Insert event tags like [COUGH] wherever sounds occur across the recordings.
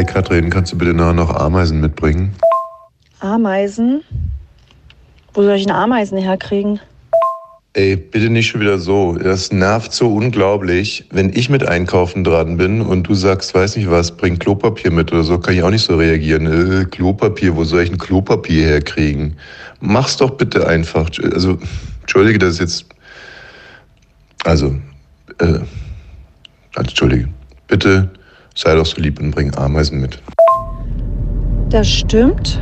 Hey Katrin, kannst du bitte nachher noch Ameisen mitbringen? Ameisen? Wo soll ich denn Ameisen herkriegen? Ey, bitte nicht schon wieder so. Das nervt so unglaublich. Wenn ich mit Einkaufen dran bin und du sagst, weiß nicht was, bring Klopapier mit oder so, kann ich auch nicht so reagieren. Äh, Klopapier, wo soll ich ein Klopapier herkriegen? Mach's doch bitte einfach. Also, entschuldige, das ist jetzt. Also, äh, entschuldige. Bitte sei doch so lieb und bring Ameisen mit. Das stimmt.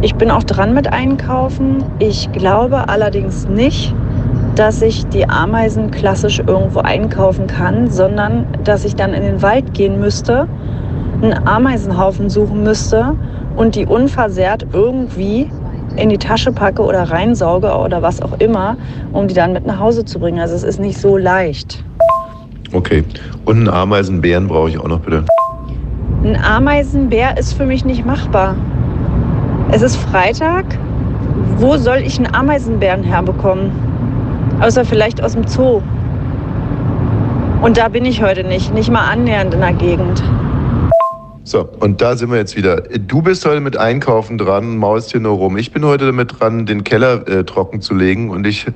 Ich bin auch dran mit Einkaufen. Ich glaube allerdings nicht, dass ich die Ameisen klassisch irgendwo einkaufen kann, sondern dass ich dann in den Wald gehen müsste, einen Ameisenhaufen suchen müsste und die unversehrt irgendwie in die Tasche packe oder reinsauge oder was auch immer, um die dann mit nach Hause zu bringen. Also es ist nicht so leicht. Okay. Und einen Ameisenbären brauche ich auch noch, bitte. Ein Ameisenbär ist für mich nicht machbar. Es ist Freitag. Wo soll ich einen Ameisenbären herbekommen? Außer vielleicht aus dem Zoo. Und da bin ich heute nicht, nicht mal annähernd in der Gegend. So, und da sind wir jetzt wieder. Du bist heute mit Einkaufen dran, maust hier nur rum. Ich bin heute damit dran, den Keller äh, trocken zu legen. Und ich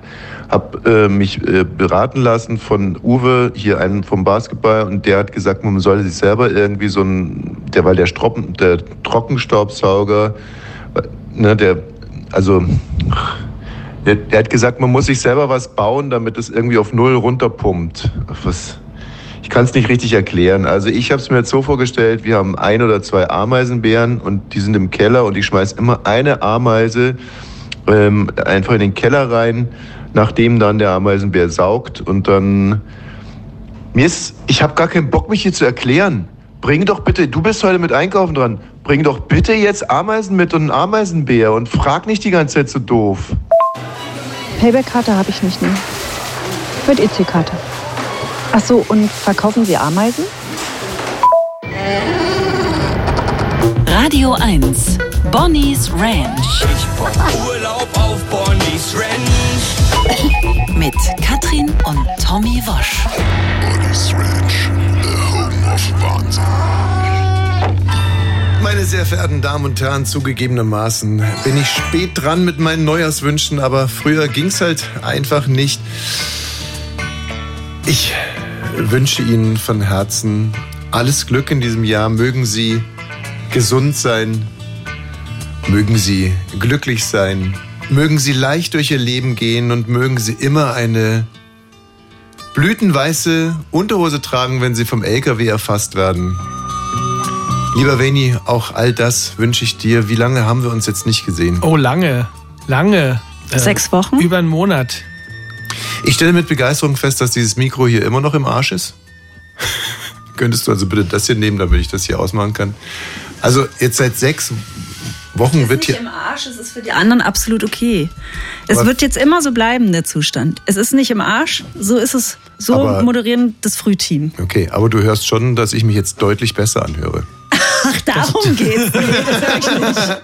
habe äh, mich äh, beraten lassen von Uwe, hier einen vom Basketball. Und der hat gesagt, man solle sich selber irgendwie so ein, der, weil der, Stroppen, der Trockenstaubsauger, ne, der, also, der, der hat gesagt, man muss sich selber was bauen, damit es irgendwie auf Null runterpumpt. Was? Ich kann es nicht richtig erklären. Also ich habe es mir jetzt so vorgestellt, wir haben ein oder zwei Ameisenbären und die sind im Keller und ich schmeiß immer eine Ameise ähm, einfach in den Keller rein, nachdem dann der Ameisenbär saugt und dann mir ist, ich habe gar keinen Bock, mich hier zu erklären. Bring doch bitte, du bist heute mit Einkaufen dran, bring doch bitte jetzt Ameisen mit und einen Ameisenbär und frag nicht die ganze Zeit so doof. Payback-Karte habe ich nicht, ne? Mit EC-Karte. Ach so, und verkaufen Sie Ameisen? Radio 1, Bonnie's Ranch. Ich brauch Urlaub auf Bonnie's Ranch. Mit Katrin und Tommy Wosch. Bonnie's Ranch, the home of Wahnsinn. Meine sehr verehrten Damen und Herren, zugegebenermaßen bin ich spät dran mit meinen Neujahrswünschen, aber früher ging's halt einfach nicht. Ich wünsche Ihnen von Herzen alles Glück in diesem Jahr. Mögen Sie gesund sein, mögen Sie glücklich sein, mögen Sie leicht durch Ihr Leben gehen und mögen Sie immer eine blütenweiße Unterhose tragen, wenn Sie vom LKW erfasst werden. Lieber Veni, auch all das wünsche ich dir. Wie lange haben wir uns jetzt nicht gesehen? Oh, lange. Lange. Sechs Wochen? Über einen Monat. Ich stelle mit Begeisterung fest, dass dieses Mikro hier immer noch im Arsch ist. [LAUGHS] Könntest du also bitte das hier nehmen, damit ich das hier ausmachen kann? Also jetzt seit sechs Wochen wird hier... im Arsch, es ist für die anderen absolut okay. Es Aber- wird jetzt immer so bleiben, der Zustand. Es ist nicht im Arsch, so ist es, so Aber- moderieren das Frühteam. Okay, aber du hörst schon, dass ich mich jetzt deutlich besser anhöre. Darum geht's. [LAUGHS]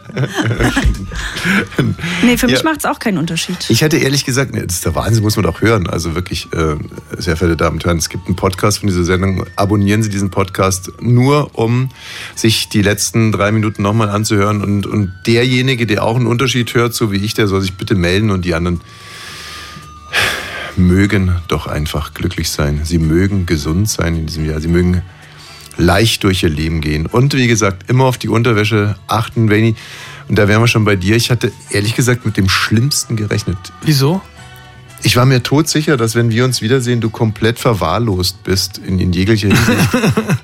Nee. Nee, für mich Ja. macht's auch keinen Unterschied. Ich hätte ehrlich gesagt, nee, das ist der Wahnsinn, muss man doch hören. Also wirklich, äh, sehr verehrte Damen und Herren, es gibt einen Podcast von dieser Sendung. Abonnieren Sie diesen Podcast nur, um sich die letzten drei Minuten nochmal anzuhören. Und, und derjenige, der auch einen Unterschied hört, so wie ich, der soll sich bitte melden und die anderen mögen doch einfach glücklich sein. Sie mögen gesund sein in diesem Jahr. Sie mögen leicht durch ihr Leben gehen. Und wie gesagt, immer auf die Unterwäsche achten, Veni. Und da wären wir schon bei dir. Ich hatte ehrlich gesagt mit dem Schlimmsten gerechnet. Wieso? Ich war mir todsicher, dass wenn wir uns wiedersehen, du komplett verwahrlost bist in, in jeglicher Hinsicht. [LAUGHS]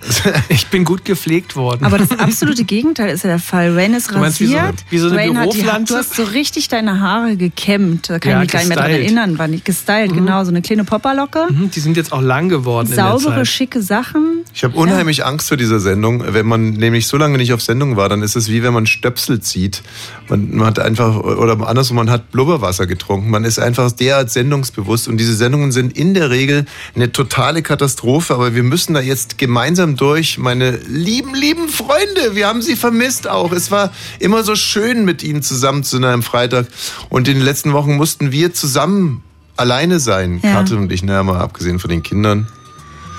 Ich bin gut gepflegt worden. Aber das absolute Gegenteil ist ja der Fall. Rain ist Du meinst, wie so eine- rasiert. wie so eine hat die, du hast so richtig deine Haare gekämmt. Da kann Ja, ich mich gar nicht mehr dran gestylt. erinnern. War nicht gestylt, genau. So eine kleine Popperlocke. Mhm, Die sind jetzt auch lang geworden in der Saubere, Zeit. schicke Sachen. Ich habe unheimlich Angst vor dieser Sendung. Wenn man nämlich so lange nicht auf Sendung war, dann ist es wie wenn man Stöpsel zieht. Man, man hat einfach, oder andersrum, man hat Blubberwasser getrunken. Man ist einfach derart sendungsbewusst. Und diese Sendungen sind in der Regel eine totale Katastrophe. Aber wir müssen da jetzt gemeinsam durch. Meine lieben, lieben Freunde, wir haben sie vermisst auch. Es war immer so schön, mit ihnen zusammen zu sein am Freitag. Und in den letzten Wochen mussten wir zusammen alleine sein. Ja. Katrin und ich, naja, mal abgesehen von den Kindern.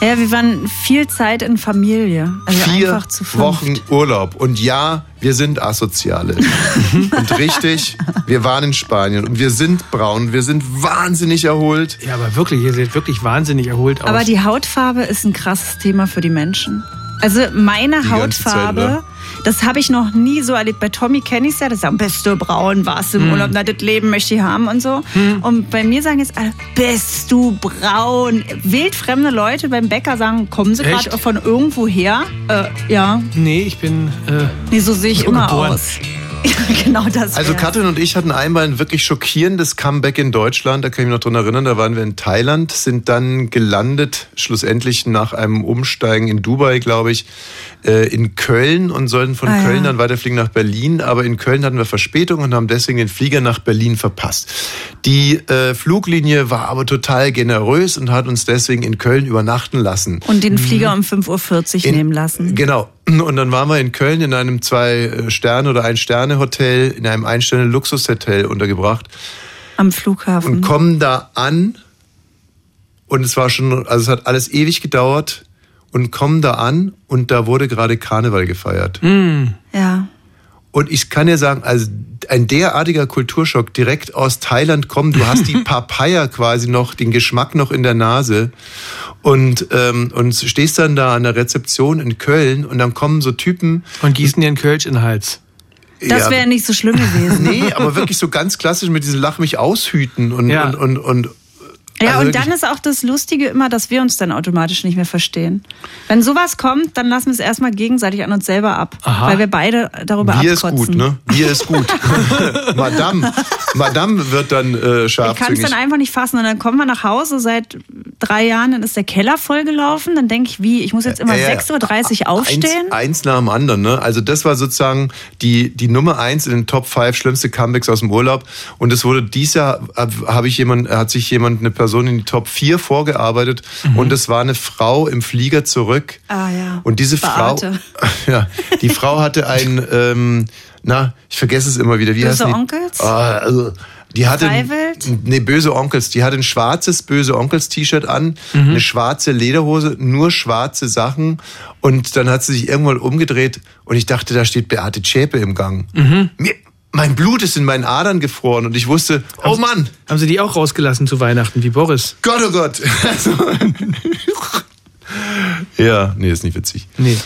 Ja, wir waren viel Zeit in Familie. Also Vier einfach zu fünft. Wochen Urlaub. Und ja, wir sind Asoziale. [LAUGHS] und richtig, wir waren in Spanien und wir sind braun, wir sind wahnsinnig erholt. Ja, aber wirklich, ihr seht wirklich wahnsinnig erholt aus. Aber die Hautfarbe ist ein krasses Thema für die Menschen. Also meine Die ganze Zeit, Hautfarbe, oder? Das habe ich noch nie so erlebt. Bei Tommy kenne ich es ja, das sagt, bist du braun, warst du Hm. im Urlaub, na, das Leben möchte ich haben und so. Und bei mir sagen jetzt alle, bist du braun? Wildfremde Leute beim Bäcker sagen, kommen sie gerade von irgendwo her? Äh, ja, nee, ich bin. Äh, nee, so sehe ich immer geboren. aus. [LAUGHS] genau das. Also. Katrin und ich hatten einmal ein wirklich schockierendes Comeback in Deutschland, da kann ich mich noch dran erinnern, da waren wir in Thailand, sind dann gelandet, schlussendlich nach einem Umsteigen in Dubai, glaube ich, äh, in Köln und sollten von Ah, ja. Köln dann weiterfliegen nach Berlin, aber in Köln hatten wir Verspätung und haben deswegen den Flieger nach Berlin verpasst. Die äh, Fluglinie war aber total generös und hat uns deswegen in Köln übernachten lassen. Und den Flieger um 5.40 Uhr In- nehmen lassen. Genau. Und dann waren wir in Köln in einem Zwei-Sterne- oder Ein-Sterne-Hotel, in einem Ein-Sterne-Luxushotel untergebracht Am Flughafen. und kommen da an und es war schon, also es hat alles ewig gedauert und kommen da an und da wurde gerade Karneval gefeiert. ja. Und ich kann dir sagen, also ein derartiger Kulturschock direkt aus Thailand kommen. Du hast die [LAUGHS] Papaya quasi noch, den Geschmack noch in der Nase und, ähm, und stehst dann da an der Rezeption in Köln und dann kommen so Typen. und gießen dir einen Kölsch in den Hals. Das ja, wäre nicht so schlimm gewesen. Nee, aber wirklich so ganz klassisch mit diesem Lach mich aushüten und, Ja. und, und, und Ja, Also und dann ist auch das Lustige immer, dass wir uns dann automatisch nicht mehr verstehen. Wenn sowas kommt, dann lassen wir es erstmal gegenseitig an uns selber ab. Aha. Weil wir beide darüber Bier ist abkotzen. gut, ne? Bier ist gut. [LAUGHS] [LAUGHS] Madame, Madame wird dann äh, Ich kann es dann einfach nicht fassen. Und dann kommen wir nach Hause seit drei Jahren, dann ist der Keller vollgelaufen. Dann denke ich, wie, ich muss jetzt immer Ja, ja. 6.30 Uhr aufstehen? Eins, eins nach dem anderen, ne? Also das war sozusagen die, die Nummer eins in den Top 5 schlimmste Comebacks aus dem Urlaub. Und es wurde dies Jahr, habe ich jemand, hat sich jemand, eine Person in die Top 4 vorgearbeitet. Und es war eine Frau im Flieger zurück. Ah, ja. Und diese Beate. Frau, [LAUGHS] ja, die Frau hatte ein, ähm, na, ich vergesse es immer wieder. Wie Böse heißen die? Onkels? Ah, also, die hatte Freiwild? nee, böse Onkels. Die hatte ein schwarzes böse Onkels T-Shirt an, eine schwarze Lederhose, nur schwarze Sachen. Und dann hat sie sich irgendwann umgedreht und ich dachte, da steht Beate Zschäpe im Gang. Mir, mein Blut ist in meinen Adern gefroren und ich wusste, oh Mann, Haben sie die auch rausgelassen zu Weihnachten, wie Boris? Gott, oh Gott. [LAUGHS] Ja, nee, ist nicht witzig. Nee.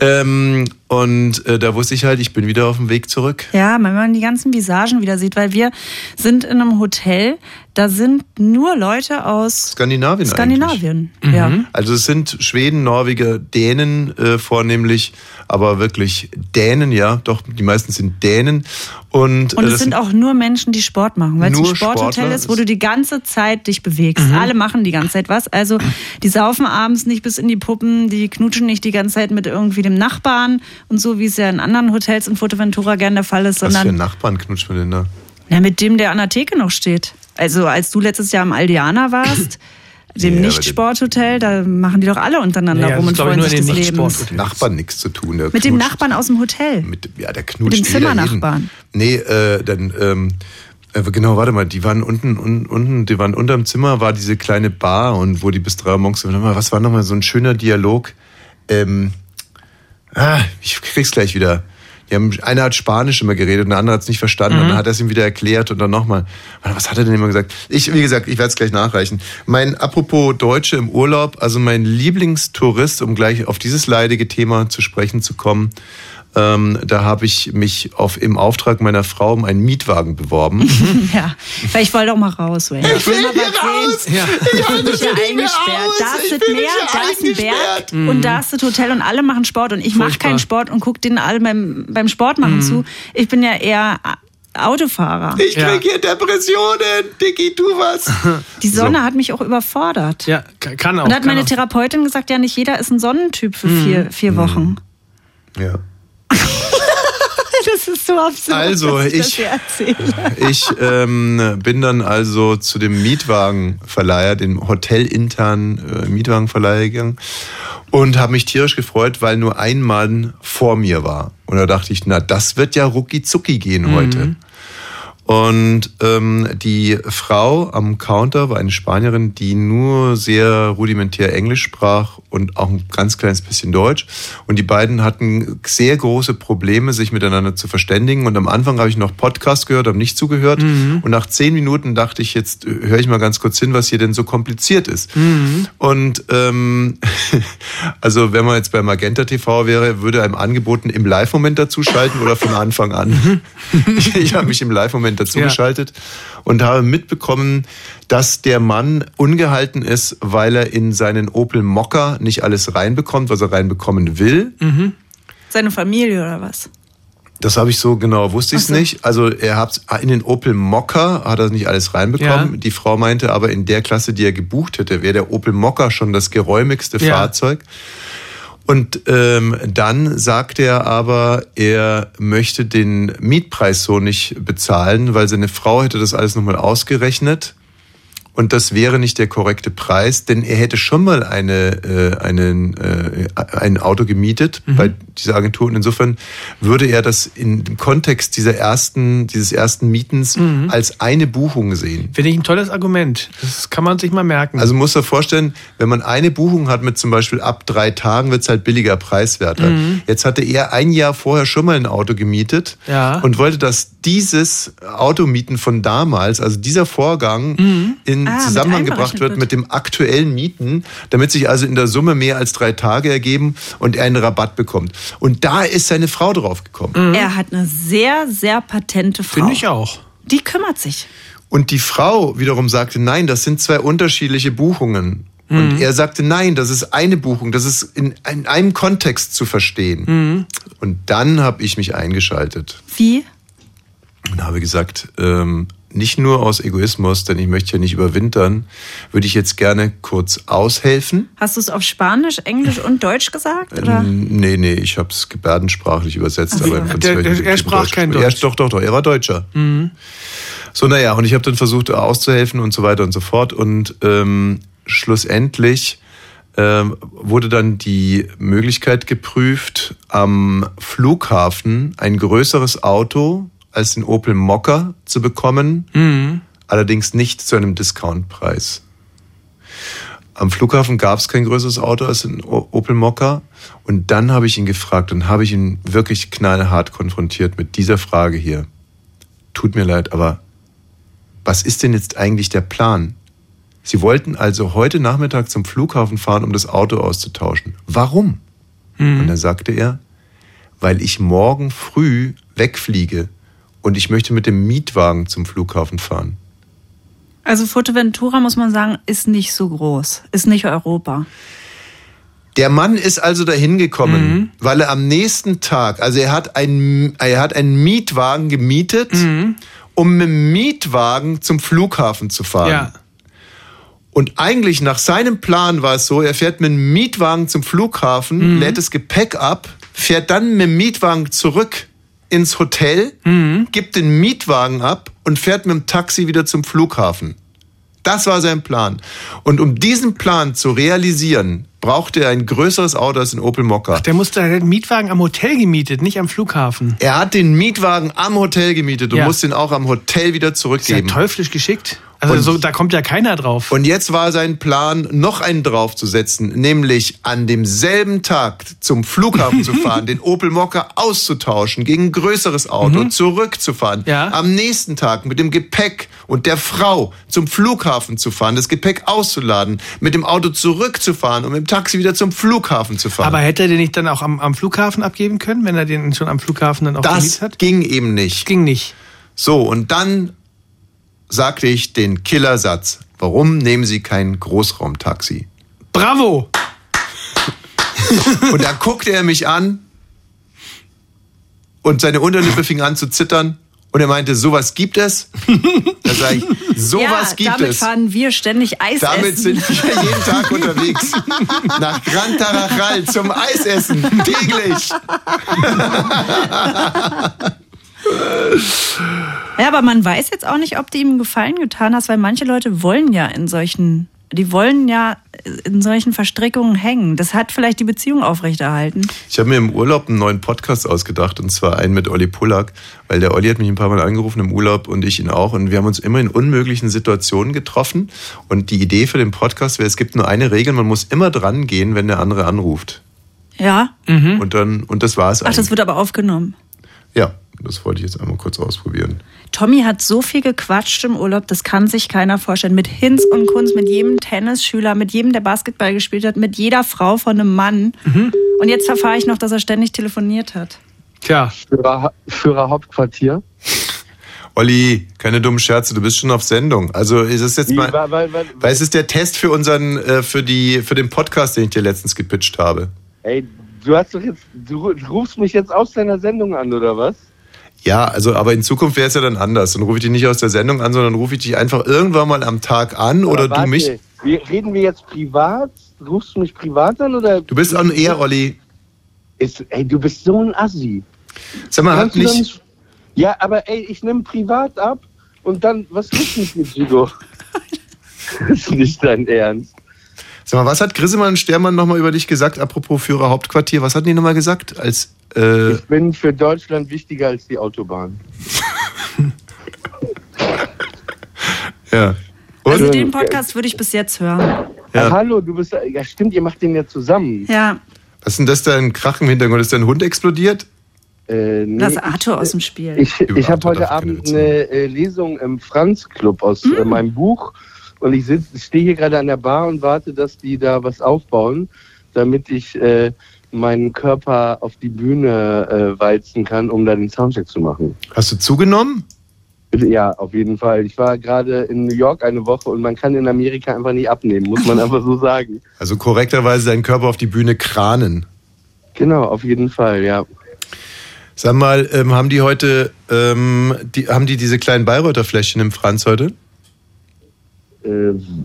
Ähm, und äh, da wusste ich halt, ich bin wieder auf dem Weg zurück. Ja, wenn man die ganzen Visagen wieder sieht, weil wir sind in einem Hotel, da sind nur Leute aus Skandinavien. Skandinavien. Ja. Also es sind Schweden, Norweger, Dänen äh, vornehmlich, aber wirklich Dänen, ja, doch, die meisten sind Dänen. Und, Und äh, es das sind auch nur Menschen, die Sport machen, weil es ein Sporthotel Sportler ist, wo du die ganze Zeit dich bewegst. Mhm. Alle machen die ganze Zeit was. Also die saufen abends nicht bis in die Puppen, die knutschen nicht die ganze Zeit mit irgendwie dem Nachbarn und so, wie es ja in anderen Hotels in Fuerteventura gern der Fall ist, was für sondern Nachbarn knutscht man denn da? na, mit dem, der an der Theke noch steht. Also als du letztes Jahr im Aldiana warst, [LAUGHS] dem Ja, Nicht-Sporthotel, da machen die doch alle untereinander Naja, rum und freuen sich den des Lebens. Nicht-Sporthotels. Nachbarn nichts zu tun. Der Mit dem. Nachbarn aus dem Hotel. Mit, ja, der knutscht dem jeder Zimmernachbarn. Nee, äh, dann, ähm, äh, genau, warte mal, die waren unten, un, unten, die waren unterm Zimmer, war diese kleine Bar und wo die bis drei Uhr morgens, was war nochmal so ein schöner Dialog? Ähm, ah, ich krieg's gleich wieder. Die haben, einer hat Spanisch immer geredet und der andere hat es nicht verstanden. Und dann hat er es ihm wieder erklärt und dann nochmal. Was hat er denn immer gesagt? Ich, wie gesagt, ich werde es gleich nachreichen. Mein, apropos Deutsche im Urlaub, also mein Lieblingstourist, um gleich auf dieses leidige Thema zu sprechen zu kommen, ähm, da habe ich mich auf, im Auftrag meiner Frau um einen Mietwagen beworben. [LAUGHS] Ja, weil ich wollte auch mal raus. Ey. Ich will mal was sehen. Ja. Ich bin hier eingesperrt. Da ist das Meer, da ist ein Berg und da ist das Hotel und alle machen Sport und ich mache keinen Sport und gucke denen alle beim, beim Sport machen zu. Ich bin ja eher Autofahrer. Ich Ja. krieg hier Depressionen, Dicky, tu was. [LAUGHS] Die Sonne hat mich auch überfordert. Ja, kann auch. Und da hat meine auch. Therapeutin gesagt, ja, nicht jeder ist ein Sonnentyp für vier, vier Wochen. Ja. [LAUGHS] Das ist so absurd. Also, dass ich, das ich- hier erzähle. [LAUGHS] Ich ähm, bin dann also zu dem Mietwagenverleiher, dem hotelinternen äh, Mietwagenverleiher gegangen und habe mich tierisch gefreut, weil nur ein Mann vor mir war. Und da dachte ich, na, das wird ja rucki zucki gehen heute. Und ähm, die Frau am Counter war eine Spanierin, die nur sehr rudimentär Englisch sprach und auch ein ganz kleines bisschen Deutsch. Und die beiden hatten sehr große Probleme, sich miteinander zu verständigen. Und am Anfang habe ich noch Podcast gehört, habe nicht zugehört. Mhm. Und nach zehn Minuten dachte ich, jetzt höre ich mal ganz kurz hin, was hier denn so kompliziert ist. Mhm. Und ähm, [LAUGHS] also wenn man jetzt bei Magenta TV wäre, würde einem angeboten, im Live-Moment dazuschalten oder von Anfang an. ich [LAUGHS] [LAUGHS] ich habe mich im Live-Moment dazugeschaltet und habe mitbekommen, dass der Mann ungehalten ist, weil er in seinen Opel Mokka nicht alles reinbekommt, was er reinbekommen will. Seine Familie oder was? Das habe ich so genau, wusste ich es so. nicht. Also er hat in den Opel Mokka hat er nicht alles reinbekommen. Ja. Die Frau meinte aber in der Klasse, die er gebucht hätte, wäre der Opel Mokka schon das geräumigste Ja. Fahrzeug. Und ähm, dann sagt er aber, er möchte den Mietpreis so nicht bezahlen, weil seine Frau hätte das alles nochmal ausgerechnet. Und das wäre nicht der korrekte Preis, denn er hätte schon mal eine, äh, einen, äh, ein Auto gemietet bei dieser Agentur. Und insofern würde er das in dem Kontext dieser ersten, dieses ersten Mietens als eine Buchung sehen. Finde ich ein tolles Argument. Das kann man sich mal merken. Also muss er vorstellen, wenn man eine Buchung hat mit zum Beispiel ab drei Tagen, wird's halt billiger, preiswerter. Mhm. Jetzt hatte er ein Jahr vorher schon mal ein Auto gemietet Ja. und wollte, dass dieses Automieten von damals, also dieser Vorgang, in Ah, mit Zusammenhang gebracht wird wird. mit dem aktuellen Mieten, damit sich also in der Summe mehr als drei Tage ergeben und er einen Rabatt bekommt. Und da ist seine Frau drauf gekommen. Er hat eine sehr, sehr patente Frau. Finde ich auch. Die kümmert sich. Und die Frau wiederum sagte, nein, das sind zwei unterschiedliche Buchungen. Und er sagte, nein, das ist eine Buchung, das ist in, in einem Kontext zu verstehen. Und dann habe ich mich eingeschaltet Wie? und habe gesagt, ähm, nicht nur aus Egoismus, denn ich möchte ja nicht überwintern, würde ich jetzt gerne kurz aushelfen. Hast du es auf Spanisch, Englisch und Deutsch gesagt? Oder? Ähm, Nee, nee, ich habe es gebärdensprachlich übersetzt. Ach so. aber im Der- Prinzip der- er sprach kein gesprochen. Deutsch. Ja, doch, doch, doch, er war Deutscher. So, naja, und ich habe dann versucht auszuhelfen und so weiter und so fort. Und ähm, schlussendlich ähm, wurde dann die Möglichkeit geprüft, am Flughafen ein größeres Auto als den Opel Mokka zu bekommen, allerdings nicht zu einem Discountpreis. Am Flughafen gab es kein größeres Auto als O- Opel Mokka. Und dann habe ich ihn gefragt und habe ich ihn wirklich knallhart konfrontiert mit dieser Frage hier. Tut mir leid, aber was ist denn jetzt eigentlich der Plan? Sie wollten also heute Nachmittag zum Flughafen fahren, um das Auto auszutauschen. Warum? Und dann sagte er, weil ich morgen früh wegfliege und ich möchte mit dem Mietwagen zum Flughafen fahren. Also Fuerteventura, muss man sagen, ist nicht so groß. Ist nicht Europa. Der Mann ist also dahin gekommen, weil er am nächsten Tag, also er hat ein, er hat einen Mietwagen gemietet, um mit dem Mietwagen zum Flughafen zu fahren. Ja. Und eigentlich nach seinem Plan war es so, er fährt mit dem Mietwagen zum Flughafen, lädt das Gepäck ab, fährt dann mit dem Mietwagen zurück ins Hotel, gibt den Mietwagen ab und fährt mit dem Taxi wieder zum Flughafen. Das war sein Plan. Und um diesen Plan zu realisieren, brauchte er ein größeres Auto als ein Opel Mokka. Der musste der hat den Mietwagen am Hotel gemietet, nicht am Flughafen. Er hat den Mietwagen am Hotel gemietet und Ja. muss den auch am Hotel wieder Ist ja zurückgeben. teuflisch geschickt. Also Und- so, da kommt ja keiner drauf. Und jetzt war sein Plan, noch einen draufzusetzen, nämlich an demselben Tag zum Flughafen zu [LAUGHS] fahren, den Opel Mokka auszutauschen gegen ein größeres Auto, zurückzufahren. Mhm. Ja. Am nächsten Tag mit dem Gepäck und der Frau zum Flughafen zu fahren, das Gepäck auszuladen, mit dem Auto zurückzufahren und mit dem Taxi wieder zum Flughafen zu fahren. Aber hätte er den nicht dann auch am, am Flughafen abgeben können, wenn er den schon am Flughafen dann auch das hat? ging eben nicht. Ging nicht. So, und dann sagte ich den Killersatz. Warum nehmen Sie kein Großraumtaxi? Bravo! [LAUGHS] Und da guckte er mich an und seine Unterlippe fing an zu zittern und er meinte, sowas gibt es? Da sage ich, sowas ja, gibt damit es. fahren wir ständig Eis Damit essen. sind wir jeden Tag unterwegs. Nach Gran Tarajal zum Eisessen. Täglich. [LAUGHS] Ja, aber man weiß jetzt auch nicht, ob du ihm einen Gefallen getan hast, weil manche Leute wollen ja in solchen die wollen ja in solchen Verstrickungen hängen. Das hat vielleicht die Beziehung aufrechterhalten. Ich habe mir im Urlaub einen neuen Podcast ausgedacht und zwar einen mit Olli Pullack, weil der Olli hat mich ein paar Mal angerufen im Urlaub und ich ihn auch und wir haben uns immer in unmöglichen Situationen getroffen und die Idee für den Podcast wäre, es gibt nur eine Regel, man muss immer dran gehen, wenn der andere anruft. Ja? Und dann und das war es Ach, eigentlich. das wird aber aufgenommen. ja, das wollte ich jetzt einmal kurz ausprobieren. Tommy hat so viel gequatscht im Urlaub, das kann sich keiner vorstellen. Mit Hinz und Kunz, mit jedem Tennisschüler, mit jedem, der Basketball gespielt hat, mit jeder Frau von einem Mann. Und jetzt erfahre ich noch, dass er ständig telefoniert hat. Tja. Führer, Führer Hauptquartier. Olli, keine dummen Scherze, du bist schon auf Sendung. Also ist es jetzt Wie, mal, weil, weil, weil, weil es ist der Test für unseren, äh, für die, für den Podcast, den ich dir letztens gepitcht habe. ey, du hast doch jetzt, du rufst mich jetzt aus deiner Sendung an, oder was? Ja, also aber in Zukunft wäre es ja dann anders. Dann rufe ich dich nicht aus der Sendung an, sondern rufe ich dich einfach irgendwann mal am Tag an oder Aber du warte, mich. Wir, reden wir jetzt privat? Rufst du mich privat an oder? Du bist on air, Olli. Ist, ey, du bist so ein Assi. Sag mal, hat Kannst du nicht. Ja, aber ey, ich nehme privat ab und dann, was ist mit dir, Gigo? das ist nicht dein Ernst. Sag mal, was hat Grissemann und Stermann nochmal über dich gesagt, apropos Führer Hauptquartier? Was hatten die nochmal gesagt? Als, äh, Ich bin für Deutschland wichtiger als die Autobahn. [LAUGHS] ja. Also Und- den Podcast würde ich bis jetzt hören. Ah, Ja. hallo, du bist, ja stimmt, ihr macht den ja zusammen. Ja, Was ist denn das da ein Krach im Hintergrund? Ist dein Hund explodiert? Äh, nee, das Arthur aus dem Spiel. Ich, Über ich habe heute Abend eine äh, Lesung im Franz Club aus äh, Mm. meinem Buch und ich stehe hier gerade an der Bar und warte, dass die da was aufbauen, damit ich äh, meinen Körper auf die Bühne äh, walzen kann, um da den Soundcheck zu machen. Hast du zugenommen? Ja, auf jeden Fall. Ich war gerade in New York eine Woche und man kann in Amerika einfach nicht abnehmen, muss man einfach so sagen. Also korrekterweise deinen Körper auf die Bühne kranen. Genau, auf jeden Fall, ja. Sag mal, ähm, haben die heute, ähm, die, haben die diese kleinen Bayreuther Fläschchen im Franz heute? Äh,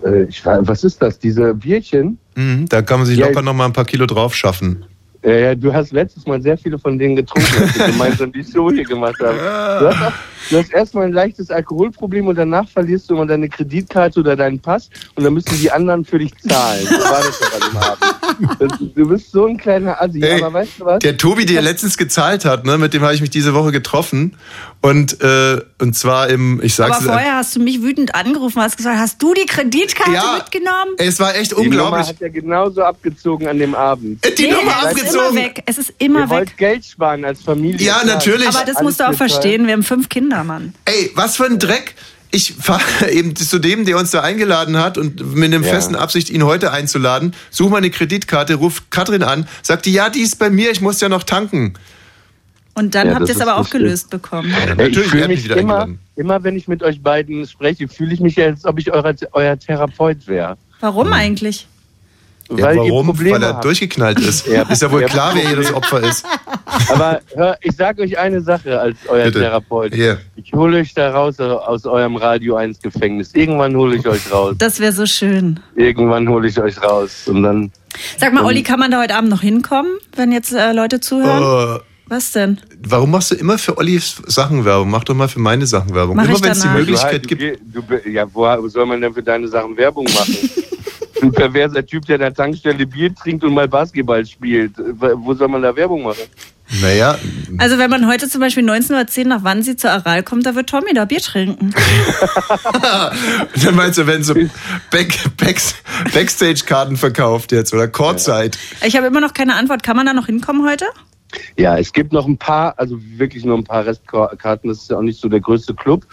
äh, ich, was ist das? Diese Bierchen? Mhm, da kann man sich Ja, locker ich- noch mal ein paar Kilo drauf schaffen. Ja, ja, du hast letztes Mal sehr viele von denen getrunken, als wir [LAUGHS] gemeinsam die Show hier gemacht haben. [LAUGHS] Du hast, auch, du hast erstmal ein leichtes Alkoholproblem und danach verlierst du immer deine Kreditkarte oder deinen Pass und dann müssen die anderen für dich zahlen. So war das doch an dem Abend. Das, du bist so ein kleiner Assi, Ey, aber weißt du was? Der Tobi, der letztens gezahlt hat, ne, mit dem habe ich mich diese Woche getroffen. Und, äh, und zwar im, ich sag's Aber vorher hast du mich wütend angerufen und hast gesagt, hast du die Kreditkarte Ja. mitgenommen? Es war echt die Nummer unglaublich. hat er genauso abgezogen an dem Abend. Die Nee, Nummer es ist immer abgezogen. weg. Es ist immer Ihr weg. wollt Geld sparen als Familie. Ja, natürlich. Aber das Alles musst du auch verstehen. Wir haben fünf Kinder, Mann. Ey, was für ein Dreck. Ich fahre [LAUGHS] eben zu dem, der uns da eingeladen hat und mit dem Ja. festen Absicht, ihn heute einzuladen. Such mal eine Kreditkarte, ruft Katrin an, sagt die, ja, die ist bei mir, ich muss ja noch tanken. Und dann Ja, habt ihr es aber auch lustig. gelöst bekommen. Ja, ich natürlich, hat mich wieder immer, eingeladen. immer, wenn ich mit euch beiden spreche, fühle ich mich ja, als ob ich euer, euer Therapeut wäre. Warum eigentlich? Ja, weil warum? Weil er habt. durchgeknallt ist. [LAUGHS] Ja. Ist ja wohl klar, wer hier das Opfer ist. [LAUGHS] Aber hör, ich sage euch eine Sache als euer Bitte. Therapeut. Hier. Ich hole euch da raus aus eurem Radio 1 Gefängnis. Irgendwann hole ich euch raus. Das wäre so schön. Irgendwann hole ich euch raus. Und dann. Sag mal, Olli, kann man da heute Abend noch hinkommen, wenn jetzt äh, Leute zuhören? Äh, Was denn? warum machst du immer für Ollis Sachen Werbung? Mach doch mal für meine Sachen Werbung. Mach immer wenn es die. Möglichkeit du, gibt. du, ja, wo, wo soll man denn für deine Sachen Werbung machen? [LAUGHS] Ein perverser Typ, der an der Tankstelle Bier trinkt und mal Basketball spielt. Wo soll man da Werbung machen? Naja, Also wenn man heute zum Beispiel 19.10 Uhr nach Wannsee zur Aral kommt, da wird Tommy da Bier trinken. [LAUGHS] dann meinst du, wenn so Back, Backs, Backstage-Karten verkauft jetzt oder Courtside. Ich habe immer noch keine Antwort. Kann man da noch hinkommen heute? Ja, es gibt noch ein paar, also wirklich nur ein paar Restkarten. Das ist ja auch nicht so der größte Club.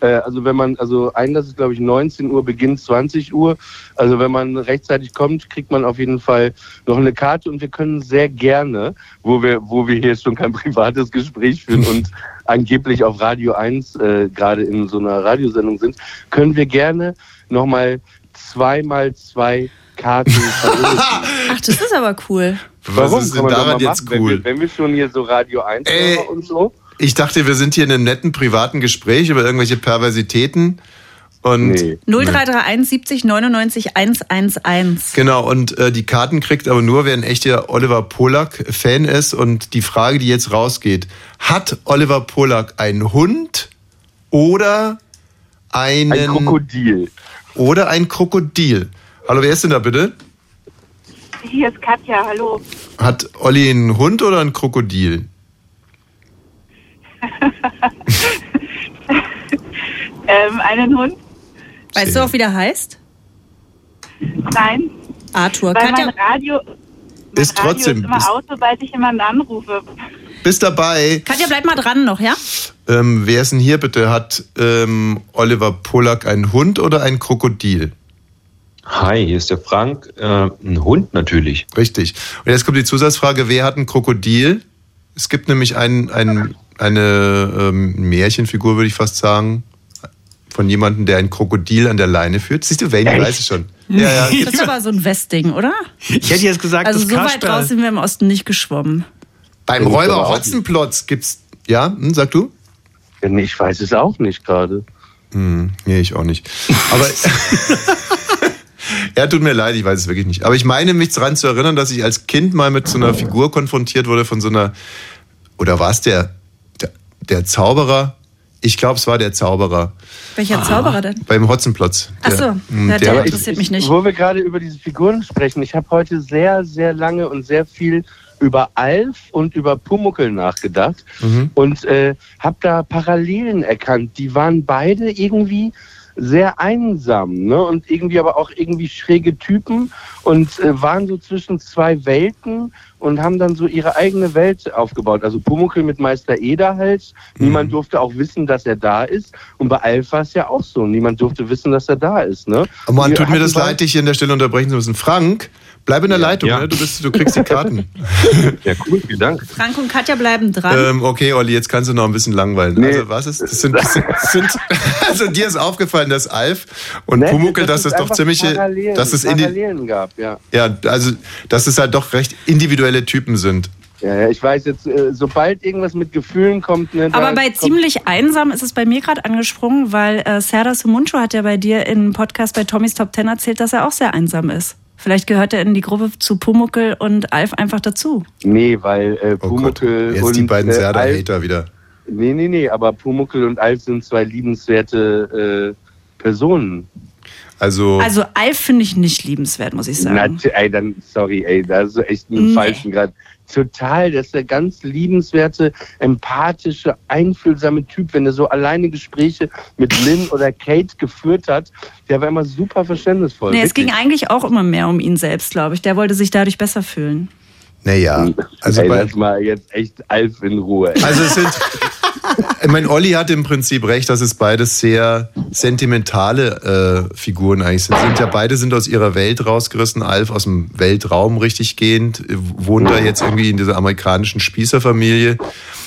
Äh, also wenn man, also Einlass ist glaube ich 19 Uhr, Beginn 20 Uhr. Also wenn man rechtzeitig kommt, kriegt man auf jeden Fall noch eine Karte und wir können sehr gerne, wo wir, wo wir hier schon kein [LAUGHS] privates Gespräch führen und [LAUGHS] angeblich auf Radio 1 äh, gerade in so einer Radiosendung sind, können wir gerne nochmal zweimal zwei Karten [LAUGHS] verlosen. Ach, das ist aber cool. Was ist denn daran jetzt machen, cool? Wenn wir, wenn wir schon hier so Radio 1 Ey. hören und so. Ich dachte, wir sind hier in einem netten privaten Gespräch über irgendwelche Perversitäten. Und Nee. 0331 70 99 111. Genau, und äh, die Karten kriegt aber nur, wer ein echter Oliver Polak-Fan ist. Und die Frage, die jetzt rausgeht, hat Oliver Polak einen Hund oder einen Ein Krokodil. oder ein Krokodil? Hallo, wer ist denn da bitte? Hier ist Katja, hallo. Hat Olli einen Hund oder ein Krokodil? [LAUGHS] Ähm, einen Hund? Weißt du auch, wie der heißt? Nein. Arthur. Weil Katja, mein Radio, mein Ist Radio trotzdem- ist immer ist- aus, sobald ich jemanden anrufe. Bist dabei? Katja, bleib mal dran noch, ja? Ähm, wer ist denn hier bitte? Hat ähm, Oliver Pollack einen Hund oder ein Krokodil? Hi, hier ist der Frank. Äh, ein Hund natürlich. Richtig. Und jetzt kommt die Zusatzfrage, wer hat ein Krokodil? Es gibt nämlich ein, ein, eine ähm, Märchenfigur, würde ich fast sagen, von jemandem, der ein Krokodil an der Leine führt. Siehst du, Wayne weiß es schon. Ja, ja. Das ist aber so ein Westding, oder? Ich hätte jetzt gesagt, Also das so weit Kasperl. raus sind wir im Osten nicht geschwommen. Beim Räuber Hotzenplotz gibt's. Ja, hm, sag du? Ich weiß es auch nicht gerade. Hm, nee, ich auch nicht. Aber. [LAUGHS] [LAUGHS] ja, tut mir leid, ich weiß es wirklich nicht. Aber ich meine, mich daran zu erinnern, dass ich als Kind mal mit so einer Figur konfrontiert wurde von so einer. Oder war es der, der, der Zauberer? Ich glaube, es war der Zauberer. Welcher Zauberer denn? Beim Hotzenplotz. Ach so, hm, der- der, der- interessiert mich nicht. Wo wir gerade über diese Figuren sprechen, ich habe heute sehr, sehr lange und sehr viel über Alf und über Pumuckel nachgedacht Mhm. und äh, habe da Parallelen erkannt. Die waren beide irgendwie sehr einsam ne? und irgendwie aber auch irgendwie schräge Typen und äh, waren so zwischen zwei Welten und haben dann so ihre eigene Welt aufgebaut. Also Pumuckel mit Meister Eder halt. Mhm. Niemand durfte auch wissen, dass er da ist. Und bei war es ja auch so. Niemand durfte wissen, dass er da ist. Ne? Oh Mann, tut mir das leid, dich hier an der Stelle unterbrechen zu müssen. Frank, bleib in der Leitung, ja. ne? du, bist, du kriegst die Karten. [LAUGHS] Ja, cool, vielen Dank. Frank und Katja bleiben dran. ähm, okay, Olli, jetzt kannst du noch ein bisschen langweilen. Nee. Also, was ist, das sind, das sind, das sind, [LAUGHS] also dir ist aufgefallen, dass Alf und Ne, Pumuckel, dass es das doch ziemliche, Parallelen, dass es Parallelen gab, ja. ja, also, dass es halt doch recht individuelle Typen sind. Ja, ja, ich weiß jetzt, äh, sobald irgendwas mit Gefühlen kommt, ne, Aber bei kommt, ziemlich einsam ist es bei mir gerade angesprungen, weil äh, Serdar Sumuncu hat ja bei dir im Podcast bei Tommys Top Ten erzählt, dass er auch sehr einsam ist. Vielleicht gehört er in die Gruppe zu Pumuckel und Alf einfach dazu. Nee, weil äh, Oh Gott, Pumuckel jetzt und die beiden äh, Serda-Hater wieder. Nee, nee, nee, aber Pumuckel und Alf sind zwei liebenswerte äh, Personen. Also, Also Alf finde ich nicht liebenswert, muss ich sagen. Na, ey, dann, sorry, ey, da ist so echt einen Nee. falschen Grad. Total, das ist der ganz liebenswerte, empathische, einfühlsame Typ. Wenn er so alleine Gespräche mit Lynn oder Kate geführt hat, der war immer super verständnisvoll. Nee, es ging eigentlich auch immer mehr um ihn selbst, glaube ich. Der wollte sich dadurch besser fühlen. naja, also ey, bei, lass mal jetzt echt Alf in Ruhe. Ey. Also es sind. [LAUGHS] [LAUGHS] Ich meine, Olli hat im Prinzip recht, dass es beides sehr sentimentale äh, Figuren eigentlich sind. sind. Ja beide sind aus ihrer Welt rausgerissen. Alf aus dem Weltraum richtig gehend, äh, wohnt da jetzt irgendwie in dieser amerikanischen Spießerfamilie.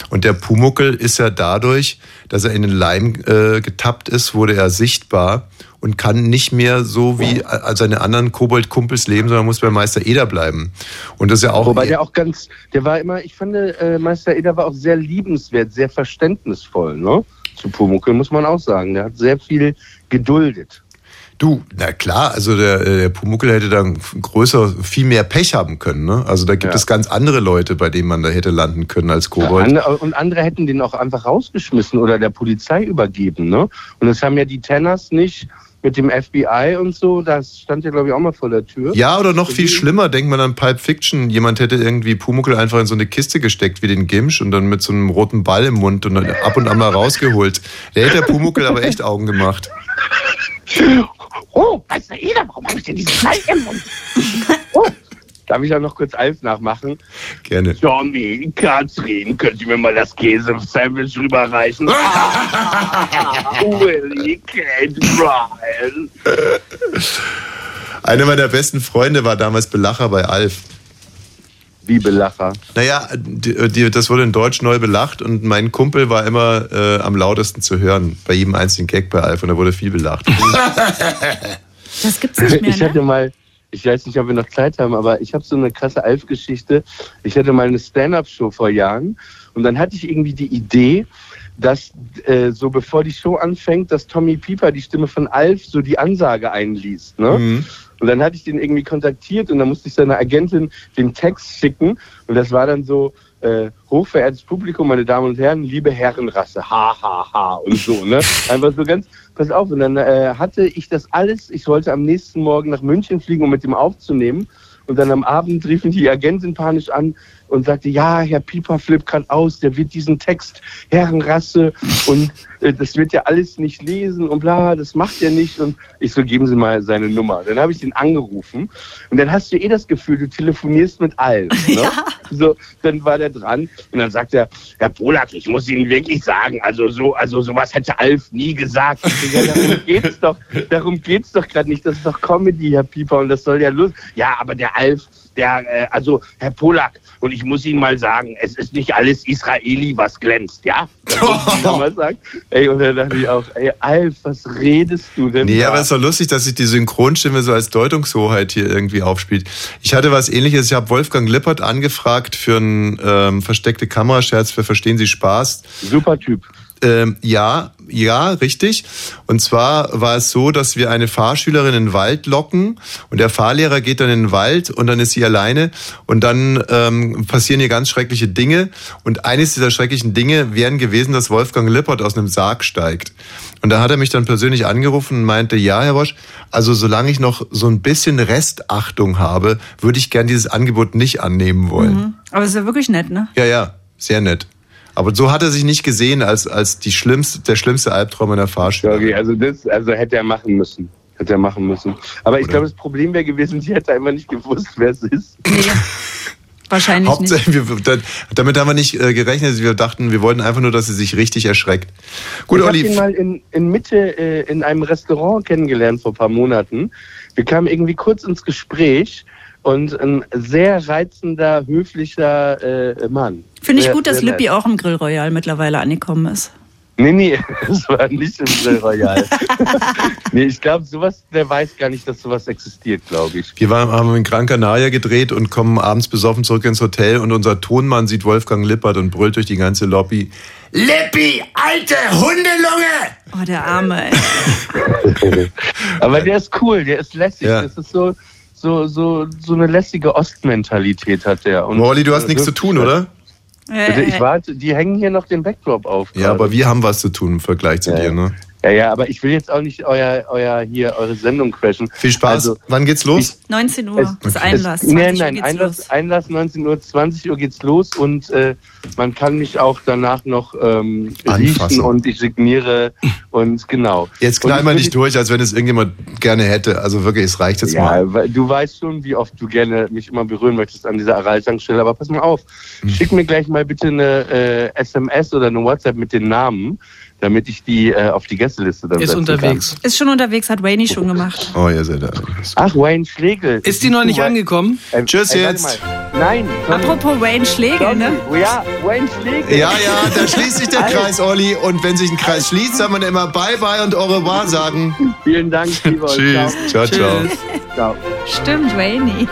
Und der Pumuckel ist ja dadurch, dass er in den Leim äh, getappt ist, wurde er sichtbar und kann nicht mehr so wie äh, seine anderen Kobold-Kumpels leben, sondern muss bei Meister Eder bleiben. Und das ist ja auch Wobei der auch ganz, der war immer, ich fand, äh, Meister Eder war auch sehr liebenswert, sehr verständnisvoll, ne? Zu Pumuckl muss man auch sagen. Der hat sehr viel geduldet. Du, na klar, also der, äh, der Pumuckel hätte dann größer, viel mehr Pech haben können. Ne? Also da gibt Ja. es ganz andere Leute, bei denen man da hätte landen können als Kobold. Andere, und andere hätten den auch einfach rausgeschmissen oder der Polizei übergeben, ne? Und das haben ja die Tenners nicht mit dem FBI und so, das stand ja, glaube ich, auch mal vor der Tür. Ja, oder noch viel schlimmer, denkt man an Pulp Fiction. Jemand hätte irgendwie Pumuckel einfach in so eine Kiste gesteckt wie den Gimsch und dann mit so einem roten Ball im Mund und dann ab und an mal rausgeholt. Der hätte der Pumuckel aber echt Augen gemacht. [LAUGHS] Oh, Meister Eder, warum habe ich denn diesen Knall im Mund? oh. Darf ich auch noch kurz Alf nachmachen? Gerne. Tommy, Katrin, könnt ihr mir mal das Käse-Sandwich rüberreichen? [LAUGHS] Willy, Kate, Brian. Einer meiner besten Freunde war damals Belacher bei Alf. Wie Belacher? Naja, die, die, das wurde in Deutsch neu belacht und mein Kumpel war immer äh, am lautesten zu hören bei jedem einzelnen Gag bei Alf und da wurde viel belacht. Das gibt's nicht mehr, Ich hatte ne? mal, ich weiß nicht, ob wir noch Zeit haben, aber ich habe so eine krasse Alf-Geschichte. Ich hatte mal eine Stand-up-Show vor Jahren und dann hatte ich irgendwie die Idee, dass äh, so bevor die Show anfängt, dass Tommy Pieper die Stimme von Alf so die Ansage einliest. Ne? Mhm. Und dann hatte ich den irgendwie kontaktiert und dann musste ich seiner Agentin den Text schicken. Und das war dann so, äh, hochverehrtes Publikum, meine Damen und Herren, liebe Herrenrasse, ha, ha, ha und so, ne? [LAUGHS] Einfach so ganz, pass auf. Und dann äh, hatte ich das alles, ich sollte am nächsten Morgen nach München fliegen, um mit dem aufzunehmen. Und dann am Abend rief mich die Agentin panisch an und sagte, ja, Herr Pieper flippt gerade aus, der wird diesen Text Herrenrasse und äh, das wird ja alles nicht lesen und bla, das macht er nicht. Und ich so, geben Sie mal seine Nummer. Dann habe ich den angerufen und dann hast du eh das Gefühl, du telefonierst mit allen. [LAUGHS] Ne? So, dann war der dran und dann sagt er, Herr Polak, ich muss Ihnen wirklich sagen, also so, also sowas hätte Alf nie gesagt. Ich so, ja, darum geht's doch, darum geht's doch gerade nicht. Das ist doch Comedy, Herr Pieper, und das soll ja los. Ja, aber der Alf, der, äh, also Herr Polak, und ich muss Ihnen mal sagen, es ist nicht alles Israeli, was glänzt, ja? [LAUGHS] Mal sagen. Ey, und dann dachte ich auch, ey, Alf, was redest du denn? Nee, da? aber es ist doch lustig, dass sich die Synchronstimme so als Deutungshoheit hier irgendwie aufspielt. Ich hatte was ähnliches. Ich habe Wolfgang Lippert angefragt für einen ähm, versteckte Kamerascherz für Verstehen Sie Spaß. Super Typ. Ähm, ja, ja, richtig. Und zwar war es so, dass wir eine Fahrschülerin in den Wald locken und der Fahrlehrer geht dann in den Wald und dann ist sie alleine und dann ähm, passieren hier ganz schreckliche Dinge und eines dieser schrecklichen Dinge wären gewesen, dass Wolfgang Lippert aus einem Sarg steigt. Und da hat er mich dann persönlich angerufen und meinte, ja, Herr Wosch, also solange ich noch so ein bisschen Restachtung habe, würde ich gern dieses Angebot nicht annehmen wollen. Mhm. Aber es ist ja wirklich nett, ne? Ja, ja, sehr nett. Aber so hat er sich nicht gesehen als, als die schlimmste, der schlimmste Albtraum einer Fahrschule. Okay, also das, also hätte er machen müssen. Hätte er machen müssen. Aber ich glaube, das Problem wäre gewesen, sie hätte einfach nicht gewusst, wer es ist. Wahrscheinlich nicht. Hauptsache, wir, da- damit haben wir nicht äh, gerechnet. Wir dachten, wir wollten einfach nur, dass sie sich richtig erschreckt. Gut, ich habe ihn mal in, in Mitte äh, in einem Restaurant kennengelernt vor ein paar Monaten. Wir kamen irgendwie kurz ins Gespräch und ein sehr reizender, höflicher äh, Mann. Finde ich Sehr- gut, dass. Lippi auch im Grill Royal mittlerweile angekommen ist. Nee, nee, [LAUGHS] das war nicht im Grill Royal. [LAUGHS] nee, ich glaube, sowas, der weiß gar nicht, dass sowas existiert, glaube ich. Wir waren, haben in Gran Canaria gedreht und kommen abends besoffen zurück ins Hotel und unser Tonmann sieht Wolfgang Lippert und brüllt durch die ganze Lobby. Lippi, alte Hundelunge! Oh, der Arme, ey. [LAUGHS] Aber der ist cool, der ist lässig. Ja. Das ist so, so, so, so eine lässige Ostmentalität hat der. Und Molly, du hast nichts zu tun, oder? Ich warte, die hängen hier noch den Backdrop auf. Ja, aber wir haben was zu tun im Vergleich zu dir, ne? Ja, ja, aber ich will jetzt auch nicht euer, euer hier eure Sendung crashen. Viel Spaß. Also, Wann geht's los? 19 Uhr ist Einlass. Es, nein, 20 Uhr nein, Einlass, los. Einlass 19 Uhr, 20 Uhr geht's los und äh, man kann mich auch danach noch ähm, riechen Anfassen. und ich signiere und genau. Jetzt knall ich mal nicht durch, als wenn es irgendjemand gerne hätte. Also wirklich, es reicht jetzt ja, mal. du weißt schon, wie oft du gerne mich immer berühren möchtest an dieser Araltankstelle, aber pass mal auf. Hm. Schick mir gleich mal bitte eine äh, SMS oder eine WhatsApp mit den Namen, damit ich die äh, auf die Gästeliste dann Ist unterwegs. Ist schon unterwegs, hat Wayne schon gemacht. Oh, ihr seid da. Kann. Ach, Wayne Schlegel. Ist die noch nicht angekommen? äh, Tschüss äh, warte jetzt. Nein. Tommy, Apropos Wayne Schlegel, ne? Ja, Wayne Schlegel. Ja, ja, da schließt sich der Kreis, Olli. Und wenn sich ein Kreis schließt, soll man immer Bye-bye und au revoir sagen. Vielen Dank, lieber Tschüss. Ciao, ciao. Tschüss. Ciao. Stimmt, Wayne.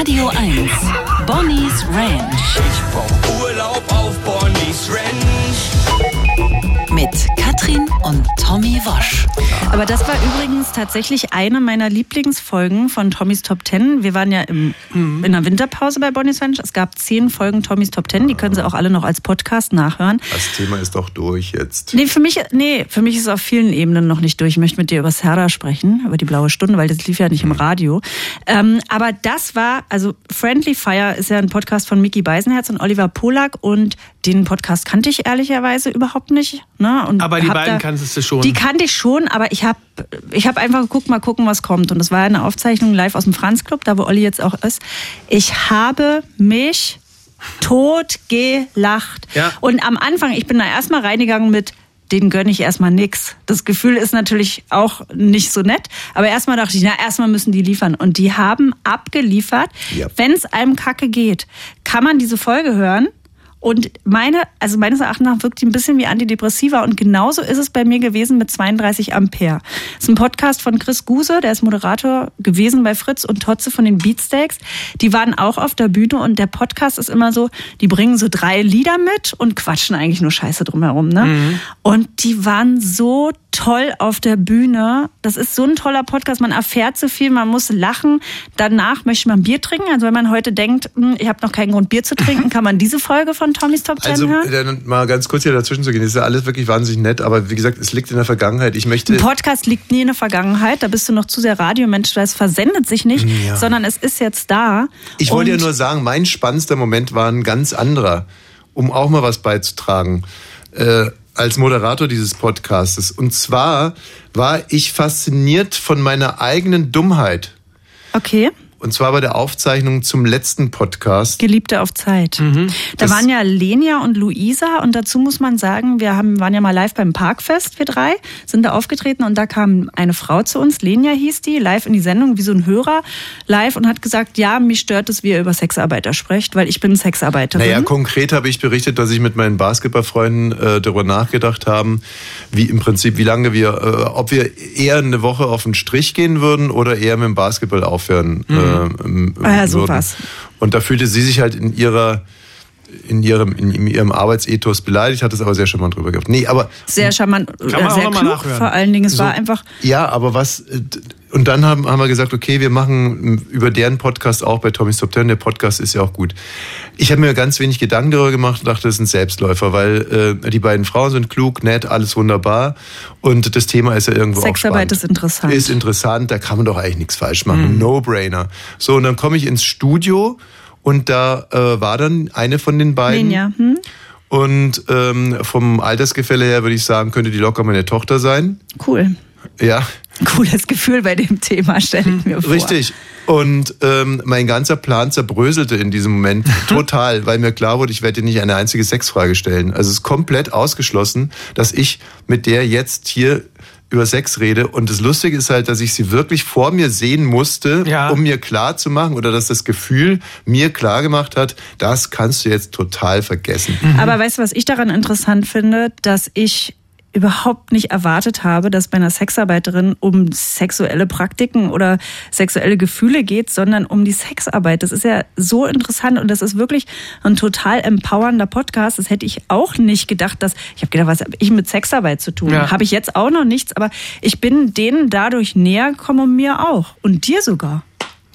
Radio 1. Bonnie's Ranch Ich brauch Urlaub auf Bonnie's Ranch. Katrin und Tommy Wosch. Aber das war übrigens tatsächlich eine meiner Lieblingsfolgen von Tommys Top Ten. Wir waren ja im, Mhm. in der Winterpause bei Bonnie's Ranch. Es gab zehn Folgen Tommys Top Ten. Die können Sie auch alle noch als Podcast nachhören. Das Thema ist doch durch jetzt. Nee, für mich, nee, für mich ist es auf vielen Ebenen noch nicht durch. Ich möchte mit dir über Serra sprechen, über die blaue Stunde, weil das lief ja nicht im Radio. Ähm, aber das war, also Friendly Fire ist ja ein Podcast von Mickey Beisenherz und Oliver Polak und den Podcast kannte ich ehrlicherweise überhaupt nicht. Ne? Und Aber die hab beiden da- kanntest du schon. Die kannte ich schon, aber ich habe ich hab einfach geguckt, mal gucken, was kommt. Und das war eine Aufzeichnung live aus dem Franz Club, da wo Olli jetzt auch ist. Ich habe mich tot gelacht. Ja. Und am Anfang, ich bin da erstmal reingegangen mit, den gönne ich erstmal nix. Das Gefühl ist natürlich auch nicht so nett. Aber erstmal dachte ich, na, erstmal müssen die liefern. Und die haben abgeliefert. Ja. Wenn es einem kacke geht, kann man diese Folge hören Und meine, also meines Erachtens nach wirkt die ein bisschen wie Antidepressiva und genauso ist es bei mir gewesen mit 32 Ampere. Das ist ein Podcast von Chris Guse, der ist Moderator gewesen bei Fritz und Totze von den Beatsteaks. Die waren auch auf der Bühne und der Podcast ist immer so, die bringen so drei Lieder mit und quatschen eigentlich nur Scheiße drumherum, ne? Mhm. Und die waren so toll auf der Bühne. Das ist so ein toller Podcast. Man erfährt so viel, man muss lachen. Danach möchte man Bier trinken. Also wenn man heute denkt, hm, ich habe noch keinen Grund Bier zu trinken, [LAUGHS] kann man diese Folge von Tommys Top Ten Also hören. dann mal ganz kurz hier dazwischen zu gehen, das ist ja alles wirklich wahnsinnig nett, aber wie gesagt, es liegt in der Vergangenheit. Ich möchte Ein Podcast liegt nie in der Vergangenheit. Da bist du noch zu sehr Radiomensch. Das versendet sich nicht, Ja. sondern es ist jetzt da. Ich wollte ja nur sagen, mein spannendster Moment war ein ganz anderer, um auch mal was beizutragen, äh, als Moderator dieses Podcastes. Und zwar war ich fasziniert von meiner eigenen Dummheit. Okay. Und zwar bei der Aufzeichnung zum letzten Podcast. Geliebte auf Zeit. Da Mhm. Das- waren ja Lenia und Luisa und dazu muss man sagen, wir haben, waren ja mal live beim Parkfest, wir drei, sind da aufgetreten und da kam eine Frau zu uns, Lenia hieß die, live in die Sendung, wie so ein Hörer, live und hat gesagt, ja, mich stört es, wie ihr über Sexarbeiter sprecht, weil ich bin Sexarbeiterin. Naja, konkret habe ich berichtet, dass ich mit meinen Basketballfreunden äh, darüber nachgedacht haben, wie im Prinzip, wie lange wir, äh, ob wir eher eine Woche auf den Strich gehen würden oder eher mit dem Basketball aufhören äh, ähm, Ah ja, würden. sowas. Und da fühlte sie sich halt in ihrer in ihrem, in ihrem Arbeitsethos beleidigt, hat es aber sehr charmant drüber gehabt. Nee, aber Sehr charmant, Kann äh, sehr klug nachhören. vor allen Dingen. Es So. war einfach, Ja, aber was. Und dann haben, haben wir gesagt, okay, wir machen über deren Podcast auch bei Tommy's Top Ten. Der Podcast ist ja auch gut. Ich habe mir ganz wenig Gedanken darüber gemacht und dachte, das ist ein Selbstläufer, weil äh, die beiden Frauen sind klug, nett, alles wunderbar. Und das Thema ist ja irgendwo auch Sexarbeit spannend. ist interessant. Ist interessant, da kann man doch eigentlich nichts falsch machen. No-brainer. So, und dann komme ich ins Studio und da äh, war dann eine von den beiden. Lenia, hm? Und ähm, vom Altersgefälle her würde ich sagen, könnte die locker meine Tochter sein. cool. Ja, Cooles Gefühl bei dem Thema, stelle ich mir vor. Richtig. Und ähm, mein ganzer Plan zerbröselte in diesem Moment [LAUGHS] total, weil mir klar wurde, ich werde dir nicht eine einzige Sexfrage stellen. Also es ist komplett ausgeschlossen, dass ich mit der jetzt hier über Sex rede. Und das Lustige ist halt, dass ich sie wirklich vor mir sehen musste, um mir klar zu machen oder dass das Gefühl mir klar gemacht hat, das kannst du jetzt total vergessen. Aber weißt du, was ich daran interessant finde, dass ich überhaupt nicht erwartet habe, dass bei einer Sexarbeiterin um sexuelle Praktiken oder sexuelle Gefühle geht, sondern um die Sexarbeit. Das ist ja so interessant und das ist wirklich ein total empowernder Podcast. Das hätte ich auch nicht gedacht, dass ich habe gedacht, was habe ich mit Sexarbeit zu tun? Ja. Habe ich jetzt auch noch nichts, aber ich bin denen dadurch näher gekommen und mir auch und dir sogar.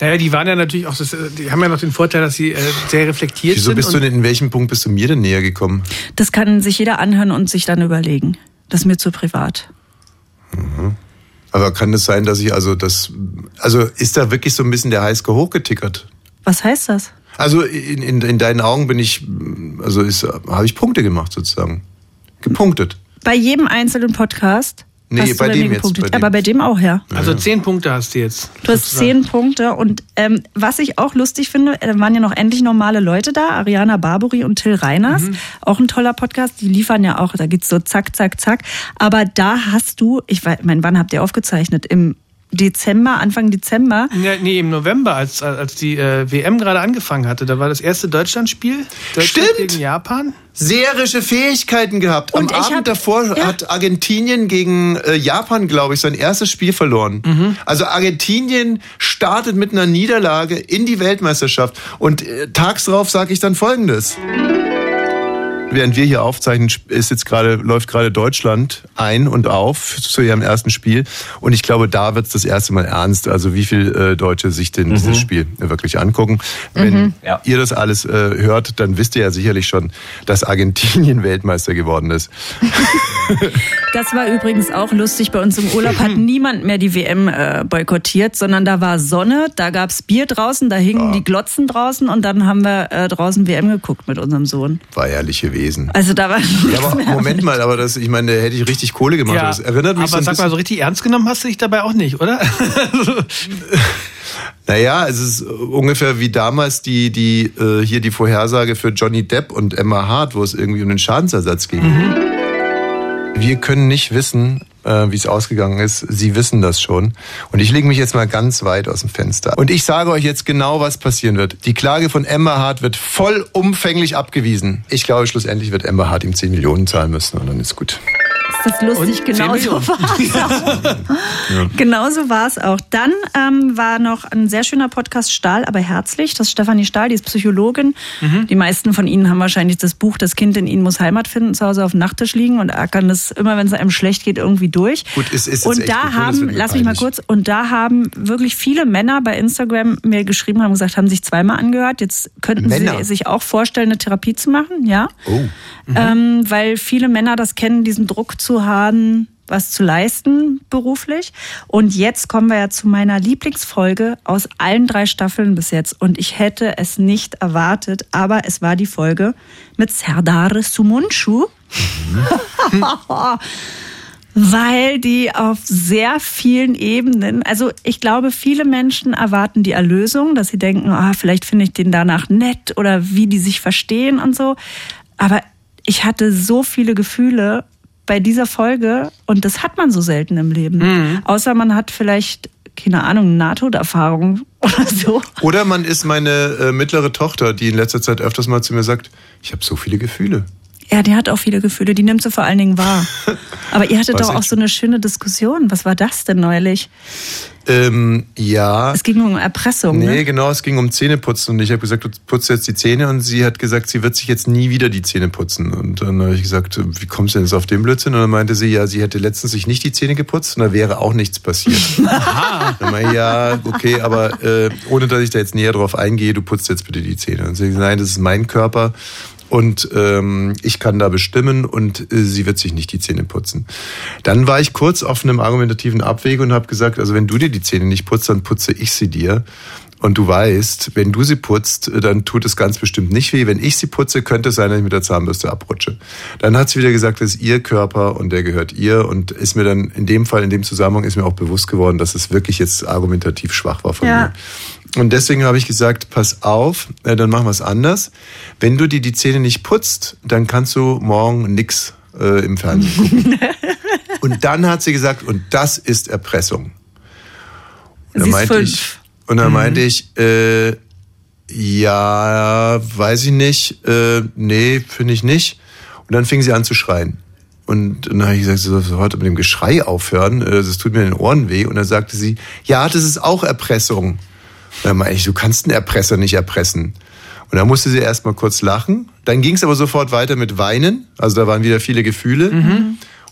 Naja, die waren ja natürlich auch, äh, die haben ja noch den Vorteil, dass sie äh, sehr reflektiert Wieso sind. bist du denn, in welchem Punkt bist du mir denn näher gekommen? Das kann sich jeder anhören und sich dann überlegen. Das ist mir zu privat. Aber kann es sein, dass ich also das, also ist da wirklich so ein bisschen der Heißke hochgetickert? Was heißt das? Also in, in, in deinen Augen bin ich, also habe ich Punkte gemacht sozusagen. Gepunktet. Bei jedem einzelnen Podcast? Nee, bei dem jetzt, gepunktet. bei dem. Aber bei dem auch, ja. Also zehn Punkte hast du jetzt. Du hast zehn Punkte und ähm, was ich auch lustig finde, äh, waren ja noch endlich normale Leute da, Ariana Barbary und Till Reiners, Mhm. auch ein toller Podcast, die liefern ja auch, da geht's so zack, zack, zack. Aber da hast du, ich weiß, mein, wann habt ihr aufgezeichnet? Im Dezember, Anfang Dezember. Ja, nee, im November, als, als die äh, WM gerade angefangen hatte, da war das erste Deutschlandspiel. Deutschland Stimmt. gegen Japan. Seherische Fähigkeiten gehabt. Und Am ich Abend hab- davor ja. hat Argentinien gegen äh, Japan, glaube ich, sein erstes Spiel verloren. Mhm. Also Argentinien startet mit einer Niederlage in die Weltmeisterschaft. Und äh, tags drauf sage ich dann Folgendes. Während wir hier aufzeichnen, ist jetzt gerade, läuft gerade Deutschland ein und auf zu ihrem ersten Spiel. Und ich glaube, da wird es das erste Mal ernst. Also wie viel äh, Deutsche sich denn dieses Spiel wirklich angucken. Wenn Mhm. ihr das alles äh, hört, dann wisst ihr ja sicherlich schon, dass Argentinien [LAUGHS] Weltmeister geworden ist. [LAUGHS] Das war übrigens auch lustig. Bei uns im Urlaub hat [LAUGHS] niemand mehr die WM äh, boykottiert, sondern da war Sonne, da gab's Bier draußen, da hingen die Glotzen draußen und dann haben wir äh, draußen WM geguckt mit unserem Sohn. War herrlich gewesen. Also da war Ja, aber Moment mal, aber das, ich meine, da hätte ich richtig Kohle gemacht. das erinnert mich aber so ein sag mal, so richtig ernst genommen hast du dich dabei auch nicht, oder? [LAUGHS] Naja, es ist ungefähr wie damals die, die äh, hier die Vorhersage für Johnny Depp und Emma Hart, wo es irgendwie um den Schadensersatz ging. Wir können nicht wissen, äh, wie es ausgegangen ist. Sie wissen das schon. Und ich lege mich jetzt mal ganz weit aus dem Fenster. Und ich sage euch jetzt genau, was passieren wird. Die Klage von Amber Hart wird vollumfänglich abgewiesen. Ich glaube, schlussendlich wird Amber Hart ihm 10 Millionen zahlen müssen und dann ist gut. Ist das lustig? Und Genau 10 so Millionen. war es [LAUGHS] auch. Genauso war es auch. Dann ähm, war noch ein sehr schöner Podcast Stahl, aber herzlich. Das ist Stefanie Stahl, die ist Psychologin. Mhm. Die meisten von Ihnen haben wahrscheinlich das Buch Das Kind in Ihnen muss Heimat finden zu Hause auf dem Nachttisch liegen und ackern das immer, wenn es einem schlecht geht, irgendwie durch. Gut, es ist jetzt und da haben, lass mich mal kurz, und da haben wirklich viele Männer bei Instagram mir geschrieben, haben gesagt, haben sich zweimal angehört. Jetzt könnten Männer? sie sich auch vorstellen, eine Therapie zu machen, ja. Oh. Ähm, weil viele Männer das kennen, diesen Druck zu haben, was zu leisten beruflich. Und jetzt kommen wir ja zu meiner Lieblingsfolge aus allen drei Staffeln bis jetzt. Und ich hätte es nicht erwartet, aber es war die Folge mit Serdar Sumunchu. [LAUGHS] Weil die auf sehr vielen Ebenen, also ich glaube, viele Menschen erwarten die Erlösung, dass sie denken, ah, vielleicht finde ich den danach nett oder wie die sich verstehen und so. Aber ich hatte so viele Gefühle bei dieser Folge und das hat man so selten im Leben. Außer man hat vielleicht, keine Ahnung, Nahtoderfahrung [LAUGHS] oder so. Oder man ist meine äh, mittlere Tochter, die in letzter Zeit öfters mal zu mir sagt, ich habe so viele Gefühle. Ja, die hat auch viele Gefühle, die nimmt sie vor allen Dingen wahr. [LAUGHS] Aber ihr hattet doch auch ich. so eine schöne Diskussion. Was war das denn neulich? Ähm, ja. Es ging um Erpressung, Nee, ne? genau, es ging um Zähneputzen und ich habe gesagt, du putzt jetzt die Zähne und sie hat gesagt, sie wird sich jetzt nie wieder die Zähne putzen. Und dann habe ich gesagt, wie kommst du denn jetzt auf den Blödsinn? Und dann meinte sie, ja, sie hätte letztens sich nicht die Zähne geputzt und da wäre auch nichts passiert. [LAUGHS] Dann meinte ich, ja, okay, aber äh, ohne dass ich da jetzt näher drauf eingehe, du putzt jetzt bitte die Zähne. Und sie hat gesagt, nein, das ist mein Körper und ähm, ich kann da bestimmen und äh, sie wird sich nicht die Zähne putzen. Dann war ich kurz auf einem argumentativen Abwege und habe gesagt, also wenn du dir die Zähne nicht putzt, dann putze ich sie dir. Und du weißt, wenn du sie putzt, äh, dann tut es ganz bestimmt nicht weh. Wenn ich sie putze, könnte es sein, dass ich mit der Zahnbürste abrutsche. Dann hat sie wieder gesagt, das ist ihr Körper und der gehört ihr. Und ist mir dann in dem Fall, in dem Zusammenhang, ist mir auch bewusst geworden, dass es wirklich jetzt argumentativ schwach war von Ja. mir. Und deswegen habe ich gesagt, pass auf, äh, dann machen wir es anders. Wenn du dir die Zähne nicht putzt, dann kannst du morgen nix äh, im Fernsehen gucken. [LAUGHS] und dann hat sie gesagt, und das ist Erpressung. Und ist meinte fünf. ich, und dann meinte ich, äh, ja, weiß ich nicht, äh, nee, finde ich nicht. Und dann fing sie an zu schreien. Und dann habe ich gesagt, sie soll heute mit dem Geschrei aufhören, äh, das tut mir in den Ohren weh. Und dann sagte sie, ja, das ist auch Erpressung. Und dann meinte ich, du kannst einen Erpresser nicht erpressen. Und dann musste sie erst mal kurz lachen. Dann ging es aber sofort weiter mit Weinen. Also da waren wieder viele Gefühle.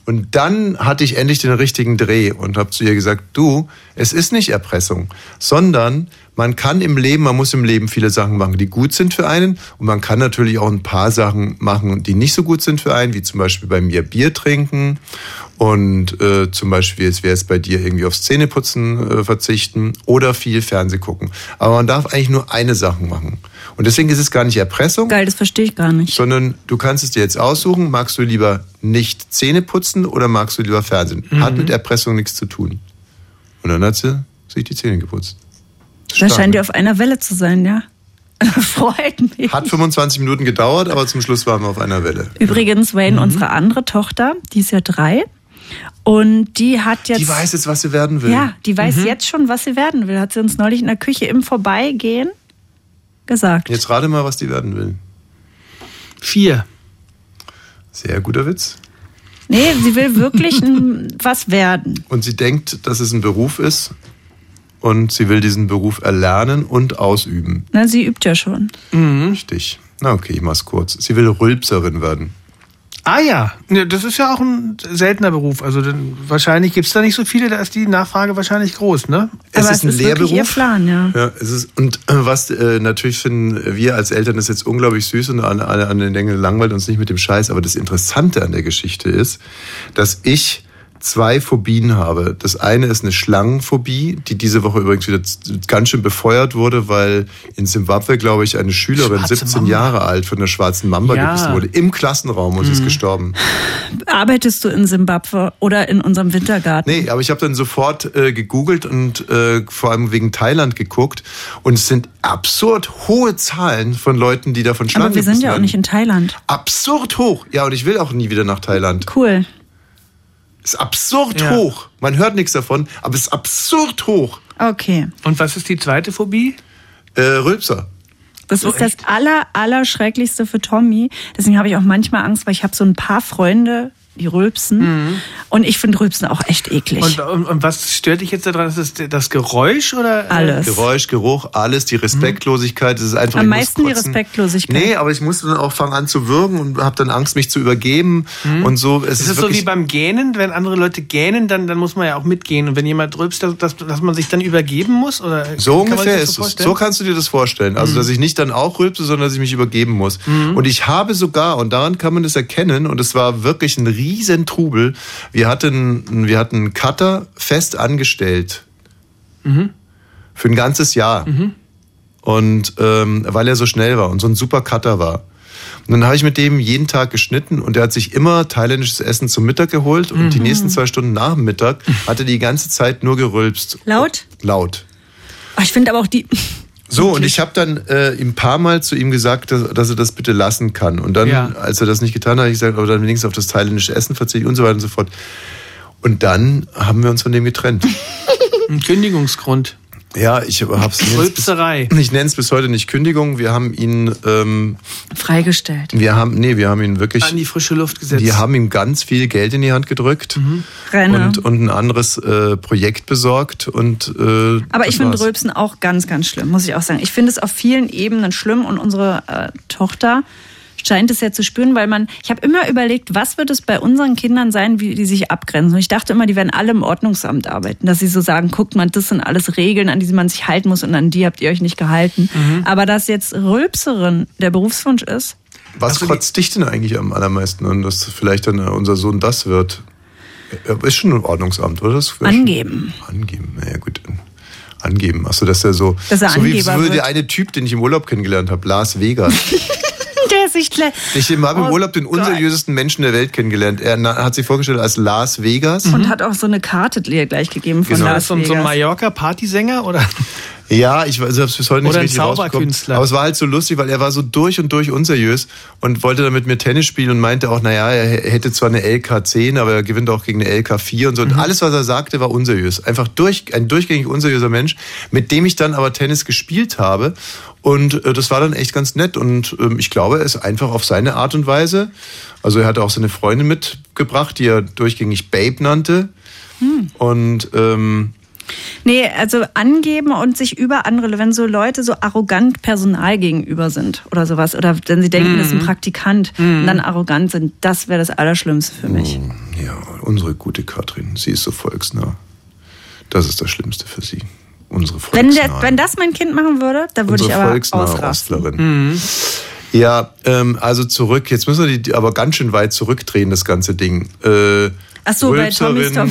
Und dann hatte ich endlich den richtigen Dreh und habe zu ihr gesagt, du, es ist nicht Erpressung, sondern man kann im Leben, man muss im Leben viele Sachen machen, die gut sind für einen und man kann natürlich auch ein paar Sachen machen, die nicht so gut sind für einen, wie zum Beispiel bei mir Bier trinken und äh, zum Beispiel, es wäre es bei dir irgendwie aufs Zähneputzen äh, verzichten oder viel Fernseh gucken. Aber man darf eigentlich nur eine Sache machen. Und deswegen ist es gar nicht Erpressung, Geil, das verstehe ich gar nicht. sondern du kannst es dir jetzt aussuchen, magst du lieber nicht Zähne putzen oder magst du lieber Fernsehen? Hat mit Erpressung nichts zu tun. Und dann hat sie sich die Zähne geputzt. Da scheint ne? ihr auf einer Welle zu sein, ja. [LAUGHS] Freut mich. Hat 25 Minuten gedauert, aber zum Schluss waren wir auf einer Welle. Übrigens, Wayne, Mhm. unsere andere Tochter, die ist ja drei. Und die hat jetzt. Die weiß jetzt, was sie werden will. Ja, die weiß jetzt schon, was sie werden will. Hat sie uns neulich in der Küche im Vorbeigehen gesagt. Jetzt rate mal, was die werden will. Vier. Sehr guter Witz. Nee, sie will wirklich [LAUGHS] was werden. Und sie denkt, dass es ein Beruf ist. Und sie will diesen Beruf erlernen und ausüben. Na, sie übt ja schon. Richtig. Na okay, ich mach's kurz. Sie will Rülpserin werden. Ah ja, Ne, das ist ja auch ein seltener Beruf. Also dann, wahrscheinlich gibt's da nicht so viele, da ist die Nachfrage wahrscheinlich groß, ne? Es Aber ist ein ihr Lehrberuf. Plan, ja. Ja, es ist, und äh, was äh, natürlich finden wir als Eltern das jetzt unglaublich süß und an, an, an den Dingen langweilt uns nicht mit dem Scheiß, aber das Interessante an der Geschichte ist, dass ich zwei Phobien habe. Das eine ist eine Schlangenphobie, die diese Woche übrigens wieder ganz schön befeuert wurde, weil in Zimbabwe, glaube ich, eine Schülerin, Schwarze 17 Mamba. Jahre alt, von der schwarzen Mamba Ja. gebissen wurde. Im Klassenraum und sie ist gestorben. [LAUGHS] Arbeitest du in Simbabwe oder in unserem Wintergarten? Nee, aber ich habe dann sofort äh, gegoogelt und äh, vor allem wegen Thailand geguckt. Und es sind absurd hohe Zahlen von Leuten, die davon Schlangen Aber wir sind ja auch nicht in Thailand. Absurd hoch. Ja, und ich will auch nie wieder nach Thailand. Cool. Ist absurd Ja. hoch. Man hört nichts davon, aber es ist absurd hoch. Okay. Und was ist die zweite Phobie? Äh, Rülpser. Das So, ist das aller, aller Schrecklichste für Tommy. Deswegen habe ich auch manchmal Angst, weil ich habe so ein paar Freunde, die rülpsen. Und ich finde Rülpsen auch echt eklig. Und, und, und was stört dich jetzt daran? Ist das das Geräusch oder? äh, Alles. Geräusch, Geruch, alles, die Respektlosigkeit, das ist einfach Am meisten die. Respektlosigkeit. Nee, aber ich musste dann auch fangen an zu würgen und habe dann Angst, mich zu übergeben und so. Es Ist ist, das so wie beim Gähnen? Wenn andere Leute gähnen, dann, dann muss man ja auch mitgehen. Und wenn jemand rülpst, dass, dass, dass man sich dann übergeben muss? Oder So ungefähr ist es. vorstellen? So kannst du dir das vorstellen. Also, dass ich nicht dann auch rülpse, sondern dass ich mich übergeben muss. Und ich habe sogar, und daran kann man das erkennen, und es war wirklich ein riesen Trubel, wir hatten, wir hatten einen Cutter fest angestellt. Für ein ganzes Jahr. Und ähm, weil er so schnell war und so ein super Cutter war. Und dann habe ich mit dem jeden Tag geschnitten und er hat sich immer thailändisches Essen zum Mittag geholt und die nächsten zwei Stunden nach dem Mittag hat er die ganze Zeit nur gerülpst. Laut? Laut. Oh, ich finde aber auch die. So, und ich habe dann äh, ein paar Mal zu ihm gesagt, dass, dass er das bitte lassen kann. Und dann, Ja. als er das nicht getan hat, habe ich gesagt, aber dann wenigstens auf das thailändische Essen verzichte und so weiter und so fort. Und dann haben wir uns von dem getrennt. [LAUGHS] Ein Kündigungsgrund. Ja, ich hab's Rülpserei. Ich nenne es bis heute nicht Kündigung. Wir haben ihn, ähm, Freigestellt. wir haben, nee, wir haben ihn wirklich, An die frische Luft gesetzt. wir haben ihm ganz viel Geld in die Hand gedrückt Renne. und, und ein anderes äh, Projekt besorgt und äh, Aber ich finde. Rülpsen auch ganz, ganz schlimm, muss ich auch sagen. Ich finde es auf vielen Ebenen schlimm und unsere äh, Tochter scheint es ja zu spüren, weil man, ich habe immer überlegt, was wird es bei unseren Kindern sein, wie die sich abgrenzen. Und ich dachte immer, die werden alle im Ordnungsamt arbeiten, dass sie so sagen, guckt mal, das sind alles Regeln, an die man sich halten muss und an die habt ihr euch nicht gehalten. Aber dass jetzt Rülpserin der Berufswunsch ist, Was kotzt dich denn eigentlich am allermeisten an, dass vielleicht dann äh, unser Sohn das wird? Er ist schon ein Ordnungsamt, oder? Angeben. Schon angeben, naja gut. Angeben. Achso, dass er so. Dass er so wie so der eine Typ, den ich im Urlaub kennengelernt habe, Lars Vegas. [LAUGHS] Sich Ich habe im Oh Urlaub den unseriösesten Menschen der Welt kennengelernt. Er hat sich vorgestellt als Lars Vegas. und hat auch so eine Karte dir gleich gegeben von Genau. Las so, ein- so ein Vegas. Mallorca-Partysänger oder? Ja, ich habe es bis heute nicht Oder ein richtig rausbekommen. Zauberkünstler. Aber es war halt so lustig, weil er war so durch und durch unseriös und wollte dann mit mir Tennis spielen und meinte auch, naja, er hätte zwar eine LK10, aber er gewinnt auch gegen eine LK4 und so. Und alles, was er sagte, war unseriös. Einfach durch, ein durchgängig unseriöser Mensch, mit dem ich dann aber Tennis gespielt habe. Und äh, das war dann echt ganz nett. Und ähm, ich glaube, er ist einfach auf seine Art und Weise. Also er hatte auch seine Freundin mitgebracht, die er durchgängig Babe nannte. Und ähm, Nee, also angeben und sich über andere, wenn so Leute so arrogant Personal gegenüber sind oder sowas, oder wenn sie denken, das ist ein Praktikant und dann arrogant sind, das wäre das Allerschlimmste für mich. Ja, unsere gute Katrin, sie ist so volksnah. Das ist das Schlimmste für sie. Unsere Wenn, volksnahe. der, wenn das mein Kind machen würde, da würde ich aber volksnahe ausrasten. Ostlerin. Ja, ähm, also zurück. Jetzt müssen wir die aber ganz schön weit zurückdrehen, das ganze Ding. Äh, Ach so, bei Tommy's Top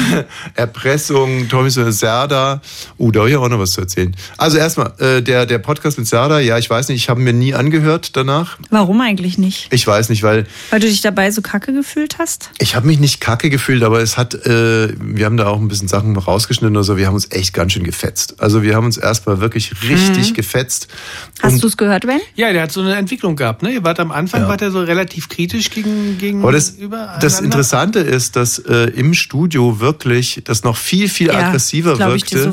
[LAUGHS] Erpressung, Tommy's Serda. Uh, da habe ich auch noch was zu erzählen. Also erstmal, äh, der, der Podcast mit Serda, ja, ich weiß nicht, ich habe mir nie angehört danach. Warum eigentlich nicht? Ich weiß nicht, weil Weil du dich dabei so kacke gefühlt hast? Ich habe mich nicht kacke gefühlt, aber es hat, äh, wir haben da auch ein bisschen Sachen rausgeschnitten oder so. Wir haben uns echt ganz schön gefetzt. Also wir haben uns erstmal wirklich richtig Mhm. gefetzt. Hast du es gehört, Ben? Ja, der hat so eine Entwicklung gehabt. Ne? Ihr wart am Anfang, wart er so relativ kritisch gegen, gegen Aber das, über das Interessante ist, dass äh, im Studio wirklich das noch viel, viel Ja, aggressiver wirkte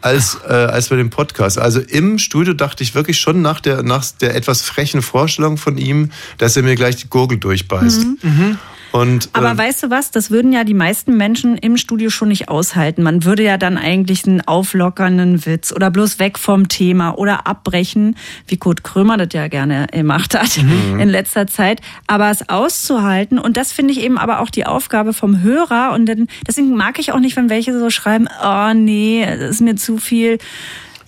als, äh, als bei dem Podcast. Also im Studio dachte ich wirklich schon nach der, nach der etwas frechen Vorstellung von ihm, dass er mir gleich die Gurgel durchbeißt. Mhm. Und, Aber ähm, weißt du was, das würden ja die meisten Menschen im Studio schon nicht aushalten. Man würde ja dann eigentlich einen auflockernden Witz oder bloß weg vom Thema oder abbrechen, wie Kurt Krömer das ja gerne gemacht hat Mhm. in letzter Zeit. Aber es auszuhalten und das finde ich eben aber auch die Aufgabe vom Hörer und dann, deswegen mag ich auch nicht, wenn welche so schreiben, oh nee, das ist mir zu viel.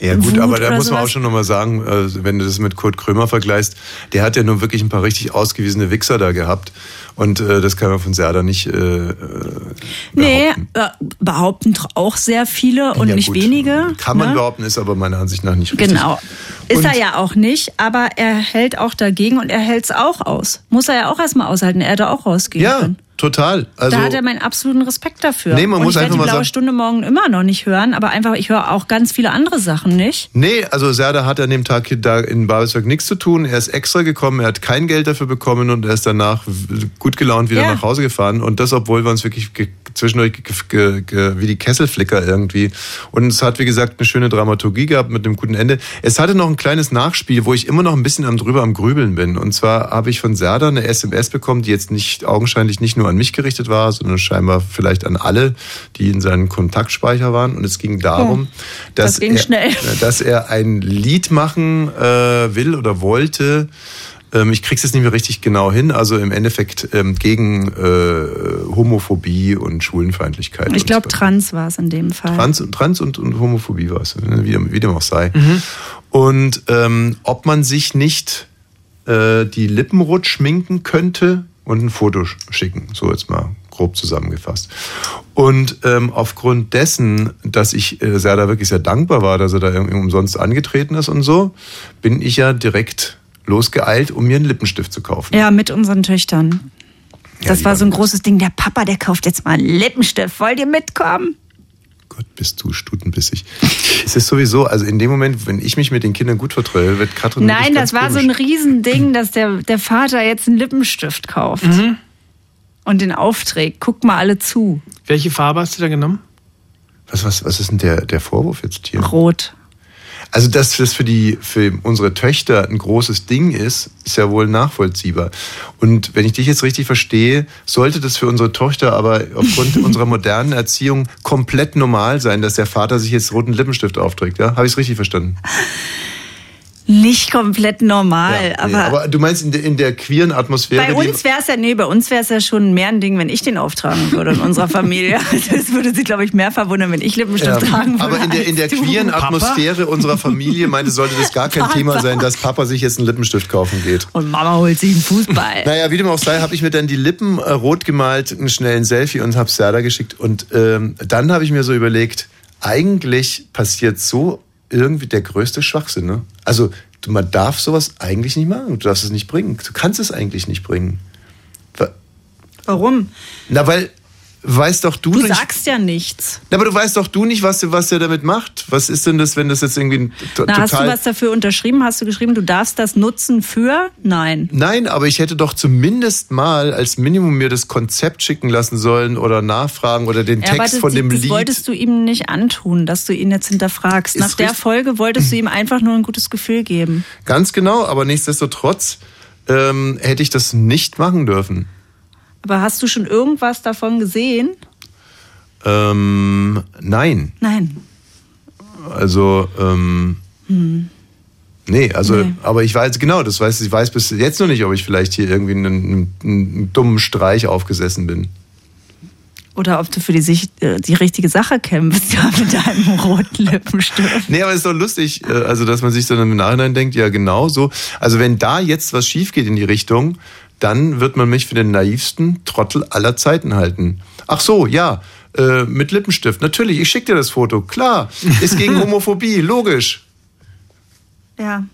Ja gut, Wut aber da muss man auch sowas. schon nochmal sagen, äh, wenn du das mit Kurt Krömer vergleichst, der hat ja nun wirklich ein paar richtig ausgewiesene Wichser da gehabt. Und äh, das kann man von Serda nicht. Äh, äh, Nee, äh, behaupten auch sehr viele und ja, nicht gut. wenige. Kann man ne? behaupten, ist aber meiner Ansicht nach nicht richtig. Genau. Ist Und- er ja auch nicht, aber er hält auch dagegen und er hält es auch aus. Muss er ja auch erstmal aushalten. Er hätte auch rausgehen Ja, können. total. Also, da hat er meinen absoluten Respekt dafür. Nee, man Und muss ich werde einfach die blaue sagen- Stunde morgen immer noch nicht hören, aber einfach, ich höre auch ganz viele andere Sachen nicht. Nee, also Serda hat an dem Tag da in Babelsberg nichts zu tun. Er ist extra gekommen, er hat kein Geld dafür bekommen und er ist danach w- gut gelaunt wieder Ja. nach Hause gefahren. Und das, obwohl wir uns wirklich zwischendurch wie die Kesselflicker irgendwie. Und es hat, wie gesagt, eine schöne Dramaturgie gehabt mit einem guten Ende. Es hatte noch ein kleines Nachspiel, wo ich immer noch ein bisschen am drüber am Grübeln bin. Und zwar habe ich von Serda eine SMS bekommen, die jetzt nicht augenscheinlich nicht nur an mich gerichtet war, sondern scheinbar vielleicht an alle, die in seinem Kontaktspeicher waren. Und es ging darum, Oh, dass das ging er, [LAUGHS] dass er ein Lied machen äh, will oder wollte. Ähm, ich krieg's jetzt nicht mehr richtig genau hin. Also im Endeffekt ähm, gegen äh, Homophobie und Schwulenfeindlichkeit. Ich glaube, Trans war es in dem Fall. Trans, Trans und, und Homophobie war es, ne, wie, dem- wie dem auch sei. Und ähm, ob man sich nicht äh, die Lippen rot schminken könnte und ein Foto sch- schicken, so jetzt mal grob zusammengefasst. Und ähm, aufgrund dessen, dass ich äh, sehr da wirklich sehr dankbar war, dass er da irgendwie umsonst angetreten ist und so, bin ich ja direkt losgeeilt, um mir einen Lippenstift zu kaufen. Ja, mit unseren Töchtern. Das die war so ein großes Ding. Der Papa, der kauft jetzt mal einen Lippenstift. Wollt ihr mitkommen? Bist du stutenbissig. es ist sowieso, also in dem Moment, wenn ich mich mit den Kindern gut verträge, wird Katrin Nein, das war so komisch. ein Riesending, dass der, der Vater jetzt einen Lippenstift kauft. Und den aufträgt. Guckt mal alle zu. Welche Farbe hast du da genommen? Was, was, was ist denn der, der Vorwurf jetzt hier? Rot. Also, dass das für, die, für unsere Töchter ein großes Ding ist, ist ja wohl nachvollziehbar. Und wenn ich dich jetzt richtig verstehe, sollte das für unsere Tochter aber aufgrund [LAUGHS] unserer modernen Erziehung komplett normal sein, dass der Vater sich jetzt roten Lippenstift aufträgt. Ja? Habe ich es richtig verstanden? Nicht komplett normal, Nee, aber, aber du meinst in der, in der queeren Atmosphäre. bei uns wäre es ja, nee, bei uns wäre es ja schon mehr ein Ding, wenn ich den auftragen würde in unserer Familie. [LAUGHS] Das würde sie, glaube ich, mehr verwundern, wenn ich Lippenstift Ja, tragen würde. aber in der, in der queeren Atmosphäre unserer Familie meinte, sollte das gar kein. Thema sein, dass Papa sich jetzt einen Lippenstift kaufen geht. Und Mama holt sich einen Fußball. Naja, wie dem auch sei, habe ich mir dann die Lippen äh, rot gemalt, einen schnellen Selfie und habe Serda geschickt. Und ähm, dann habe ich mir so überlegt, eigentlich passiert so irgendwie der größte Schwachsinn. Ne? Also man darf sowas eigentlich nicht machen. Du darfst es nicht bringen. Du kannst es eigentlich nicht bringen. Wa- Warum? Na, weil weißt doch du, Du nicht. sagst ja nichts. Aber du weißt doch du nicht, was, was der damit macht. Was ist denn das, wenn das jetzt irgendwie ein Na, hast du was dafür unterschrieben? Hast du geschrieben, du darfst das nutzen für? Nein. Nein, aber ich hätte doch zumindest mal als Minimum mir das Konzept schicken lassen sollen oder nachfragen oder den Ja, Text das, von dem das Lied. wolltest du ihm nicht antun, dass du ihn jetzt hinterfragst. Ist Nach der. Folge wolltest du ihm einfach nur ein gutes Gefühl geben. Ganz genau, aber nichtsdestotrotz ähm, hätte ich das nicht machen dürfen. Aber hast du schon irgendwas davon gesehen? Ähm, nein, Nein. also ähm, Hm. nee, also Nee. aber ich weiß genau, das weiß ich weiß bis jetzt noch nicht, ob ich vielleicht hier irgendwie einen, einen, einen dummen Streich aufgesessen bin. Oder ob du für die, Sich- äh, die richtige Sache kämpfst, [LAUGHS] ja, mit deinem roten Lippenstift. Nee, aber es ist doch lustig, äh, also dass man sich dann im Nachhinein denkt, ja genau so. Also wenn da jetzt was schief geht in die Richtung, dann wird man mich für den naivsten Trottel aller Zeiten halten. Ach so, ja, äh, mit Lippenstift. Natürlich, ich schicke dir das Foto. Klar, ist gegen [LAUGHS] Homophobie, logisch. Ja.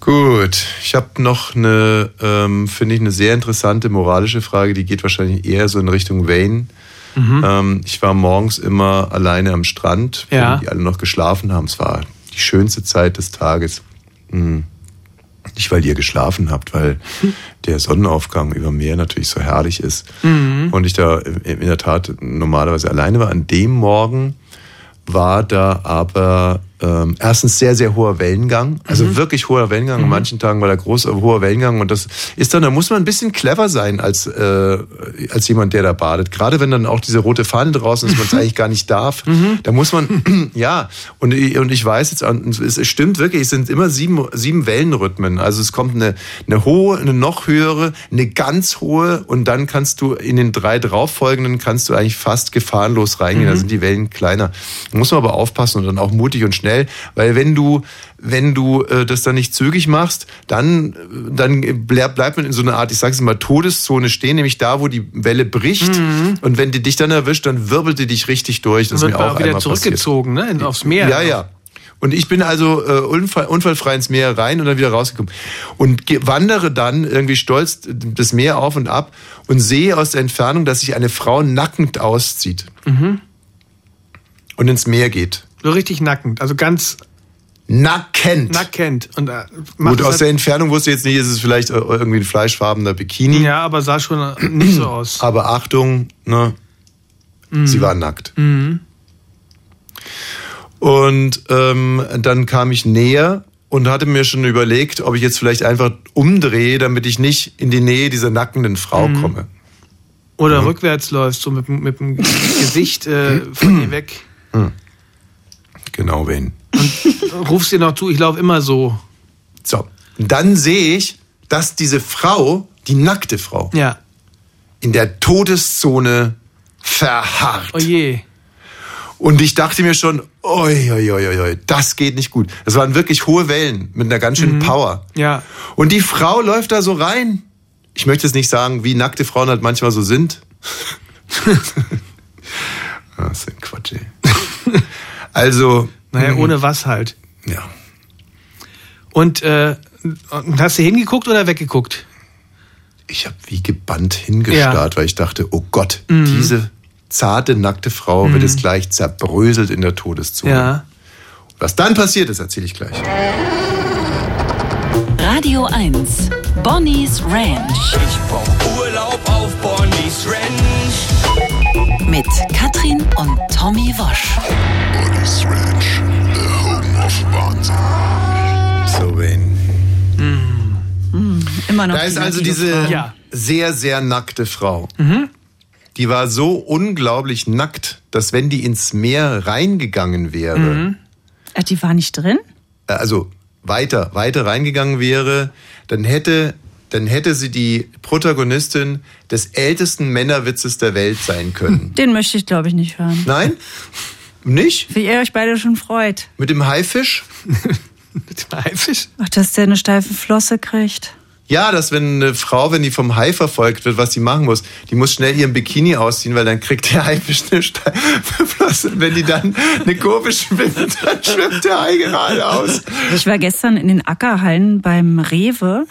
Gut, ich habe noch eine, ähm, finde ich, eine sehr interessante moralische Frage, die geht wahrscheinlich eher so in Richtung Wayne. Mhm. Ähm, ich war morgens immer alleine am Strand, Ja. wenn die alle noch geschlafen haben. Es war die schönste Zeit des Tages. Hm. Nicht, weil ihr geschlafen habt, weil der Sonnenaufgang über Meer natürlich so herrlich ist. Mhm. Und ich da in der Tat normalerweise alleine war. An dem Morgen war da aber ähm, erstens sehr, sehr hoher Wellengang. Also Mhm. wirklich hoher Wellengang. An manchen Tagen war da groß, äh, hoher Wellengang. Und das ist dann, da muss man ein bisschen clever sein als, äh, als jemand, der da badet. Gerade wenn dann auch diese rote Fahne draußen ist, man es [LAUGHS] eigentlich gar nicht darf. Da muss man, [CLEARS THROAT] ja. Und, ich- und ich weiß jetzt, es, es stimmt wirklich, es sind immer sieben, sieben Wellenrhythmen. Also es kommt eine, eine hohe, eine noch höhere, eine ganz hohe und dann kannst du in den drei drauffolgenden kannst du eigentlich fast gefahrenlos reingehen. Da sind die Wellen kleiner. Da muss man aber aufpassen und dann auch mutig und schnell, weil wenn du wenn du äh, das dann nicht zügig machst, dann dann bleib- bleibt man in so einer Art, ich sage es mal, Todeszone stehen, nämlich da, wo die Welle bricht. Und wenn die dich dann erwischt, dann wirbelt die dich richtig durch. Das Dann ist wird mir auch auch wieder einmal passiert. zurückgezogen, ne? Aufs Meer. Ja, ja. Und ich bin also äh, unfall, unfallfrei ins Meer rein und dann wieder rausgekommen. Und wandere dann irgendwie stolz das Meer auf und ab und sehe aus der Entfernung, dass sich eine Frau nackend auszieht Mhm. und ins Meer geht. So richtig nackend. Also ganz nackend. Nackend. Und, äh, Gut, aus halt- der Entfernung wusste ich jetzt nicht, ist es vielleicht äh, irgendwie ein fleischfarbener Bikini. Ja, aber sah schon äh, nicht so aus. Aber Achtung, ne? Mhm. Sie war nackt. Mhm. Und ähm, dann kam ich näher und hatte mir schon überlegt, ob ich jetzt vielleicht einfach umdrehe, damit ich nicht in die Nähe dieser nackenden Frau Mhm. komme. Oder rückwärts läufst, so mit, dem- mit dem Gesicht äh, von ihr [CLEARS THROAT] weg. Genau, wen. Rufst dir noch zu, ich laufe immer so. So, dann sehe ich, dass diese Frau, die nackte Frau, ja. in der Todeszone verharrt. Oh je. Und ich dachte mir schon, oi, oi, oi, oi, oi, das geht nicht gut. Das waren wirklich hohe Wellen mit einer ganz schönen Mhm. Power. Ja. Und die Frau läuft da so rein. Ich möchte jetzt nicht sagen, wie nackte Frauen halt manchmal so sind. [LAUGHS] [LAUGHS] Ah, das ist ein Quatsch, ey. [LAUGHS] Also. Naja, mh, ohne was halt. Ja. Und, äh, hast du hingeguckt oder weggeguckt? Ich habe wie gebannt hingestarrt, weil ich dachte, oh Gott, Mhm. diese zarte, nackte Frau Mhm. wird jetzt gleich zerbröselt in der Todeszone. Ja. Was dann passiert ist, erzähle ich gleich. Radio 1. Bonnie's Ranch. Ich brauch Urlaub auf Bonnie's Ranch. Mit Katrin und Tommy Wosch. Bonnie's Ranch, the home of Wahnsinn. So, Wayne. Immer noch. Da ist also diese. Ja. sehr, sehr nackte Frau. Mhm. Die war so unglaublich nackt, dass wenn die ins Meer reingegangen wäre, Mhm. Ach, die war nicht drin? äh, also weiter, weiter reingegangen wäre, dann hätte, dann hätte sie die Protagonistin des ältesten Männerwitzes der Welt sein können. Den möchte ich, glaube ich, nicht hören. Nein? Nicht? Wie ihr euch beide schon freut. Mit dem Haifisch? [LAUGHS] Mit dem Haifisch? Ach, dass der eine steife Flosse kriegt. Ja, dass wenn eine Frau, wenn die vom Hai verfolgt wird, was sie machen muss, die muss schnell ihren Bikini ausziehen, weil dann kriegt der Haifisch eine. Und wenn die dann eine Kurve schwimmt, dann schwimmt der Hai geradeaus. Ich war gestern in den Ackerhallen beim Rewe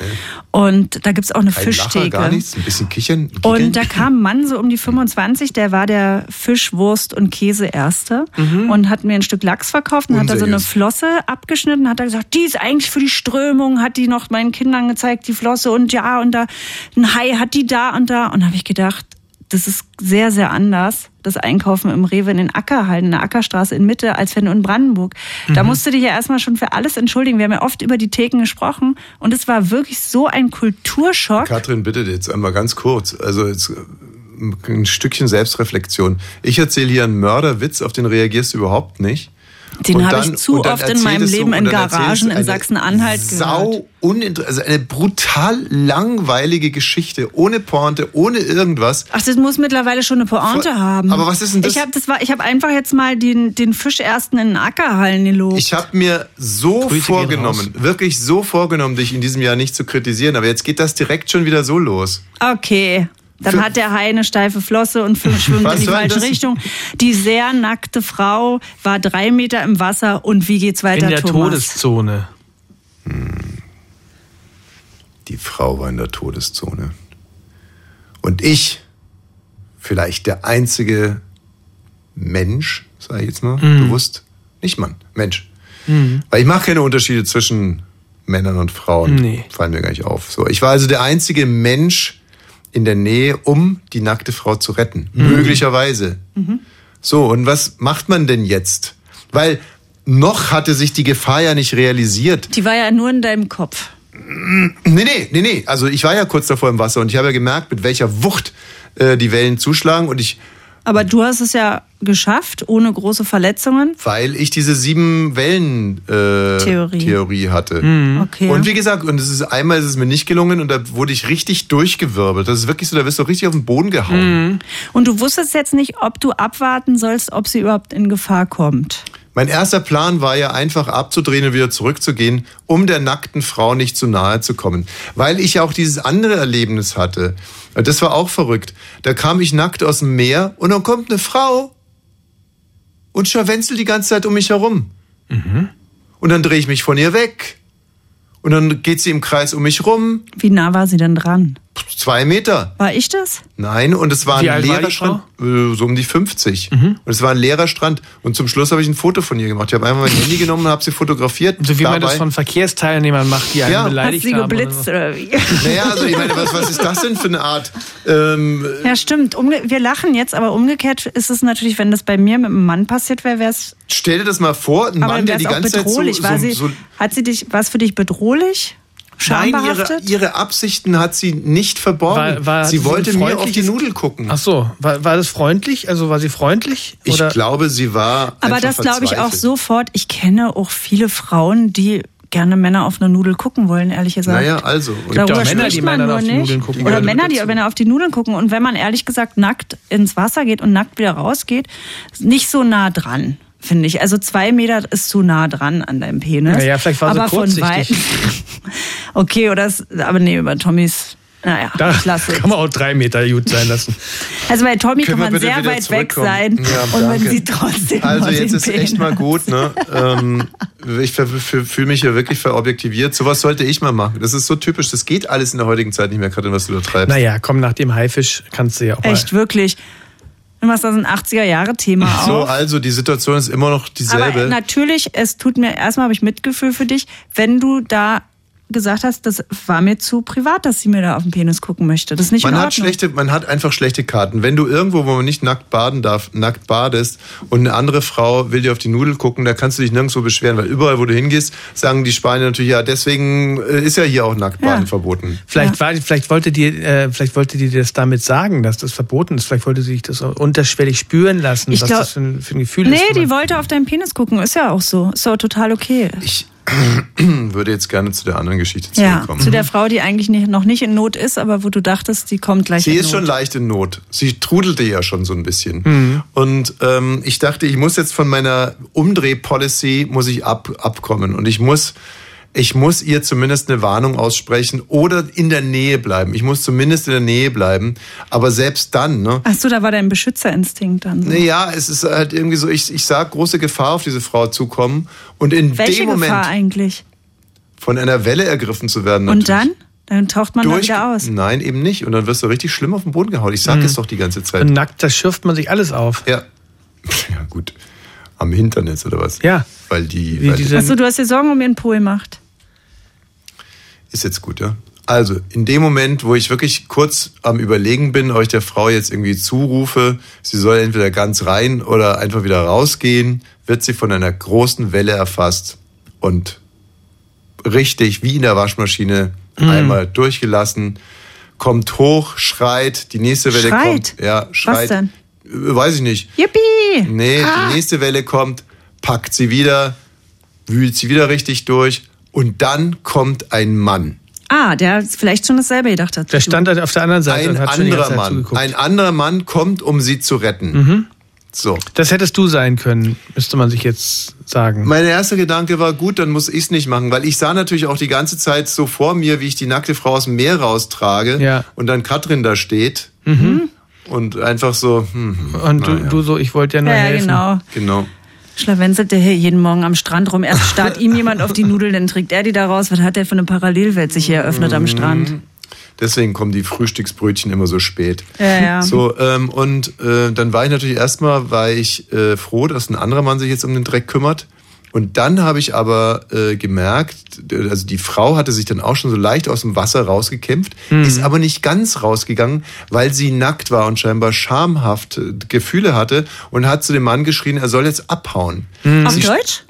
und da gibt's auch eine Kein Lacher, Fischtheke. gar nichts, ein bisschen kichern. Und da kam ein Mann so um die 25, der war der Fischwurst und Käse Erste und hat mir ein Stück Lachs verkauft und hat da so eine Unseriös. Flosse abgeschnitten, hat er gesagt, die ist eigentlich für die Strömung, hat die noch meinen Kindern gezeigt, die Flosse und ja und da ein Hai hat die da und da und habe ich gedacht, das ist sehr, sehr anders, das Einkaufen im Rewe in den Ackerhallen, in der Ackerstraße in Mitte, als wenn du in Brandenburg. Da Mhm. musst du dich ja erstmal schon für alles entschuldigen. Wir haben ja oft über die Theken gesprochen und es war wirklich so ein Kulturschock. Katrin, bitte jetzt einmal ganz kurz. Also jetzt äh, ein Stückchen Selbstreflexion. Ich erzähle hier einen Mörderwitz, auf den reagierst du überhaupt nicht. Den habe ich zu oft in meinem Leben in Garagen in Sachsen-Anhalt gehört. Also eine brutal langweilige Geschichte, ohne Pointe, ohne irgendwas. Ach, das muss mittlerweile schon eine Pointe Voll- haben. aber was ist denn das? Ich habe das war, ich habe einfach jetzt mal den den Fischersten in den Ackerhallen gelobt. Ich habe mir so Grüße vorgenommen, wirklich so vorgenommen, dich in diesem Jahr nicht zu kritisieren, aber jetzt geht das direkt schon wieder so los. okay. Dann Für- hat der Hai eine steife Flosse und schwimmt Was in die falsche? Richtung. Die sehr nackte Frau war drei Meter im Wasser und wie geht's weiter, In der Thomas? Todeszone. Die Frau war in der Todeszone. Und ich, vielleicht der einzige Mensch, sage ich jetzt mal, Mhm. bewusst, nicht Mann, Mensch. Mhm. Weil ich mache keine Unterschiede zwischen Männern und Frauen. Nee. Fallen mir gar nicht auf. So, ich war also der einzige Mensch in der Nähe, um die nackte Frau zu retten. Mhm. Möglicherweise. So, und was macht man denn jetzt? Weil noch hatte sich die Gefahr ja nicht realisiert. Die war ja nur in deinem Kopf. Nee, nee, nee, nee. Also ich war ja kurz davor im Wasser und ich habe ja gemerkt, mit welcher Wucht äh, die Wellen zuschlagen und ich, Aber du hast es ja geschafft, ohne große Verletzungen. weil ich diese sieben Wellen äh, Theorie. Theorie hatte. Okay. Und wie gesagt, und es ist einmal ist es mir nicht gelungen und da wurde ich richtig durchgewirbelt. Das ist wirklich so, da wirst du richtig auf den Boden gehauen. Und du wusstest jetzt nicht, ob du abwarten sollst, ob sie überhaupt in Gefahr kommt. Mein erster Plan war ja einfach abzudrehen und wieder zurückzugehen, um der nackten Frau nicht zu nahe zu kommen. Weil ich ja auch dieses andere Erlebnis hatte. Das war auch verrückt. Da kam ich nackt aus dem Meer und dann kommt eine Frau und scharwenzelt die ganze Zeit um mich herum. Und dann drehe ich mich von ihr weg. Und dann geht sie im Kreis um mich rum. Wie nah war sie denn dran? Zwei Meter. War ich das? Nein, und es war Wie ein alt war leerer die Strand, äh, so um die 50. Und es war ein leerer Strand. Und zum Schluss habe ich ein Foto von ihr gemacht. Ich habe einfach mein Handy genommen und habe sie fotografiert. So wie man das Dabei- von Verkehrsteilnehmern macht, die einen Ja. Beleidigt sie haben. geblitzt oder wie? [LAUGHS] Naja, also ich meine, was, was ist das denn für eine Art? Ähm, Ja, stimmt. Umge wir lachen jetzt, aber umgekehrt ist es natürlich, wenn das bei mir mit einem Mann passiert wäre, wäre es. stell dir das mal vor, ein Aber Mann, der die ganze Zeit so, bedrohlich. war so, sie, so hat sie dich, war es für dich bedrohlich? Nein, ihre, ihre Absichten hat sie nicht verborgen. War- war- sie wollte mir auf die Nudel gucken. Ach so, war, war das freundlich? Also war sie freundlich? Ich Oder? glaube, sie war. Aber das glaube ich auch sofort. Ich kenne auch viele Frauen, die gerne Männer auf eine Nudel gucken wollen, ehrlich gesagt. Naja, also. Und Gibt Darüber auch Männer, spricht die man Männer nur auf die nicht. Nudeln gucken. Oder Männer, die dazu. wenn er auf die Nudeln gucken. Und wenn man ehrlich gesagt nackt ins Wasser geht und nackt wieder rausgeht, nicht so nah dran. Finde ich. Also zwei Meter ist zu nah dran an deinem Penis. Naja, vielleicht war sie aber von kurzsichtig. Weitem. [LAUGHS] Okay, oder es, aber nee, über Tommys. Naja, Da ich lasse es. kann man auch drei Meter gut sein lassen. Also bei Tommy Können kann man sehr weit weg sein Ja, und man danke. sieht trotzdem Also jetzt den ist echt mal Penis. gut, ne? [LAUGHS] ähm, ich fühle mich hier wirklich verobjektiviert. Sowas sollte ich mal machen. Das ist so typisch. Das geht alles in der heutigen Zeit nicht mehr, Katrin, was du da treibst. Naja, komm, nach dem Haifisch kannst du ja auch Echt, wirklich. Du machst das ein 80er-Jahre-Thema So, auf. also die Situation ist immer noch dieselbe. Aber natürlich, es tut mir, erstmal habe ich Mitgefühl für dich, wenn du da gesagt hast, das war mir zu privat, dass sie mir da auf den Penis gucken möchte. Das ist nicht man in hat schlechte, man hat einfach schlechte Karten. Wenn du irgendwo, wo man nicht nackt baden darf, nackt badest und eine andere Frau will dir auf die Nudel gucken, da kannst du dich nirgendwo beschweren, weil überall, wo du hingehst, sagen die Spanier natürlich, ja, deswegen äh, ist ja hier auch Nacktbaden Ja. verboten. Vielleicht, war, vielleicht, wollte die, äh, vielleicht wollte die das damit sagen, dass das verboten ist. Vielleicht wollte sie sich das auch unterschwellig spüren lassen, Ich was glaub- das für ein, für ein Gefühl Nee, ist. die wollte auf deinen Penis gucken. Ist ja auch so. Ist doch total okay. Ich [CLEARS THROAT] würde jetzt gerne zu der anderen Geschichte Ja, zurückkommen. zu der Frau, die eigentlich nicht, noch nicht in Not ist, aber wo du dachtest, die kommt gleich Sie in ist Not. schon leicht in Not. Sie trudelte ja schon so ein bisschen. Mhm. Und ähm, ich dachte, ich muss jetzt von meiner Umdreh-Policy muss ich ab, abkommen. Und ich muss, ich muss ihr zumindest eine Warnung aussprechen oder in der Nähe bleiben. Ich muss zumindest in der Nähe bleiben. Aber selbst dann, ne? Ach so, da war dein Beschützerinstinkt dann. So. Naja, es ist halt irgendwie so, ich, ich sag große Gefahr auf diese Frau zukommen. Und in Welche dem Moment Gefahr eigentlich? von einer Welle ergriffen zu werden. Und natürlich. dann? Dann taucht man da Durch- wieder aus. Nein, eben nicht. Und dann wirst du richtig schlimm auf den Boden gehauen. Ich sag Mhm. es doch die ganze Zeit. Und nackt, da schürft man sich alles auf. Ja. [LAUGHS] Ja, gut. Am Hintern jetzt, oder was? Ja. Weil die. Wie weil diese- Achso, du hast dir Sorgen um ihren Po gemacht. Ist jetzt gut, ja? Also, in dem Moment, wo ich wirklich kurz am Überlegen bin, ob ich der Frau jetzt irgendwie zurufe, sie soll entweder ganz rein oder einfach wieder rausgehen, wird sie von einer großen Welle erfasst und richtig wie in der Waschmaschine Mhm. einmal durchgelassen, kommt hoch, schreit, die nächste Welle Schreit? kommt. Ja, schreit. denn? Äh, Weiß ich nicht. Yippie! Nee, Ah. die nächste Welle kommt, packt sie wieder, wühlt sie wieder richtig durch und dann kommt ein Mann. Ah, der vielleicht schon dasselbe gedacht hat. Der stand halt auf der anderen Seite Ein anderer Mann. zugeguckt. Ein anderer Mann kommt, um sie zu retten. Mhm. So. Das hättest du sein können, müsste man sich jetzt sagen. Mein erster Gedanke war, gut, dann muss ich es nicht machen, weil ich sah natürlich auch die ganze Zeit so vor mir, wie ich die nackte Frau aus dem Meer raustrage Ja. und dann Katrin da steht Mhm. und einfach so. Hm, Und du, naja. du so, ich wollte ja nur Ja, helfen. genau. Genau. Schlawenzelt der hier jeden Morgen am Strand rum. Erst starrt ihm jemand auf die Nudeln, dann trägt er die da raus. Was hat der für eine Parallelwelt sich hier eröffnet am Strand? Deswegen kommen die Frühstücksbrötchen immer so spät. Ja, ja. So, ähm, und äh, dann war ich natürlich erstmal, war ich äh, froh, dass ein anderer Mann sich jetzt um den Dreck kümmert. Und dann habe ich aber äh, gemerkt, äh, also die Frau hatte sich dann auch schon so leicht aus dem Wasser rausgekämpft, Mhm. ist aber nicht ganz rausgegangen, weil sie nackt war und scheinbar schamhaft äh, Gefühle hatte und hat zu dem Mann geschrien, er soll jetzt abhauen. Auf Sie- Deutsch?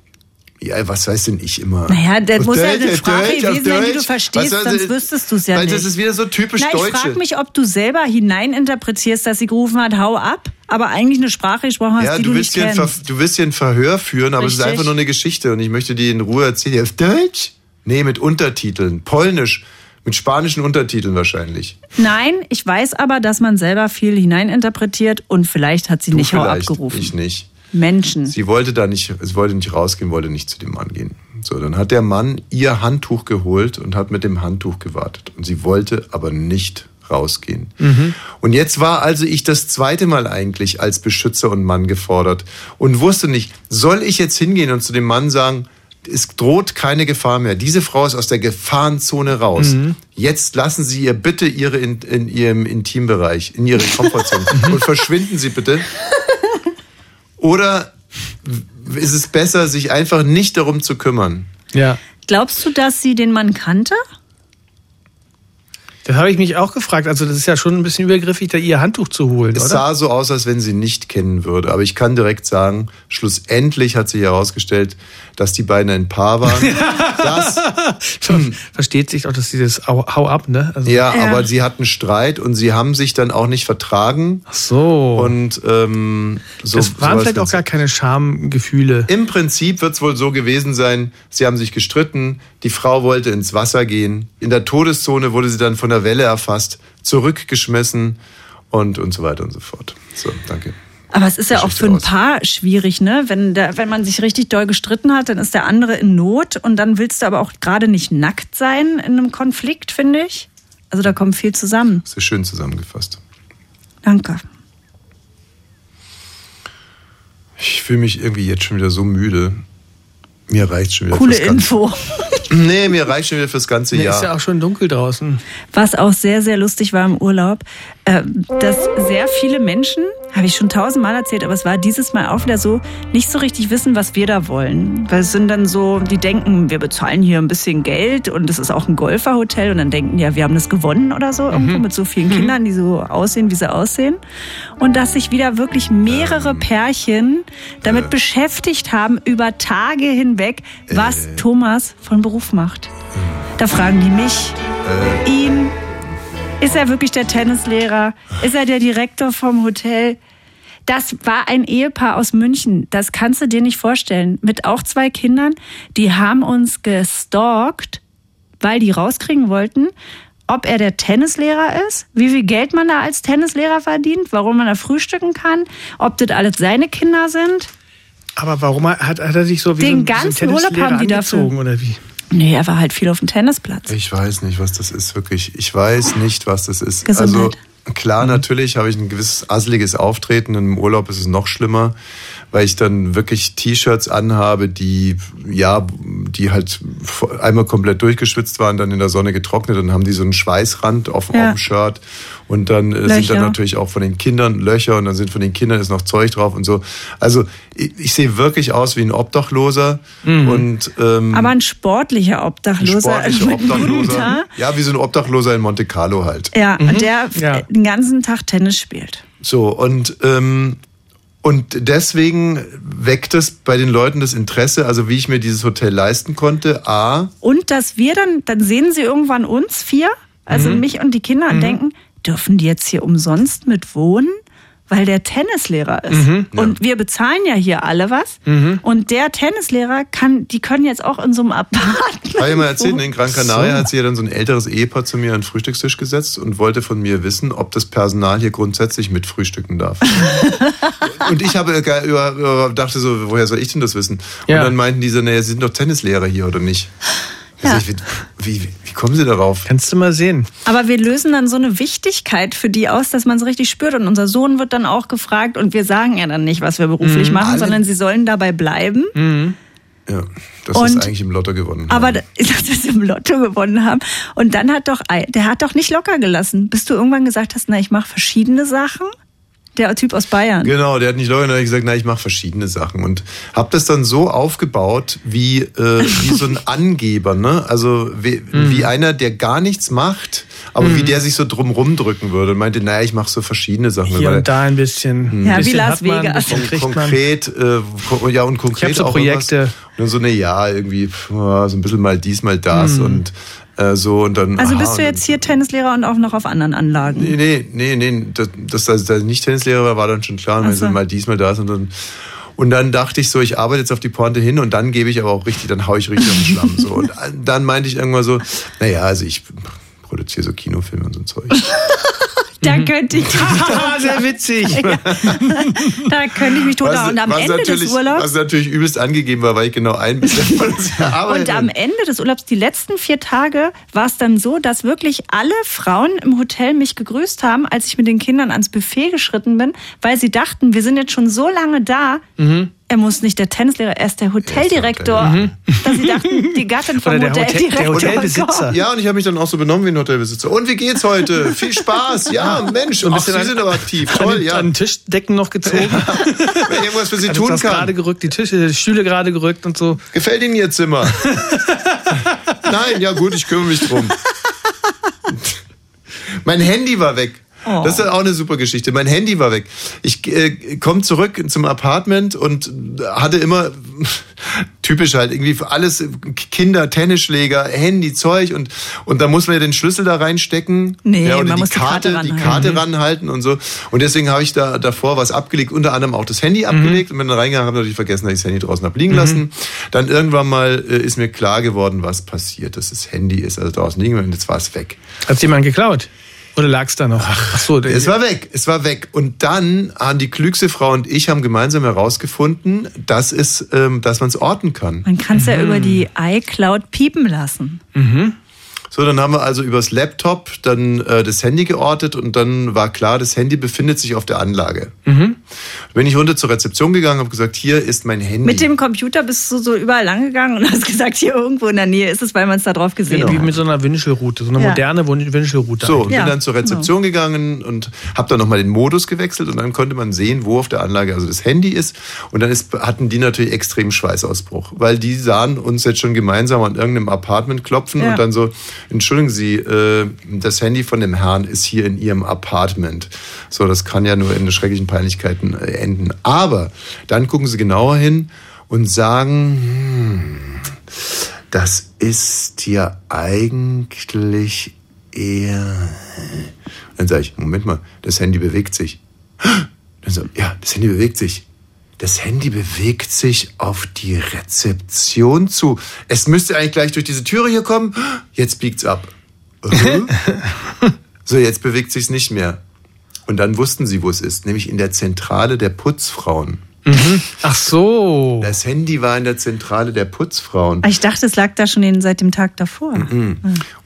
Ja, was weiß denn ich immer? Naja, das muss ja eine Sprache Deutsch, gewesen sein, die du verstehst, sonst wüsstest du es ja Weil nicht. das ist wieder so typisch ich Deutsche. frage mich, ob du selber hineininterpretierst, dass sie gerufen hat, hau ab, aber eigentlich eine Sprache gesprochen hast, Ja, die du du, willst, nicht ein kennst. du willst hier ein Verhör führen, aber es ist Richtig. einfach nur eine Geschichte und ich möchte die in Ruhe erzählen. Auf Deutsch? Nee, mit Untertiteln. Polnisch. Mit spanischen Untertiteln wahrscheinlich. Nein, ich weiß aber, dass man selber viel hineininterpretiert und vielleicht hat sie Du nicht hau abgerufen. ich nicht. Menschen. Sie wollte da nicht, sie wollte nicht rausgehen, wollte nicht zu dem Mann gehen. So, dann hat der Mann ihr Handtuch geholt und hat mit dem Handtuch gewartet. Und sie wollte aber nicht rausgehen. Mhm. Und jetzt war also ich das zweite Mal eigentlich als Beschützer und Mann gefordert und wusste nicht, soll ich jetzt hingehen und zu dem Mann sagen, es droht keine Gefahr mehr. Diese Frau ist aus der Gefahrenzone raus. Mhm. Jetzt lassen Sie ihr bitte ihre in, in ihrem Intimbereich, in ihre Komfortzone [LAUGHS] und verschwinden Sie bitte. Oder ist es besser, sich einfach nicht darum zu kümmern? Ja. Glaubst du, dass sie den Mann kannte? Das habe ich mich auch gefragt. Also das ist ja schon ein bisschen übergriffig, da ihr Handtuch zu holen, Es oder? sah so aus, als wenn sie nicht kennen würde. Aber ich kann direkt sagen, schlussendlich hat sich herausgestellt, dass die beiden ein Paar waren. [LAUGHS] das, Versteht sich doch, dass dieses Hau, Hau ab, ne? Also, ja, aber sie hatten Streit und sie haben sich dann auch nicht vertragen. Ach so. Und ähm, so, das waren vielleicht auch gar keine Schamgefühle. Im Prinzip wird es wohl so gewesen sein, sie haben sich gestritten, die Frau wollte ins Wasser gehen, in der Todeszone wurde sie dann von der Welle erfasst, zurückgeschmissen und, und so weiter und so fort. So, danke. Aber es ist ja auch für ein Paar schwierig, ne? Wenn, der, wenn man sich richtig doll gestritten hat, dann ist der andere in Not und dann willst du aber auch gerade nicht nackt sein in einem Konflikt, finde ich. Also da kommt viel zusammen. Ist schön zusammengefasst. Danke. Ich fühle mich irgendwie jetzt schon wieder so müde. Mir reicht schon wieder Coole fürs ganze, Info. [LAUGHS] Nee, mir reicht schon wieder fürs ganze Nee, Jahr. ist ja auch schon dunkel draußen. Was auch sehr, sehr lustig war im Urlaub, äh, dass sehr viele Menschen, habe ich schon tausendmal erzählt, aber es war dieses Mal auch wieder so, nicht so richtig wissen, was wir da wollen. Weil es sind dann so, die denken, wir bezahlen hier ein bisschen Geld und es ist auch ein Golferhotel und dann denken, ja, wir haben das gewonnen oder so, irgendwo mit so vielen Kindern, die so aussehen, wie sie aussehen. Und dass sich wieder wirklich mehrere Pärchen damit beschäftigt haben, über Tage hinweg, was Thomas von Beruf macht. Da fragen die mich, ihn, ist er wirklich der Tennislehrer? Ist er der Direktor vom Hotel? Das war ein Ehepaar aus München. Das kannst du dir nicht vorstellen. Mit auch zwei Kindern. Die haben uns gestalkt, weil die rauskriegen wollten, ob er der Tennislehrer ist, wie viel Geld man da als Tennislehrer verdient, warum man da frühstücken kann, ob das alles seine Kinder sind. Aber warum hat, hat er sich so wie Den so ein, ganzen wie so ein Urlaub Tennislehrer haben die dafür. angezogen, oder wie? Nee, er war halt viel auf dem Tennisplatz. Ich weiß nicht, was das ist, wirklich. Ich weiß nicht, was das ist. Gesundheit. Also klar, natürlich habe ich ein gewisses asseliges Auftreten. Im Urlaub ist es noch schlimmer, weil ich dann wirklich T-Shirts anhabe, die ja, die halt einmal komplett durchgeschwitzt waren, dann in der Sonne getrocknet, dann haben die so einen Schweißrand auf, Ja. auf dem Shirt und dann äh, sind Löcher. dann natürlich auch von den Kindern Löcher und dann sind von den Kindern ist noch Zeug drauf und so. Also ich, ich sehe wirklich aus wie ein Obdachloser und ähm, Aber ein sportlicher Obdachloser. sportlicher einem guten Obdachloser. Ja, wie so ein Obdachloser in Monte Carlo halt. Ja, Mhm. der Ja. den ganzen Tag Tennis spielt. So, und, ähm, und deswegen weckt es bei den Leuten das Interesse, also wie ich mir dieses Hotel leisten konnte. A, Und dass wir dann, dann sehen sie irgendwann uns vier, also Mhm. mich und die Kinder, und denken, dürfen die jetzt hier umsonst mit wohnen? Weil der Tennislehrer ist. Mhm. Und wir bezahlen ja hier alle was. Mhm. Und der Tennislehrer kann, die können jetzt auch in so einem Apartment. habe ich mal erzählt, [LAUGHS] in Gran Canaria So. hat sie ja dann so ein älteres Ehepaar zu mir an den Frühstückstisch gesetzt und wollte von mir wissen, ob das Personal hier grundsätzlich mit frühstücken darf. [LAUGHS] und ich habe äh, über, über, dachte so, woher soll ich denn das wissen? Ja. Und dann meinten die so, naja, sie sind doch Tennislehrer hier, oder nicht? Ja. Also ich, wie, wie, wie kommen sie darauf? Kannst du mal sehen. Aber wir lösen dann so eine Wichtigkeit für die aus, dass man es richtig spürt. Und unser Sohn wird dann auch gefragt und wir sagen ja dann nicht, was wir beruflich Mhm. machen, Alle- sondern sie sollen dabei bleiben. Ja, das Und- ist eigentlich im Lotto gewonnen. Aber [LAUGHS] dass wir im Lotto gewonnen haben. Und dann hat doch, der hat doch nicht locker gelassen, bis du irgendwann gesagt hast, na, ich mache verschiedene Sachen. Der Typ aus Bayern. Genau, der hat nicht locker gesagt, na, ich mache verschiedene Sachen und habe das dann so aufgebaut wie äh, wie so ein [LAUGHS] Angeber, ne? Also wie, Mhm. wie einer, der gar nichts macht, aber wie der sich so drum rumdrücken würde und meinte, naja, ich mache so verschiedene Sachen. Hier und da ein bisschen. Ja, wie bisschen Las hat man, Vegas. man. konkret, äh, ja und konkret Ich so auch Projekte. irgendwas. Und dann so eine ja irgendwie ja, so ein bisschen mal dies mal das Mhm. und äh, so und dann. Also aha, bist du jetzt hier Tennislehrer und auch noch auf anderen Anlagen? Nee, nee, nee, nee. Das, dass dass ich nicht Tennislehrer war, war dann schon klar. Und so. sind mal dies, mal das und dann. Und dann dachte ich so, ich arbeite jetzt auf die Pointe hin und dann gebe ich aber auch richtig, dann hau ich richtig auf den Schlamm. So. Und [LAUGHS] dann meinte ich irgendwann so, naja, also ich produziere so Kinofilme und so ein Zeug. [LAUGHS] Da könnte ich Haha, [LAUGHS] sehr witzig. da könnte ich mich total. Und am Ende des Urlaubs. was natürlich übelst angegeben war, weil ich genau ein bisschen von uns. Und am Ende des Urlaubs, die letzten vier Tage, war es dann so, dass wirklich alle Frauen im Hotel mich gegrüßt haben, als ich mit den Kindern ans Buffet geschritten bin, weil sie dachten, wir sind jetzt schon so lange da. Mhm. Er muss nicht der Tennislehrer, er ist der Hoteldirektor. Dass sie dachten, die Gattin [LAUGHS] vom Oder der Hotel- der Hoteldirektor. Hotelbesitzer. Ja, und ich habe mich dann auch so benommen wie ein Hotelbesitzer. Und wie geht's heute? Viel Spaß. Ja, Mensch, Und Sie sind aber aktiv. An Toll, den, ja. an den Tischdecken noch gezogen. Wenn irgendwas für Sie tun kann. gerade gerückt, die Tische, die Stühle gerade gerückt und so. Gefällt Ihnen Ihr Zimmer? [LAUGHS] Nein, ja gut, ich kümmere mich drum. Mein Handy war weg. Oh. Das ist auch eine super Geschichte. Mein Handy war weg. Ich äh, komme zurück zum Apartment und hatte immer [LAUGHS] typisch halt irgendwie für alles Kinder, Tennisschläger, Handy, Zeug und und da muss man ja den Schlüssel da reinstecken. Nee, ja, oder man die muss die Karte Karte, die ranhalten. Karte Mhm. ranhalten und so. Und deswegen habe ich da davor was abgelegt, unter anderem auch das Handy abgelegt und bin dann reingegangen, habe natürlich vergessen, dass ich das Handy draußen habe liegen Mhm. lassen. Dann irgendwann mal äh, ist mir klar geworden, was passiert, dass das Handy ist also draußen liegen und jetzt war es weg. Hat jemand geklaut? Oder lag es da noch? Ach so, der- Es war weg, es war weg. Und dann haben die klügste Frau und ich haben gemeinsam herausgefunden, dass es, ähm, dass man es orten kann. Man kann es ja Mhm. über die iCloud piepen lassen. So, dann haben wir also übers Laptop dann äh, das Handy geortet und dann war klar, das Handy befindet sich auf der Anlage. Mhm. Bin ich runter zur Rezeption gegangen, habe gesagt, hier ist mein Handy. Mit dem Computer bist du so überall lang gegangen und hast [LAUGHS] gesagt, hier irgendwo in der Nähe ist es, weil man es da drauf gesehen Genau. Wie hat. mit so einer Wünschelroute, so eine Ja. moderne Wünschelroute. So, und Ja, bin dann zur Rezeption gegangen und habe dann nochmal den Modus gewechselt und dann konnte man sehen, wo auf der Anlage also das Handy ist. Und dann ist, hatten die natürlich extrem Schweißausbruch, weil die sahen uns jetzt schon gemeinsam an irgendeinem Apartment klopfen Ja. und dann so, entschuldigen Sie, äh, das Handy von dem Herrn ist hier in Ihrem Apartment. So, das kann ja nur in schrecklichen Peinlichkeiten äh, enden. Aber dann gucken Sie genauer hin und sagen, hm, das ist ja eigentlich eher. Dann sage ich, Moment mal, das Handy bewegt sich. Dann so, ja, das Handy bewegt sich. Das Handy bewegt sich auf die Rezeption zu. Es müsste eigentlich gleich durch diese Türe hier kommen. Jetzt biegt's ab. [LAUGHS] So, jetzt bewegt sich's nicht mehr. Und dann wussten sie, wo es ist, nämlich in der Zentrale der Putzfrauen. Mhm. Ach so. Das Handy war in der Zentrale der Putzfrauen. Ich dachte, es lag da schon seit dem Tag davor. Mhm.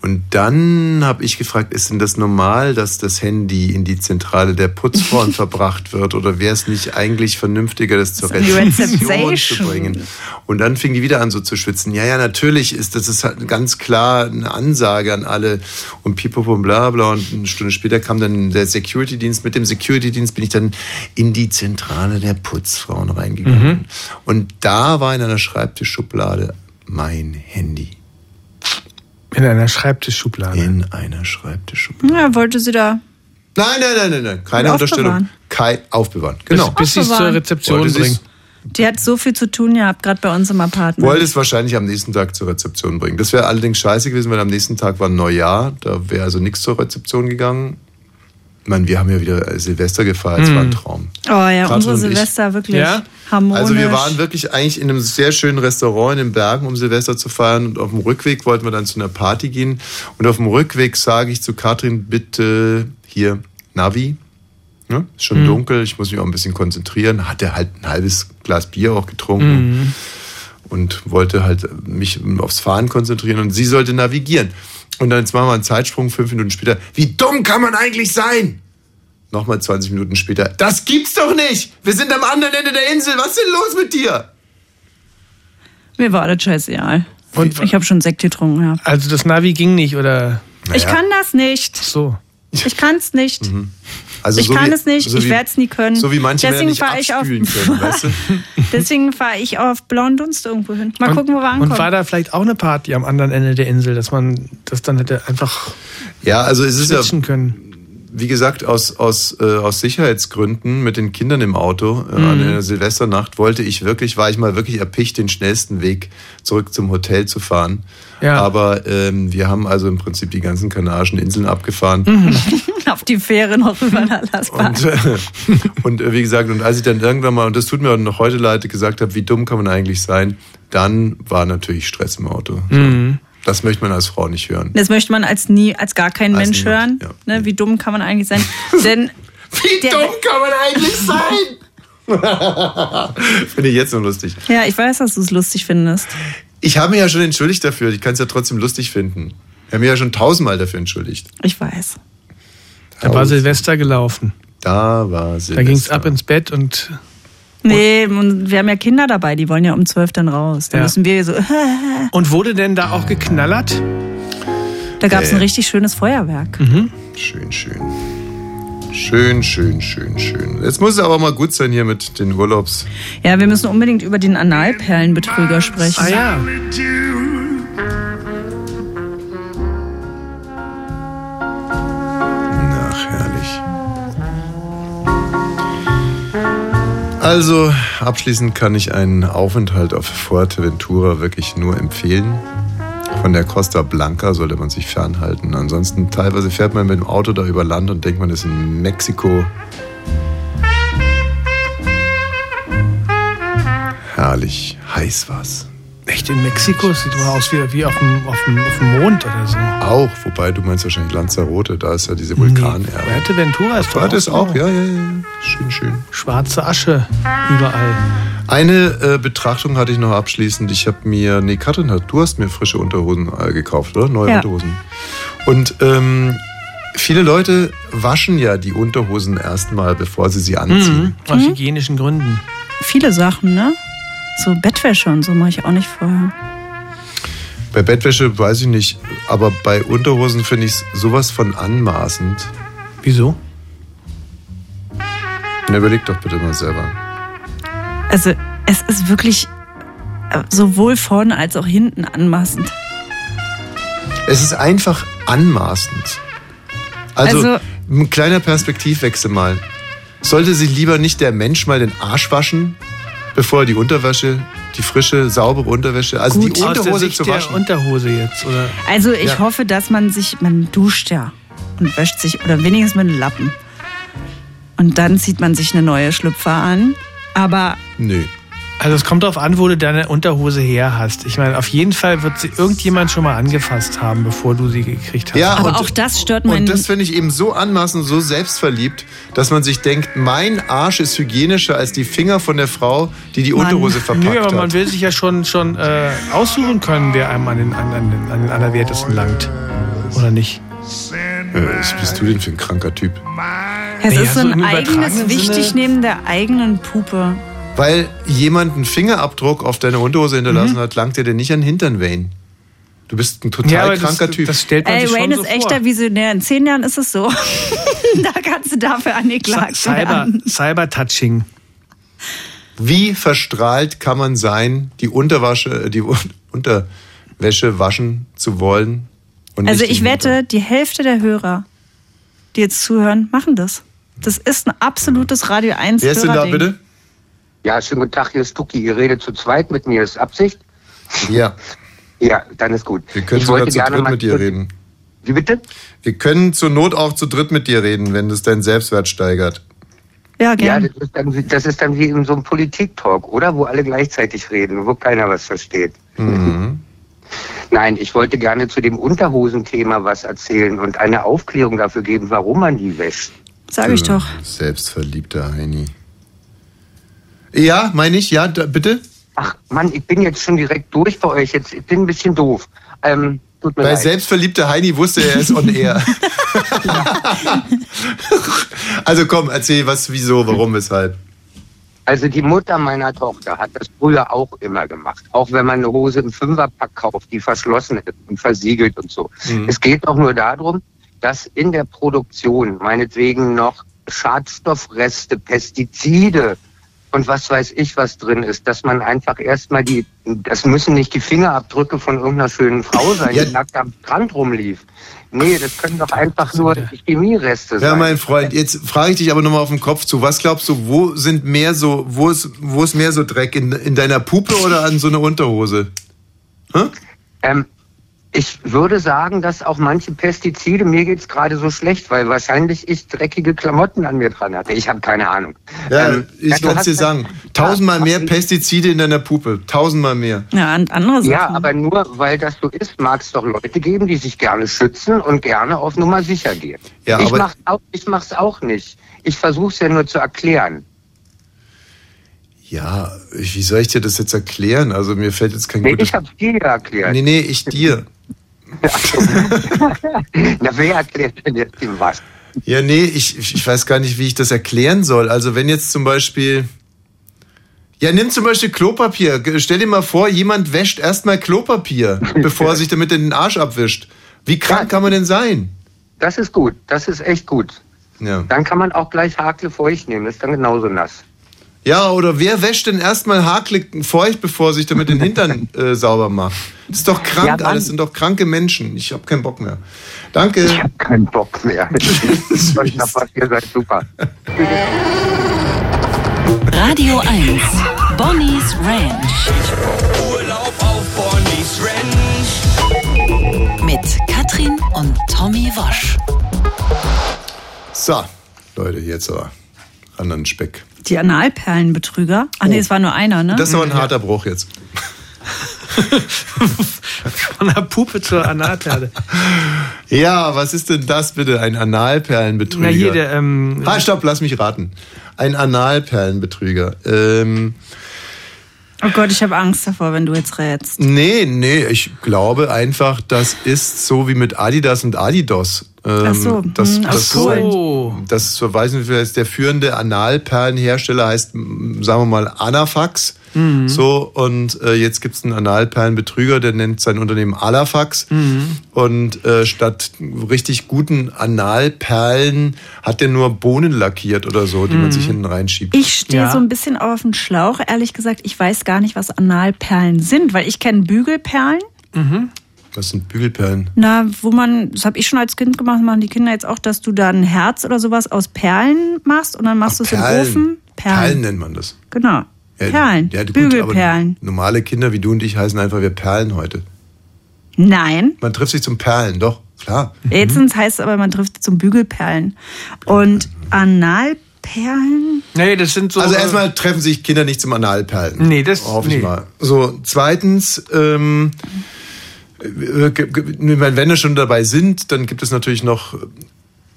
Und dann habe ich gefragt, ist denn das normal, dass das Handy in die Zentrale der Putzfrauen [LAUGHS] verbracht wird? Oder wäre es nicht eigentlich vernünftiger, das zur Rezeption zu bringen? Und dann fing die wieder an, so zu schwitzen. Ja, ja, natürlich ist das ist halt ganz klar eine Ansage an alle. Und pipapo und bla bla. Und eine Stunde später kam dann der Security-Dienst. Mit dem Security-Dienst bin ich dann in die Zentrale der Putzfrauen reingegangen. Mhm. Und da war in einer Schreibtischschublade mein Handy. In einer Schreibtischschublade. In einer Schreibtischschublade. Ja, wollte sie da. Nein, nein, nein, nein, nein. Keine Unterstellung. aufbewahren. Kein Aufbewahren. Genau. Bis, bis sie es zur. Rezeption Wollte bringen. Die hat so viel zu tun gehabt, gerade bei uns im Apartment. Wollte es wahrscheinlich am nächsten Tag zur Rezeption bringen. Das wäre allerdings scheiße gewesen, weil am nächsten Tag war Neujahr. Da wäre also nichts zur Rezeption gegangen. Ich meine, wir haben ja wieder Silvester gefeiert. Es Hm. war ein Traum. Oh ja, Katrin unsere und ich. Silvester wirklich Ja? harmonisch. Also wir waren wirklich eigentlich in einem sehr schönen Restaurant in den Bergen, um Silvester zu feiern. Und auf dem Rückweg wollten wir dann zu einer Party gehen. Und auf dem Rückweg sage ich zu Katrin, bitte hier Navi. Ne? Ist schon Mhm. dunkel, ich muss mich auch ein bisschen konzentrieren. Hat er halt ein halbes Glas Bier auch getrunken Mhm. und wollte halt mich aufs Fahren konzentrieren und sie sollte navigieren. Und dann jetzt machen wir einen Zeitsprung, fünf Minuten später. Wie dumm kann man eigentlich sein? Nochmal 20 Minuten später. Das gibt's doch nicht! Wir sind am anderen Ende der Insel. Was ist denn los mit dir? Mir war das scheißegal. Und- ich habe schon Sekt getrunken, ja. Also das Navi ging nicht, oder? Ich kann das nicht. So. Ich kann es nicht. Also ich so kann wie- es nicht, so ich wie- werde es nie können. So wie manche Männer Deswegen nicht fahre ich auf, können, weißt du? [LAUGHS] Deswegen fahre ich auf blauen Dunst irgendwo hin. Mal gucken, wo wir ankommen. Und war da vielleicht auch eine Party am anderen Ende der Insel, dass man das dann hätte einfach Ja, also es ist ja, können? Wie gesagt, aus, aus, äh, aus Sicherheitsgründen mit den Kindern im Auto äh, an Mhm. der Silvesternacht wollte ich wirklich, war ich mal wirklich erpicht, den schnellsten Weg zurück zum Hotel zu fahren. Ja. Aber ähm, wir haben also im Prinzip die ganzen Kanarischen Inseln abgefahren. Mhm. [LAUGHS] auf die Fähre noch rüber nach Las Palmas. Und, äh, [LAUGHS] und äh, wie gesagt, und als ich dann irgendwann mal, und das tut mir auch noch heute leid, gesagt habe, wie dumm kann man eigentlich sein, dann war natürlich Stress im Auto. So. Mhm. Das möchte man als Frau nicht hören. Das möchte man als nie, als gar kein Als Mensch niemand, hören. Ne, wie dumm kann man eigentlich sein? [LAUGHS] Denn Wie Der- dumm kann man eigentlich sein? [LAUGHS] Finde ich jetzt nur lustig. ja, ich weiß, dass du es lustig findest. Ich habe mich ja schon entschuldigt dafür. Ich kann es ja trotzdem lustig finden. Ich habe mich ja schon tausendmal dafür entschuldigt. Ich weiß. Da war Silvester gelaufen. Da war Silvester. Da ging es ab ins Bett und Nee, und wir haben ja Kinder dabei, die wollen ja um zwölf dann raus. Da Ja. müssen wir so. [LAUGHS] Und wurde denn da auch geknallert? Da gab es Äh. ein richtig schönes Feuerwerk. Schön, schön. Schön, schön, schön, schön. Jetzt muss es aber mal gut sein hier mit den Urlaubs. Ja, wir müssen unbedingt über den Analperlenbetrüger sprechen. Ah ja. Also, abschließend kann ich einen Aufenthalt auf Fuerteventura wirklich nur empfehlen. Von der Costa Blanca sollte man sich fernhalten. Ansonsten teilweise fährt man mit dem Auto da über Land und denkt, man ist in Mexiko. Herrlich, heiß war's. Echt in Mexiko? Sieht mal aus wie, wie auf, dem, auf, dem, auf dem Mond oder so. Auch, wobei du meinst wahrscheinlich Lanzarote, da ist ja diese Vulkanerde. Fuerteventura ist doch Fuerte ist so. auch, ja, ja, ja. Schön, schön. Schwarze Asche überall. Eine äh, Betrachtung hatte ich noch abschließend. Ich habe mir, nee, Katrin hat, du hast mir frische Unterhosen äh, gekauft, oder? Neue Ja. Unterhosen. Und ähm, viele Leute waschen ja die Unterhosen erstmal, bevor sie sie anziehen. Mhm. Aus hygienischen Gründen. Viele Sachen, ne? So Bettwäsche und so mache ich auch nicht vorher. Bei Bettwäsche weiß ich nicht, aber bei Unterhosen finde ich es sowas von anmaßend. Wieso? Na, überleg doch bitte mal selber. Also, es ist wirklich äh, sowohl vorne als auch hinten anmaßend. Es ist einfach anmaßend. Also, Also- ein kleiner Perspektivwechsel mal. Sollte sich lieber nicht der Mensch mal den Arsch waschen, bevor er die Unterwäsche, die frische, saubere Unterwäsche, also Gut, die aus der Unterhose Sicht zu der waschen? Unterhose jetzt, oder? Also, ich Ja. hoffe, dass man sich, man duscht ja und wäscht sich, oder wenigstens mit einem Lappen. Und dann zieht man sich eine neue Schlüpfer an. Aber Nö. Also es kommt darauf an, wo du deine Unterhose her hast. Ich meine, auf jeden Fall wird sie irgendjemand schon mal angefasst haben, bevor du sie gekriegt hast. Ja, Aber und, auch das stört meinen- Und das finde ich eben so anmaßend, so selbstverliebt, dass man sich denkt, mein Arsch ist hygienischer als die Finger von der Frau, die die Mann. Unterhose verpackt Nö, aber man hat. will sich ja schon, schon äh, aussuchen können, wer einem an den, an, an den, an den Allerwertesten langt. Oder nicht? Äh, Was bist du denn für ein kranker Typ? es Naja, ist so so ein eigenes übertragenen wichtig Sinne- neben der eigenen Pupe. Weil jemand einen Fingerabdruck auf deine Unterhose hinterlassen hat, langt dir denn nicht an den Hintern, Wayne. Du bist ein total Ja, aber kranker das, Typ. das stellt man Ey, sich Wayne schon ist so echter vor. Visionär. In zehn Jahren ist es so. [LAUGHS] da kannst du dafür angeklagt Cyber, werden. Cyber-Touching. Wie verstrahlt kann man sein, die Unterwasche, die Un- Unterwäsche waschen zu wollen? Und Also ich wette, die Hälfte der Hörer, die jetzt zuhören, machen das. Das ist ein absolutes Radio 1 Wer ist denn da bitte? Ja, schönen guten Tag, hier ist Stucki. Ihr redet zu zweit mit mir. Ist Absicht? Ja, [LAUGHS] Ja, dann ist gut. wir können ich sogar wollte zu gerne dritt mit dir reden. Wie bitte? Wir können zur Not auch zu dritt mit dir reden, wenn das deinen Selbstwert steigert. Ja, Ja, gerne. das ist, dann, wie- das ist dann wie in so einem Politik-Talk, oder? Wo alle gleichzeitig reden, wo keiner was versteht. Mhm. [LAUGHS] Nein, ich wollte gerne zu dem Unterhosenthema was erzählen und eine Aufklärung dafür geben, warum man die wäscht. Sag ich doch. Selbstverliebter Heini. Ja, meine ich, ja, da, bitte? Ach Mann, ich bin jetzt schon direkt durch bei euch. Jetzt ich bin ein bisschen doof. Ähm, tut mir Bei leid. selbstverliebter Heini wusste er, er ist on air. [LAUGHS] also komm, erzähl was, wieso, warum, weshalb. Also die Mutter meiner Tochter hat das früher auch immer gemacht. Auch wenn man eine Hose im Fünferpack kauft, die verschlossen ist und versiegelt und so. Mhm. Es geht auch nur darum, dass in der Produktion meinetwegen noch Schadstoffreste, Pestizide und was weiß ich, was drin ist, dass man einfach erstmal die, das müssen nicht die Fingerabdrücke von irgendeiner schönen Frau sein, Ja. die nackt am Strand rumlief. Nee, das können doch einfach nur Chemiereste sein. Ja, mein Freund, jetzt frage ich dich aber nochmal auf den Kopf zu. Was glaubst du, wo sind mehr so, wo ist, wo ist mehr so Dreck? In, in deiner Puppe oder an so einer Unterhose? Hä? Ähm, ich würde sagen, dass auch manche Pestizide, mir geht's gerade so schlecht, weil wahrscheinlich ich dreckige Klamotten an mir dran hatte. Ich habe keine Ahnung. Ja, Ähm, ich ja, du kann es dir sagen. Tausendmal mehr Pestizide in deiner Puppe. Tausendmal mehr. Ja, und andere Sachen. Ja, aber nur weil das so ist, mag es doch Leute geben, die sich gerne schützen und gerne auf Nummer sicher gehen. Ja, ich aber- mach's auch, ich mach's auch nicht. Ich versuche es ja nur zu erklären. Ja, wie soll ich dir das jetzt erklären? Also mir fällt jetzt kein Nee, gutes... ich hab's dir ja erklärt. Nee, nee, ich dir. Na, wer erklärt denn jetzt dem was? Ja, nee, ich, ich weiß gar nicht, wie ich das erklären soll. Also wenn jetzt zum Beispiel, Ja, nimm zum Beispiel Klopapier. Stell dir mal vor, jemand wäscht erstmal Klopapier, [LAUGHS] bevor er sich damit den Arsch abwischt. Wie krank kann man denn sein? Das ist gut, das ist echt gut. Ja. Dann kann man auch gleich Hakle feucht nehmen, das ist dann genauso nass. Ja, oder wer wäscht denn erstmal Haklicken feucht, bevor er sich damit den Hintern [LAUGHS] äh, sauber macht? Das ist doch krank Ja, alles, sind doch kranke Menschen. Ich habe keinen Bock mehr. Danke. Ich habe keinen Bock mehr. [LAUGHS] Euch noch was, ihr seid super. Radio 1. Bonnie's Ranch. Urlaub auf Bonnie's Ranch. Mit Katrin und Tommy Wosch. So, Leute, jetzt aber ran an den Speck. Die Analperlenbetrüger. Ach nee, es war nur einer, ne? Das ist aber ein harter Bruch jetzt. [LAUGHS] Von der Puppe zur Analperle. Ja, was ist denn das bitte? Ein Analperlenbetrüger. Na hier, der, ähm, ah, stopp, lass mich raten. Ein Analperlenbetrüger. Ähm, Oh Gott, ich habe Angst davor, wenn du jetzt rätst. nee, nee, ich glaube einfach, das ist so wie mit Adidas und Adidas. Ähm, Ach so, das, hm, das, aus Polen. das verweisen wir jetzt, der führende Analperlenhersteller heißt, sagen wir mal, Anafax. Mhm. So, und äh, jetzt gibt es einen Analperlenbetrüger, der nennt sein Unternehmen Alafax. Mhm. Und äh, statt richtig guten Analperlen hat der nur Bohnen lackiert oder so, die man Mhm. sich hinten reinschiebt. Ich stehe so ein bisschen auf den Schlauch. Ehrlich gesagt, ich weiß gar nicht, was Analperlen sind, weil ich kenne Bügelperlen. Was sind Bügelperlen? Na, wo man, das habe ich schon als Kind gemacht, machen die Kinder jetzt auch, dass du da ein Herz oder sowas aus Perlen machst und dann machst du es im Perlen. Ofen. Perlen nennt man das. Genau. Ja, Perlen. Ja, gut, Bügelperlen. Aber normale Kinder wie du und ich heißen einfach wir Perlen heute. Nein. Man trifft sich zum Perlen, doch, klar. Jetzt heißt es aber, man trifft zum Bügelperlen. Und Analperlen? Nee, das sind so. Also erstmal treffen sich Kinder nicht zum Analperlen. Nee, das- hoffe ich nee. mal. So, zweitens, ähm, äh, wenn wir schon dabei sind, dann gibt es natürlich noch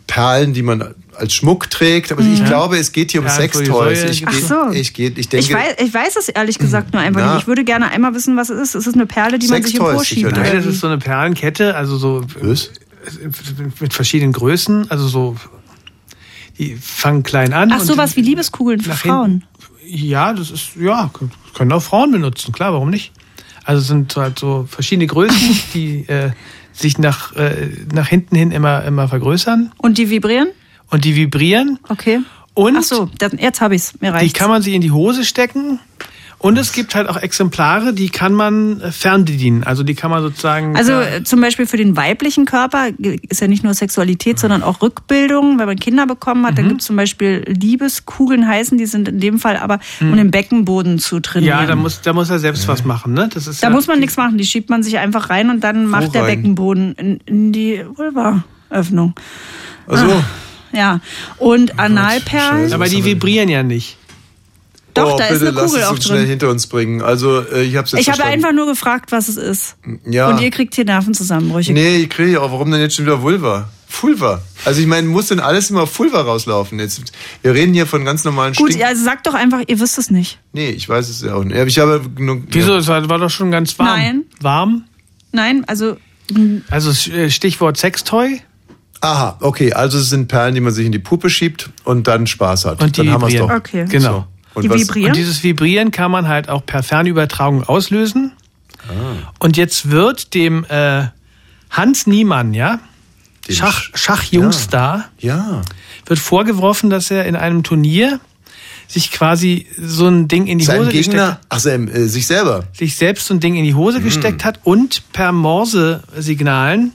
Perlen, die man als Schmuck trägt. Aber ich Mhm. glaube, es geht hier um Ja, Sextoys. Säure Ich, so. ich, ich denke, Ich weiß, ich weiß es ehrlich gesagt nur einfach Na. nicht. Ich würde gerne einmal wissen, was es ist. Es ist eine Perle, die man sich im Sextoys Po schiebt. sicherlich. Nein, das ist so eine Perlenkette, also so mit verschiedenen Größen, also so die fangen klein an. Ach, sowas wie Liebeskugeln für Frauen. Ja, das ist ja können auch Frauen benutzen, klar, warum nicht? Also es sind halt so verschiedene Größen, [LAUGHS] die äh, sich nach äh, nach hinten hin immer immer vergrößern Und die vibrieren? Und die vibrieren. Okay. Und Ach so, jetzt habe ich's. Mir die reicht's. kann man sich in die Hose stecken. Und es gibt halt auch Exemplare, die kann man äh, fernbedienen. Also die kann man sozusagen. Also äh, zum Beispiel für den weiblichen Körper ist ja nicht nur Sexualität, sondern auch Rückbildung. Wenn man Kinder bekommen hat, dann Mhm. gibt es zum Beispiel Liebeskugeln heißen, die sind in dem Fall aber, um den Beckenboden zu trainieren. Mhm. ja, da muss, da muss er selbst was machen, ne? Das ist Da ja, muss man nichts machen, die schiebt man sich einfach rein und dann macht der rein? Beckenboden in, in die Vulvaöffnung. Also, Ah, ja. Und Analperlen. Aber die vibrieren ja nicht. Doch, oh, da ist bitte eine lass Kugel es auch uns schnell hinter uns bringen. Also, äh, ich hab's jetzt Ich habe einfach nur gefragt, was es ist. Ja. Und ihr kriegt hier Nervenzusammenbrüche. Nee, ich kriege auch. Warum denn jetzt schon wieder Vulva? Vulva. Also ich meine, muss denn alles immer auf Vulva rauslaufen? Jetzt, wir reden hier von ganz normalen Gut, Stink. ja, also sagt doch einfach, ihr wisst es nicht. Nee, ich weiß es ja auch nicht. Ich habe genug. Wieso? Es war, war doch schon ganz warm. Nein. Warm? Nein, also Also äh, Stichwort Sextoy. Aha, okay. Also es sind Perlen, die man sich in die Puppe schiebt und dann Spaß hat. Und die dann haben wir es doch. Okay. Genau. So. Und Die vibrieren? Und dieses Vibrieren kann man halt auch per Fernübertragung auslösen. Ah. Und jetzt wird dem äh, Hans Niemann, ja, Dem Schach, Sch- Schachjungstar, Ja. wird vorgeworfen, dass er in einem Turnier sich quasi so ein Ding in die Sein Hose gesteckt Gegner, hat, ach, äh, sich selber. sich selbst so ein Ding in die Hose gesteckt hat und per Morse-Signalen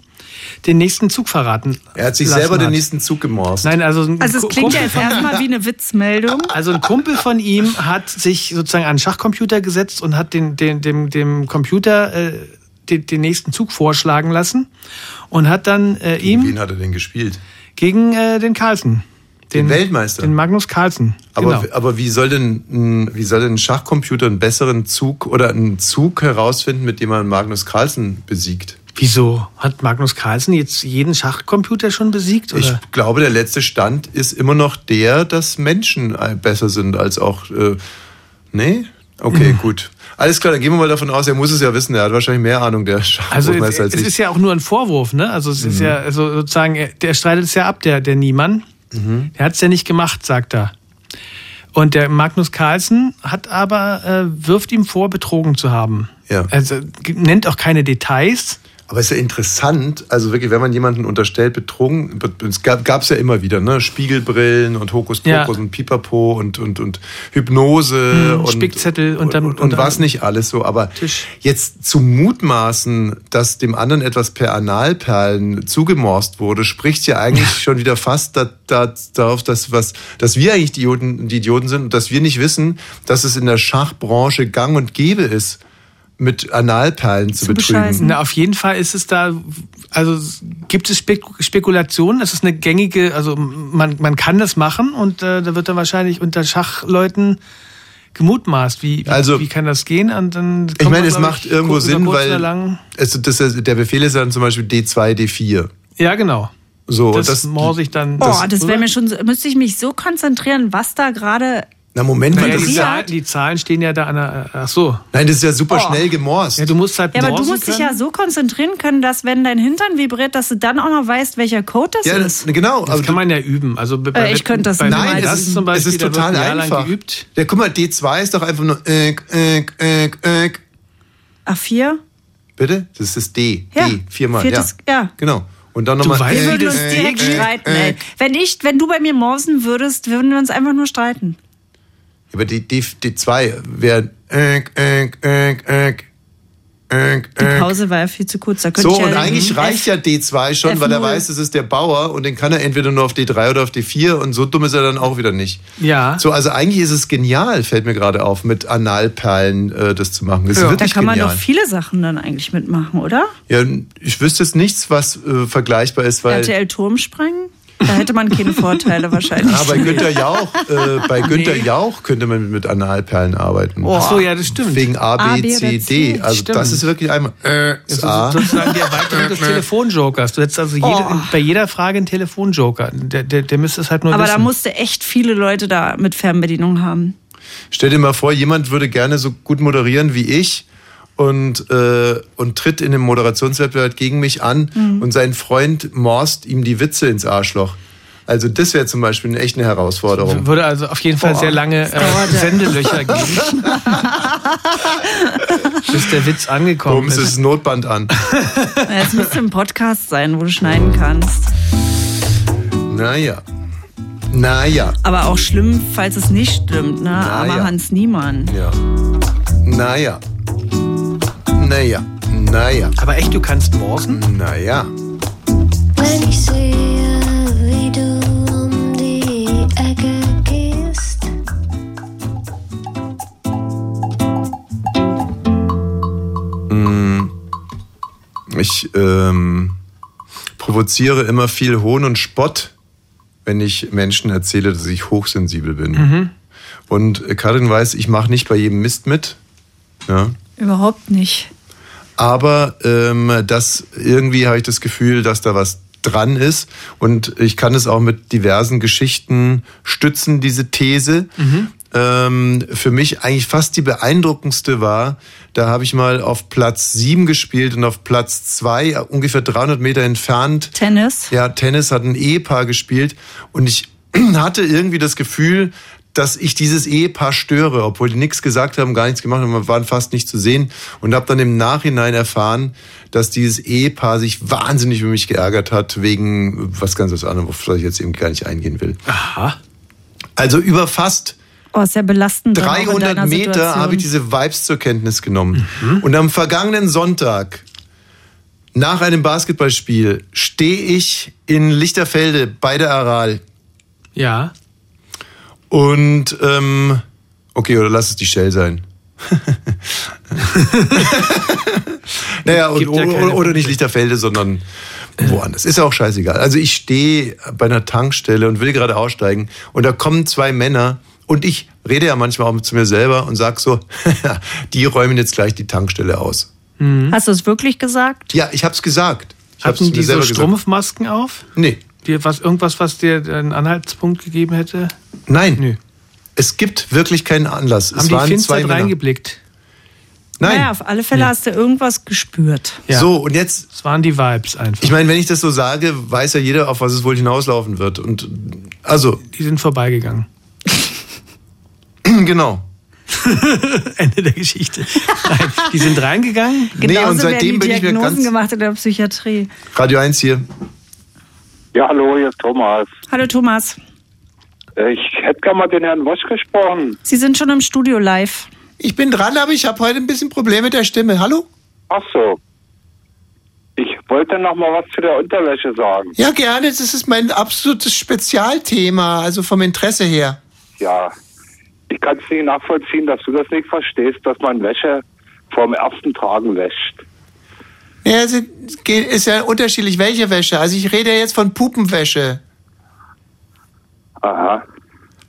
den nächsten Zug verraten. Er hat sich selber den hat. nächsten Zug gemorst. Nein, also ein Also es Ku- klingt ja Kumpel jetzt von- erstmal wie eine Witzmeldung. Also ein Kumpel von ihm hat sich sozusagen an den Schachcomputer gesetzt und hat den, den, dem, dem Computer äh, den, den nächsten Zug vorschlagen lassen und hat dann äh, ihm Wen hat er denn gespielt? gegen äh, den Carlsen, Den Weltmeister. den Magnus Carlsen. Aber, genau. aber wie soll denn wie soll denn ein Schachcomputer einen besseren Zug oder einen Zug herausfinden, mit dem man Magnus Carlsen besiegt? Wieso hat Magnus Carlsen jetzt jeden Schachcomputer schon besiegt? Oder? Ich glaube, der letzte Stand ist immer noch der, dass Menschen äh, besser sind als auch. Äh, nee? Okay, Mhm. gut. Alles klar, dann gehen wir mal davon aus, er muss es ja wissen, er hat wahrscheinlich mehr Ahnung, der Also es, als es ist ja auch nur ein Vorwurf, ne? Also es ist Mhm. ja also sozusagen, er- der streitet es ja ab, der, der Niemann. Mhm. Der hat es ja nicht gemacht, sagt er. Und der Magnus Carlsen hat aber, äh, wirft ihm vor, betrogen zu haben. Ja. Also nennt auch keine Details. Aber es ist ja interessant, also wirklich, wenn man jemanden unterstellt, betrogen, es gab es ja immer wieder, ne? Spiegelbrillen und Hokuspokus Ja. und Pipapo und, und, und Hypnose Hm, und, Spickzettel und dann- und, und und was nicht alles so. Aber jetzt zu mutmaßen, dass dem anderen etwas per Analperlen zugemorst wurde, spricht ja eigentlich schon wieder fast da, da, darauf, dass, was, dass wir eigentlich die Idioten, die Idioten sind und dass wir nicht wissen, dass es in der Schachbranche gang und gäbe ist, mit Analperlen zu, betrügen. Na, auf jeden Fall ist es da, also gibt es Spek Spekulationen, es ist eine gängige, also man, man kann das machen und äh, da wird dann wahrscheinlich unter Schachleuten gemutmaßt, wie, wie, Also- wie kann das gehen? Und dann Ich meine, es macht ich, irgendwo Sinn, weil lang, es, das, der Befehl ist dann zum Beispiel D2, D4. ja genau. So, das, das, morse ich dann. Boah, das wäre mir schon, so- müsste ich mich so konzentrieren, was da gerade. Na Moment mal, Naja, das die, ist ja, Zahlen, die Zahlen stehen ja da an der, ach so. nein, das ist ja super Oh. schnell gemorst. Ja, du musst halt Ja, aber du musst dich können. ja so konzentrieren können, dass wenn dein Hintern vibriert, dass du dann auch noch weißt, welcher Code das Ja, ist. das, genau. Das kann man ja üben. Also bei Äh, ich könnte das bei niemals. Nein, das es ist, zum Beispiel, es ist total ein einfach. geübt. Ja, guck mal, D2 ist doch einfach nur äh, äh, äh, äh. A4? Bitte? Das ist das D. Ja. D, viermal. Viertes, ja. ja. Genau. Und dann nochmal. weißt, Wir würden das- uns direkt äh, streiten, äh. ey. Wenn ich, wenn du bei mir morsen würdest, würden wir uns einfach nur streiten. Aber die, die, D2 wäre äh, äh, äh, Die. Pause war ja viel zu kurz. Da könnte So, ich ja und eigentlich F- reicht ja D2 schon, weil er F0. weiß, es ist der Bauer und den kann er entweder nur auf D3 oder auf D4 und so dumm ist er dann auch wieder nicht. Ja. So, also eigentlich ist es genial, fällt mir gerade auf, mit Analperlen äh, das zu machen. Das ist Da wirklich kann man genial. doch viele Sachen dann eigentlich mitmachen, oder? Ja, ich wüsste jetzt nichts, was äh, vergleichbar ist, weil. RTL Turm sprengen? Da hätte man keine Vorteile [LAUGHS] wahrscheinlich. Ah, bei Günther Jauch, äh, bei Günther Jauch könnte man mit Analperlen arbeiten. Ach so, ja, das stimmt. Wegen A, B, A, B C, D. C, Also stimmt. das ist wirklich einmal äh, Das ist A. sozusagen die Erweiterung des [LAUGHS] Telefonjokers. Du hättest also jede, Oh. bei jeder Frage einen Telefonjoker. Der, der, der müsste es halt nur Aber wissen. da musste echt viele Leute da mit Fernbedienung haben. Stell dir mal vor, jemand würde gerne so gut moderieren wie ich und, äh, und tritt in einem Moderationswettbewerb gegen mich an Mhm. und sein Freund morst ihm die Witze ins Arschloch. Also das wäre zum Beispiel eine echt eine Herausforderung. Würde also auf jeden Fall Boah, sehr lange äh. Sendelöcher geben, [LAUGHS] bis der Witz angekommen Bums ist. ist das Notband an. Ja, Es müsste ein Podcast sein, wo du schneiden kannst. Naja. Naja. Aber auch schlimm, falls es nicht stimmt, ne? Na Armer. Hans Niemann. Ja. Naja. Naja. Naja. Aber echt, du kannst morsen? Naja. Wenn ich sehe, wie du um die Ecke gehst. Mm, Ich ähm, provoziere immer viel Hohn und Spott, wenn ich Menschen erzähle, dass ich hochsensibel bin. Mhm. Und äh, Karin weiß, ich mache nicht bei jedem Mist mit. Ja. Überhaupt nicht. Aber ähm, das irgendwie habe ich das Gefühl, dass da was dran ist. Und ich kann es auch mit diversen Geschichten stützen, diese These. Ähm, für mich eigentlich fast die beeindruckendste war, da habe ich mal auf Platz 7 gespielt und auf Platz 2, äh, ungefähr 300 Meter entfernt, Tennis? ja, Tennis hat ein Ehepaar gespielt und ich [CLEARS THROAT] hatte irgendwie das Gefühl, dass ich dieses Ehepaar störe, obwohl die nichts gesagt haben, gar nichts gemacht haben, wir waren fast nicht zu sehen und habe dann im Nachhinein erfahren, dass dieses Ehepaar sich wahnsinnig über mich geärgert hat wegen was ganz was anderes, auf das ich jetzt eben gar nicht eingehen will. Aha. Also über fast Oh, ist ja belastend. dann auch in 300 deiner Meter habe ich diese Vibes zur Kenntnis genommen. Und am vergangenen Sonntag, nach einem Basketballspiel, stehe ich in Lichterfelde bei der Aral. Ja. Und, ähm, okay, oder lass es die Shell sein. [LAUGHS] naja, und, ja oder, oder nicht Lichterfelde, sondern woanders. Ist ja auch scheißegal. Also ich stehe bei einer Tankstelle und will gerade aussteigen und da kommen zwei Männer und ich rede ja manchmal auch zu mir selber und sag so, [LAUGHS] die räumen jetzt gleich die Tankstelle aus. Hast du es wirklich gesagt? Ja, ich hab's gesagt. Ich hab's Hatten mir die so. Strumpfmasken auf? Nee. Dir was, irgendwas, was dir einen Anhaltspunkt gegeben hätte? Nein. Nö. Es gibt wirklich keinen Anlass. Haben es die waren finster zwei reingeblickt? Nein. Naja, auf alle Fälle hast du irgendwas gespürt. Ja. So, und jetzt Das waren die Vibes einfach. Ich meine, wenn ich das so sage, weiß ja jeder, auf was es wohl hinauslaufen wird. Und also, Die sind vorbeigegangen. [CLEARS THROAT] genau. [LAUGHS] Ende der Geschichte. Nein, die sind reingegangen. Genauso und seitdem werden die bin ich mir Diagnosen ganz- gemacht in der Psychiatrie. Radio 1 hier. Ja, hallo, hier ist Thomas. Hallo Thomas, Äh, Ich hätte gerne mal den Herrn Wosch gesprochen. Sie sind schon im Studio live. Ich bin dran, aber ich habe heute ein bisschen Probleme mit der Stimme. Hallo? Ach so. Ich wollte noch mal was zu der Unterwäsche sagen. Ja, gerne. Das ist mein absolutes Spezialthema, also vom Interesse her. Ja, ich kann es nicht nachvollziehen, dass du das nicht verstehst, dass man Wäsche vorm ersten Tragen wäscht. Ja, es geht- ist ja unterschiedlich, welche Wäsche. Also ich rede ja jetzt von Pupenwäsche. Aha.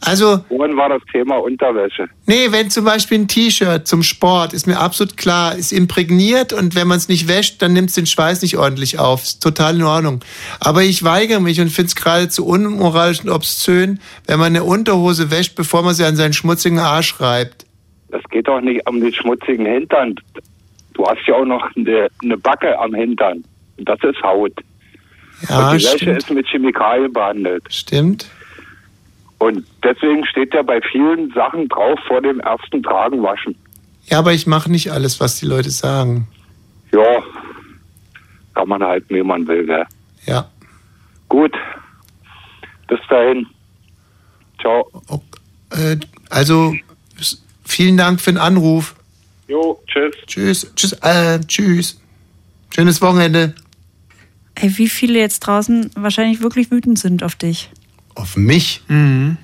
Also, Vorhin war das Thema Unterwäsche. nee, wenn zum Beispiel ein T-Shirt zum Sport, ist mir absolut klar, ist imprägniert und wenn man es nicht wäscht, dann nimmt es den Schweiß nicht ordentlich auf. Ist total in Ordnung. Aber ich weigere mich und finde es geradezu unmoralisch und obszön, wenn man eine Unterhose wäscht, bevor man sie an seinen schmutzigen Arsch reibt. Das geht doch nicht um den schmutzigen Hintern. Du hast ja auch noch eine, eine Backe am Hintern. Und das ist Haut. Ja, und die Wäsche ist mit Chemikalien behandelt. Stimmt. Und deswegen steht ja bei vielen Sachen drauf, vor dem ersten Tragen waschen. Ja, aber ich mache nicht alles, was die Leute sagen. Ja, kann man halt, wie man will, gell? Ja. Gut. Bis dahin. Ciao. Äh, also, vielen Dank für den Anruf. Jo, tschüss. Tschüss. Tschüss. Äh, tschüss. Schönes Wochenende. Ey, wie viele jetzt draußen wahrscheinlich wirklich wütend sind auf dich. Auf mich?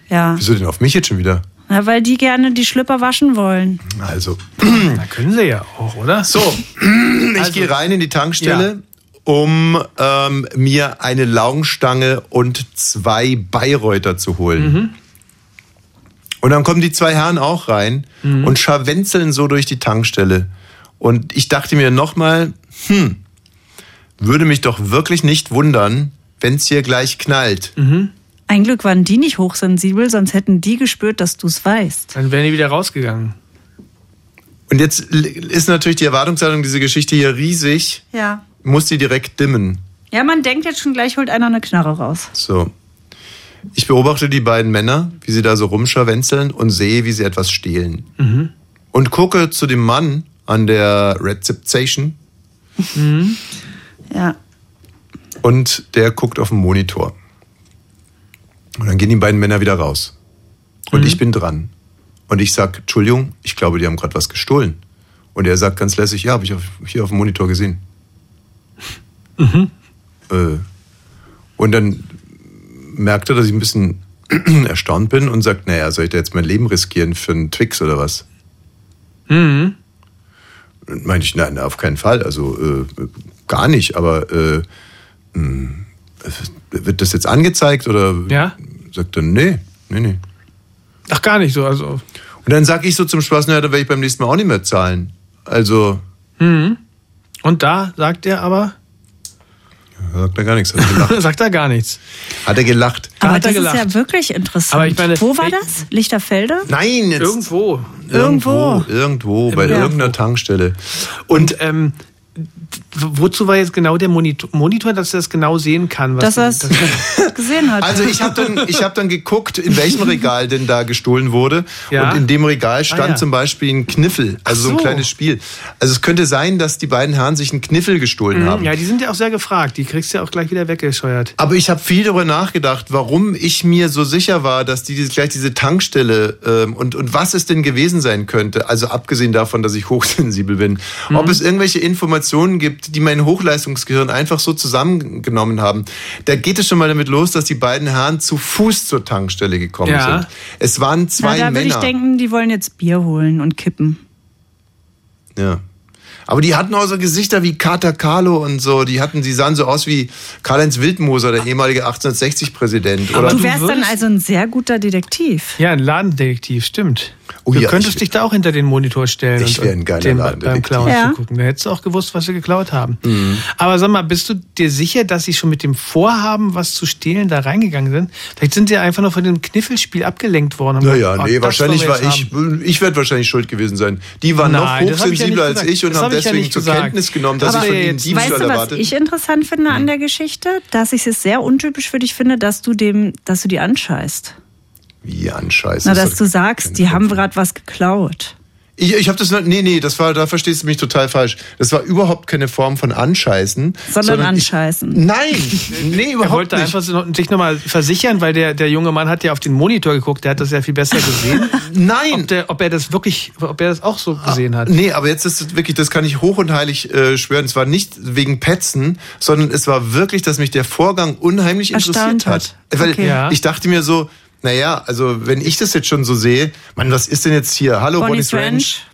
Ja. Wieso denn auf mich jetzt schon wieder? Na, weil die gerne die Schlüpper waschen wollen. Also. Da können sie ja auch, oder? So, [LAUGHS] ich gehe rein in die Tankstelle, um ähm, mir eine Laugenstange und zwei Bayreuther zu holen. Und dann kommen die zwei Herren auch rein und scharwenzeln so durch die Tankstelle. Und ich dachte mir nochmal, hm, würde mich doch wirklich nicht wundern, wenn es hier gleich knallt. Ein Glück waren die nicht hochsensibel, sonst hätten die gespürt, dass du es weißt. Dann wären die wieder rausgegangen. Und jetzt ist natürlich die Erwartungshaltung dieser Geschichte hier riesig. Ja. Muss die direkt dimmen. Ja, man denkt jetzt schon gleich, holt einer eine Knarre raus. So. Ich beobachte die beiden Männer, wie sie da so rumscharwenzeln und sehe, wie sie etwas stehlen. Mhm. Und gucke zu dem Mann an der Rezeption Mhm. Ja. und der guckt auf den Monitor. Und dann gehen die beiden Männer wieder raus. Und Mhm. ich bin dran. Und ich sag, Entschuldigung, ich glaube, die haben gerade was gestohlen. Und er sagt ganz lässig, ja, habe ich auf, hier auf dem Monitor gesehen. Mhm. Äh, und dann merkt er, dass ich ein bisschen [CLEARS THROAT] erstaunt bin und sagt, naja, soll ich da jetzt mein Leben riskieren für einen Twix oder was? Mhm. Und meinte ich, nein, auf keinen Fall. Also äh, gar nicht, aber äh, mh, wird das jetzt angezeigt oder Ja. sagt er, nee, nee, nee. Ach, gar nicht so. Also. Und dann sag ich so zum Spaß, naja, dann werde ich beim nächsten Mal auch nicht mehr zahlen. Also, Mhm. Und da sagt er aber. Sagt er gar nichts. Hat er gelacht. [LAUGHS] sagt er gar nichts. Hat er gelacht. Aber hat er das ist gelacht. ja wirklich interessant. Aber ich meine, Wo war das? Lichterfelde? Nein, jetzt Irgendwo. irgendwo, irgendwo, bei Ja. irgendeiner Tankstelle. Und ähm, wozu war jetzt genau der Monitor, Monitor dass er das genau sehen kann? Dass er es das- [LAUGHS] gesehen hat. Also ich habe dann, ich hab dann geguckt, in welchem Regal denn da gestohlen wurde. Ja. Und in dem Regal stand Ah, ja. zum Beispiel ein Kniffel, also so. so. ein kleines Spiel. Also es könnte sein, dass die beiden Herren sich einen Kniffel gestohlen Mhm, haben. Ja, die sind ja auch sehr gefragt. Die kriegst du ja auch gleich wieder weggescheuert. Aber ich habe viel darüber nachgedacht, warum ich mir so sicher war, dass die diese, gleich diese Tankstelle ähm, und, und was es denn gewesen sein könnte. Also abgesehen davon, dass ich hochsensibel bin. Mhm. Ob es irgendwelche Informationen gibt, die mein Hochleistungsgehirn einfach so zusammengenommen haben. Da geht es schon mal damit los, dass die beiden Herren zu Fuß zur Tankstelle gekommen Ja. sind. Es waren Na, zwei da würde ich Männer. denken, die wollen jetzt Bier holen und kippen. Ja. Aber die hatten auch so Gesichter wie Kater Carlo und so. Die hatten, die sahen so aus wie Karl-Heinz Wildmoser, der ehemalige 1860-Präsident. Aber Oder du wärst dann also ein sehr guter Detektiv. Ja, ein Ladendetektiv, stimmt. Oh du ja, könntest ich- dich da auch hinter den Monitor stellen Ich und, wär ein und geiler dem beim Ladendetektiv. Klauen Ja. zugucken. Da hättest du auch gewusst, was sie geklaut haben. Mhm. Aber sag mal, bist du dir sicher, dass sie schon mit dem Vorhaben, was zu stehlen, da reingegangen sind? Vielleicht sind sie ja einfach nur von dem Kniffelspiel abgelenkt worden. Naja, gesagt, nee, "Oh, wahrscheinlich war ich, haben." ich werde wahrscheinlich schuld gewesen sein. Die waren Nein, noch ja hochsensibler nicht als ich und Das haben hab ich ja deswegen nicht zur gesagt. Kenntnis genommen, dass Aber ich von ihnen Diebstahl Weißt du, was erwarte. ich interessant finde an der Geschichte? Dass ich es sehr untypisch für dich finde, dass du dem, dass du die anscheißt. Wie anscheißen. Na, Das dass du sagst, die haben gerade was geklaut. Ich, ich habe das nee nee, das war da verstehst du mich total falsch. Das war überhaupt keine Form von anscheißen, Sondern ich, anscheißen. Nein, [LAUGHS] nee, Er überhaupt wollte nicht. einfach so- sich nochmal versichern, weil der, der junge Mann hat ja auf den Monitor geguckt, der hat das ja viel besser gesehen. [LAUGHS] Nein! Ob, der, ob er das wirklich, ob er das auch so gesehen hat. Nee, aber jetzt ist es wirklich, das kann ich hoch und heilig äh, schwören. Es war nicht wegen Petzen, sondern es war wirklich, dass mich der Vorgang unheimlich Erstaunt interessiert hat. hat. Weil Okay. Ja. ich dachte mir so, naja, also wenn ich das jetzt schon so sehe, Mann, was ist denn jetzt hier? Hallo, Bonnie Bonnie's Ranch.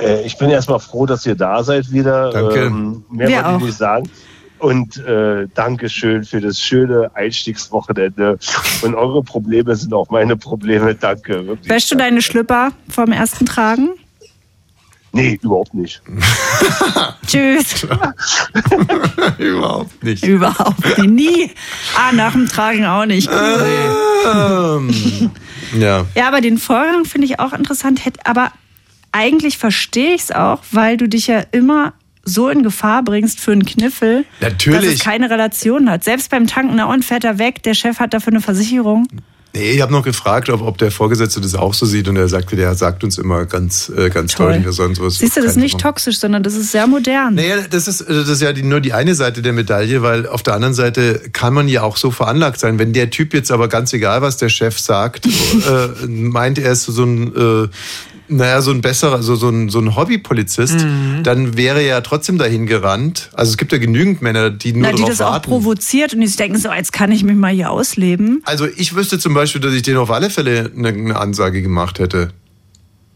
Äh, ich bin erstmal froh, dass ihr da seid wieder. Danke. Ähm, mehr Wir wollte auch. ich nicht sagen. Und äh, Dankeschön für das schöne Einstiegswochenende. Und eure Probleme sind auch meine Probleme. Danke. Wirklich. Wäschst du deine Schlüpper vom ersten Tragen? Nee, überhaupt nicht. [LAUGHS] Tschüss. [LAUGHS] Überhaupt nicht. Überhaupt nicht. Nie. Ah, nach dem Tragen auch nicht. Ähm, [LAUGHS] ja. Ja, aber den Vorgang finde ich auch interessant. Hätt- Aber eigentlich verstehe ich es auch, weil du dich ja immer so in Gefahr bringst für einen Kniffel, Natürlich. dass es keine Relation hat. Selbst beim Tanken, na und fährt er weg, der Chef hat dafür eine Versicherung. Nee, ich habe noch gefragt, ob, ob der Vorgesetzte das auch so sieht und er sagte, der sagt uns immer ganz, äh, ganz Toll. deutlich, dass sonst was. Siehst du, das ist nicht toxisch, sondern das ist sehr modern. Naja, das ist, das ist ja die, nur die eine Seite der Medaille, weil auf der anderen Seite kann man ja auch so veranlagt sein. Wenn der Typ jetzt aber ganz egal, was der Chef sagt, [LAUGHS] äh, meint, er ist so ein, äh, naja, so ein besserer, so, so ein, so ein Hobbypolizist, Mhm. dann wäre er ja trotzdem dahin gerannt. Also es gibt ja genügend Männer, die nur Na, die das auch warten. provoziert und die sich denken so, jetzt kann ich mich mal hier ausleben. Also ich wüsste zum Beispiel, dass ich denen auf alle Fälle eine, eine Ansage gemacht hätte.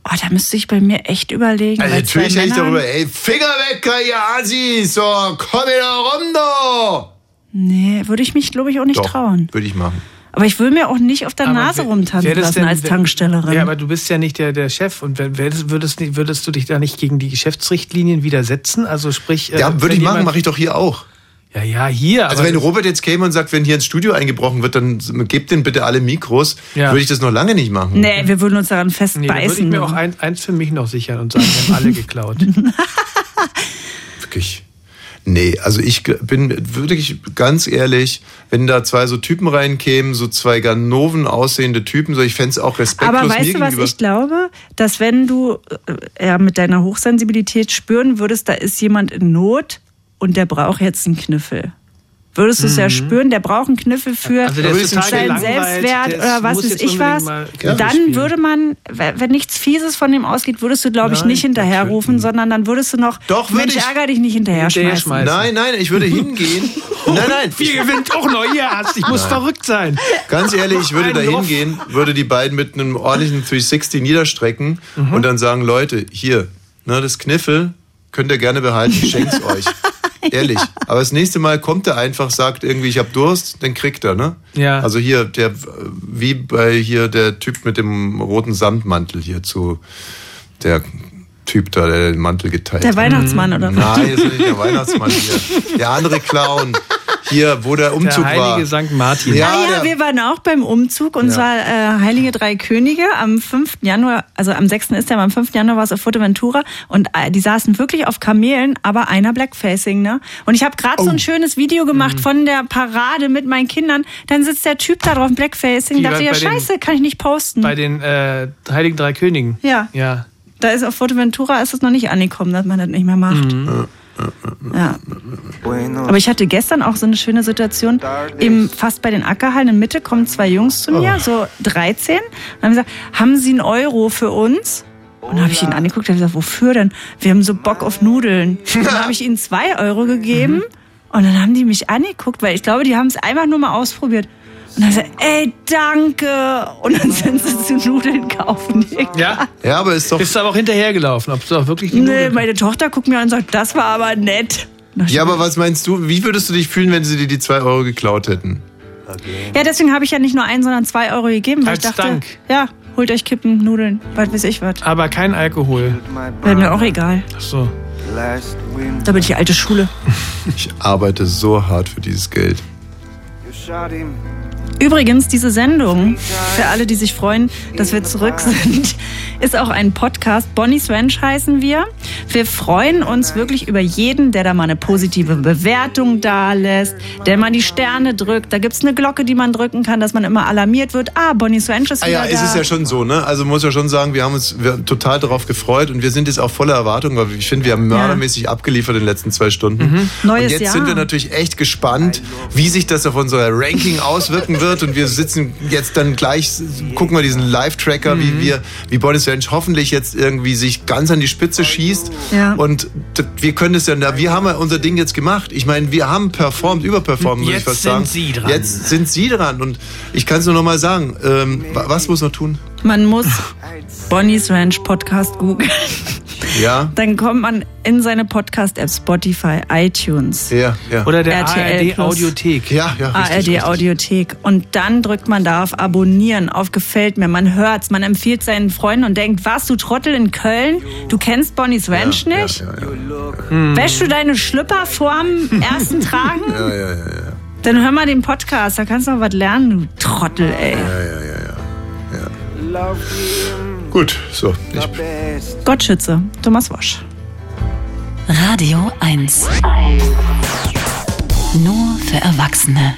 Oh, da müsste ich bei mir echt überlegen. Also natürlich hätte ich darüber, ey, Finger weg, ihr Assis, so, komm wieder rum, do! Nee, würde ich mich, glaube ich, auch nicht Doch, trauen. Würde ich machen. Aber ich will mir auch nicht auf der Aber Nase wer- rumtanzen lassen denn- als Tankstellerin. Ja, aber du bist ja nicht der, der Chef. Und würdest, nicht- würdest du dich da nicht gegen die Geschäftsrichtlinien widersetzen? Also sprich. äh, Ja, würde ich machen, mache ich doch hier auch. Ja, ja, hier. Also wenn Robert jetzt käme und sagt, wenn hier ins Studio eingebrochen wird, dann gebt den bitte alle Mikros, Ja. würde ich das noch lange nicht machen. Nee, wir würden uns daran Nee, da würde ich festbeißen. mir auch ein, eins für mich noch sichern und sagen, wir haben alle geklaut. [LAUGHS] Wirklich. Nee, also ich bin wirklich ganz ehrlich, wenn da zwei so Typen reinkämen, so zwei Ganoven aussehende Typen, so ich fände es auch respektlos aber weißt du, was ich glaube? Dass wenn du äh, ja, mit deiner Hochsensibilität spüren würdest, da ist jemand in Not und der braucht jetzt einen Kniffel. Würdest du es ja Mhm. spüren, der braucht einen Kniffel für Also der ist total seinen Selbstwert oder was weiß ich was. Dann spielen. würde man, wenn nichts Fieses von dem ausgeht, würdest du, glaube ich, Nein, nicht hinterherrufen, sondern dann würdest du noch, Doch, Mensch, ich. ärger dich nicht hinterher schmeißen. Nein, nein, ich würde [LAUGHS] hingehen. nein, nein. Wir gewinnt auch noch, ihr Arzt. Ich muss Nein. verrückt sein. Ganz ehrlich, ich würde da hingehen, würde die beiden mit einem ordentlichen 360 niederstrecken Mhm. und dann sagen, Leute, hier, ne, das Kniffel könnt ihr gerne behalten, ich schenk's [LAUGHS] euch. [LAUGHS] Ehrlich. Aber das nächste Mal kommt er einfach, sagt irgendwie, ich hab Durst, dann kriegt er, ne? Ja. Also hier, der, wie bei hier der Typ mit dem roten Samtmantel hier zu, der Typ da, der den Mantel geteilt Der hat. Weihnachtsmann, oder? Nein, ist nicht der Weihnachtsmann hier. Der andere Clown. [LAUGHS] Hier, wo der Umzug der heilige war. St. Martin. Ja, ah ja, wir waren auch beim Umzug und Ja. zwar äh, Heilige Drei Könige am 5. Januar, also am 6. ist der, aber am 5. Januar war es auf Fuerteventura und äh, die saßen wirklich auf Kamelen, aber einer Blackfacing, ne? Und ich habe gerade so ein schönes Video gemacht Mhm. von der Parade mit meinen Kindern, dann sitzt der Typ da drauf, Blackfacing, Wie dachte ja, bei den- scheiße, kann ich nicht posten. Bei den äh, Heiligen Drei Königen. Ja. Ja. Da ist auf Fuerteventura ist es noch nicht angekommen, dass man das nicht mehr macht. Mhm. Ja. Aber ich hatte gestern auch so eine schöne Situation. Im, fast bei den Ackerhallen in Mitte kommen zwei Jungs zu mir, Oh. so 13, und haben gesagt, haben Sie einen Euro für uns? Und dann habe ich ihn angeguckt und gesagt, wofür denn? Wir haben so Bock auf Nudeln. Und [LAUGHS] dann habe ich ihnen zwei Euro gegeben Mhm. und dann haben die mich angeguckt, weil ich glaube, die haben es einfach nur mal ausprobiert. Und dann gesagt, ey, danke. Und dann sind sie zu Nudeln kaufen. Ja? Ja, aber ist doch. Bist du aber auch hinterhergelaufen, ob du auch wirklich die Nee, Nudeln- meine Tochter guckt mir an und sagt, das war aber nett. Ja, aber was meinst du, wie würdest du dich fühlen, wenn sie dir die zwei Euro geklaut hätten? Ja, deswegen habe ich ja nicht nur ein, sondern zwei Euro gegeben, weil Als ich dachte, Dank. ja, holt euch Kippen, Nudeln, was weiß ich was. Aber kein Alkohol. Wäre mir auch egal. Ach so. Da bin ich die alte Schule. Ich arbeite so hart für dieses Geld. Übrigens, diese Sendung, für alle, die sich freuen, dass wir zurück sind, [LAUGHS] ist auch ein Podcast. Bonnie's Ranch heißen wir. Wir freuen uns wirklich über jeden, der da mal eine positive Bewertung da lässt, der mal die Sterne drückt. Da gibt's eine Glocke, die man drücken kann, dass man immer alarmiert wird. Ah, Bonnie's Ranch ist Ah wieder ja, da. es ist ja schon so, ne? Also muss ja schon sagen, wir haben uns wir haben total darauf gefreut und wir sind jetzt auch voller Erwartung, weil ich finde, wir haben mördermäßig abgeliefert in den letzten zwei Stunden. Mhm. Neues und jetzt Jahr. sind wir natürlich echt gespannt, wie sich das auf unser Ranking auswirken wird und wir sitzen jetzt dann gleich, gucken wir diesen Live-Tracker, Mhm. wie wir, wie Boris Ranch hoffentlich jetzt irgendwie sich ganz an die Spitze schießt Ja. und wir können es ja, wir haben ja unser Ding jetzt gemacht. Ich meine, wir haben performt, überperformt, muss ich Jetzt fast sind sagen. Sie dran. Jetzt sind Sie dran und ich kann es nur noch mal sagen. Ähm, wa- was muss man tun? Man muss [LAUGHS] Bonnie's Ranch Podcast googeln. Ja. Dann kommt man in seine Podcast-App Spotify, iTunes. Ja, ja. Oder der RTL ARD Audiothek. Ja, ja. ARD Audiothek. Und dann drückt man da auf Abonnieren, auf Gefällt mir. Man hört's, man empfiehlt seinen Freunden und denkt, warst du Trottel in Köln? Du kennst Bonnie's Ranch nicht? Wäschst du deine Schlüpper vorm ersten Tragen? Ja, ja, ja, ja. Dann hör mal den Podcast, da kannst du noch was lernen, du Trottel, ey. Gut, so. Ich, Gott schütze, Thomas Wosch. Radio 1. Nur für Erwachsene.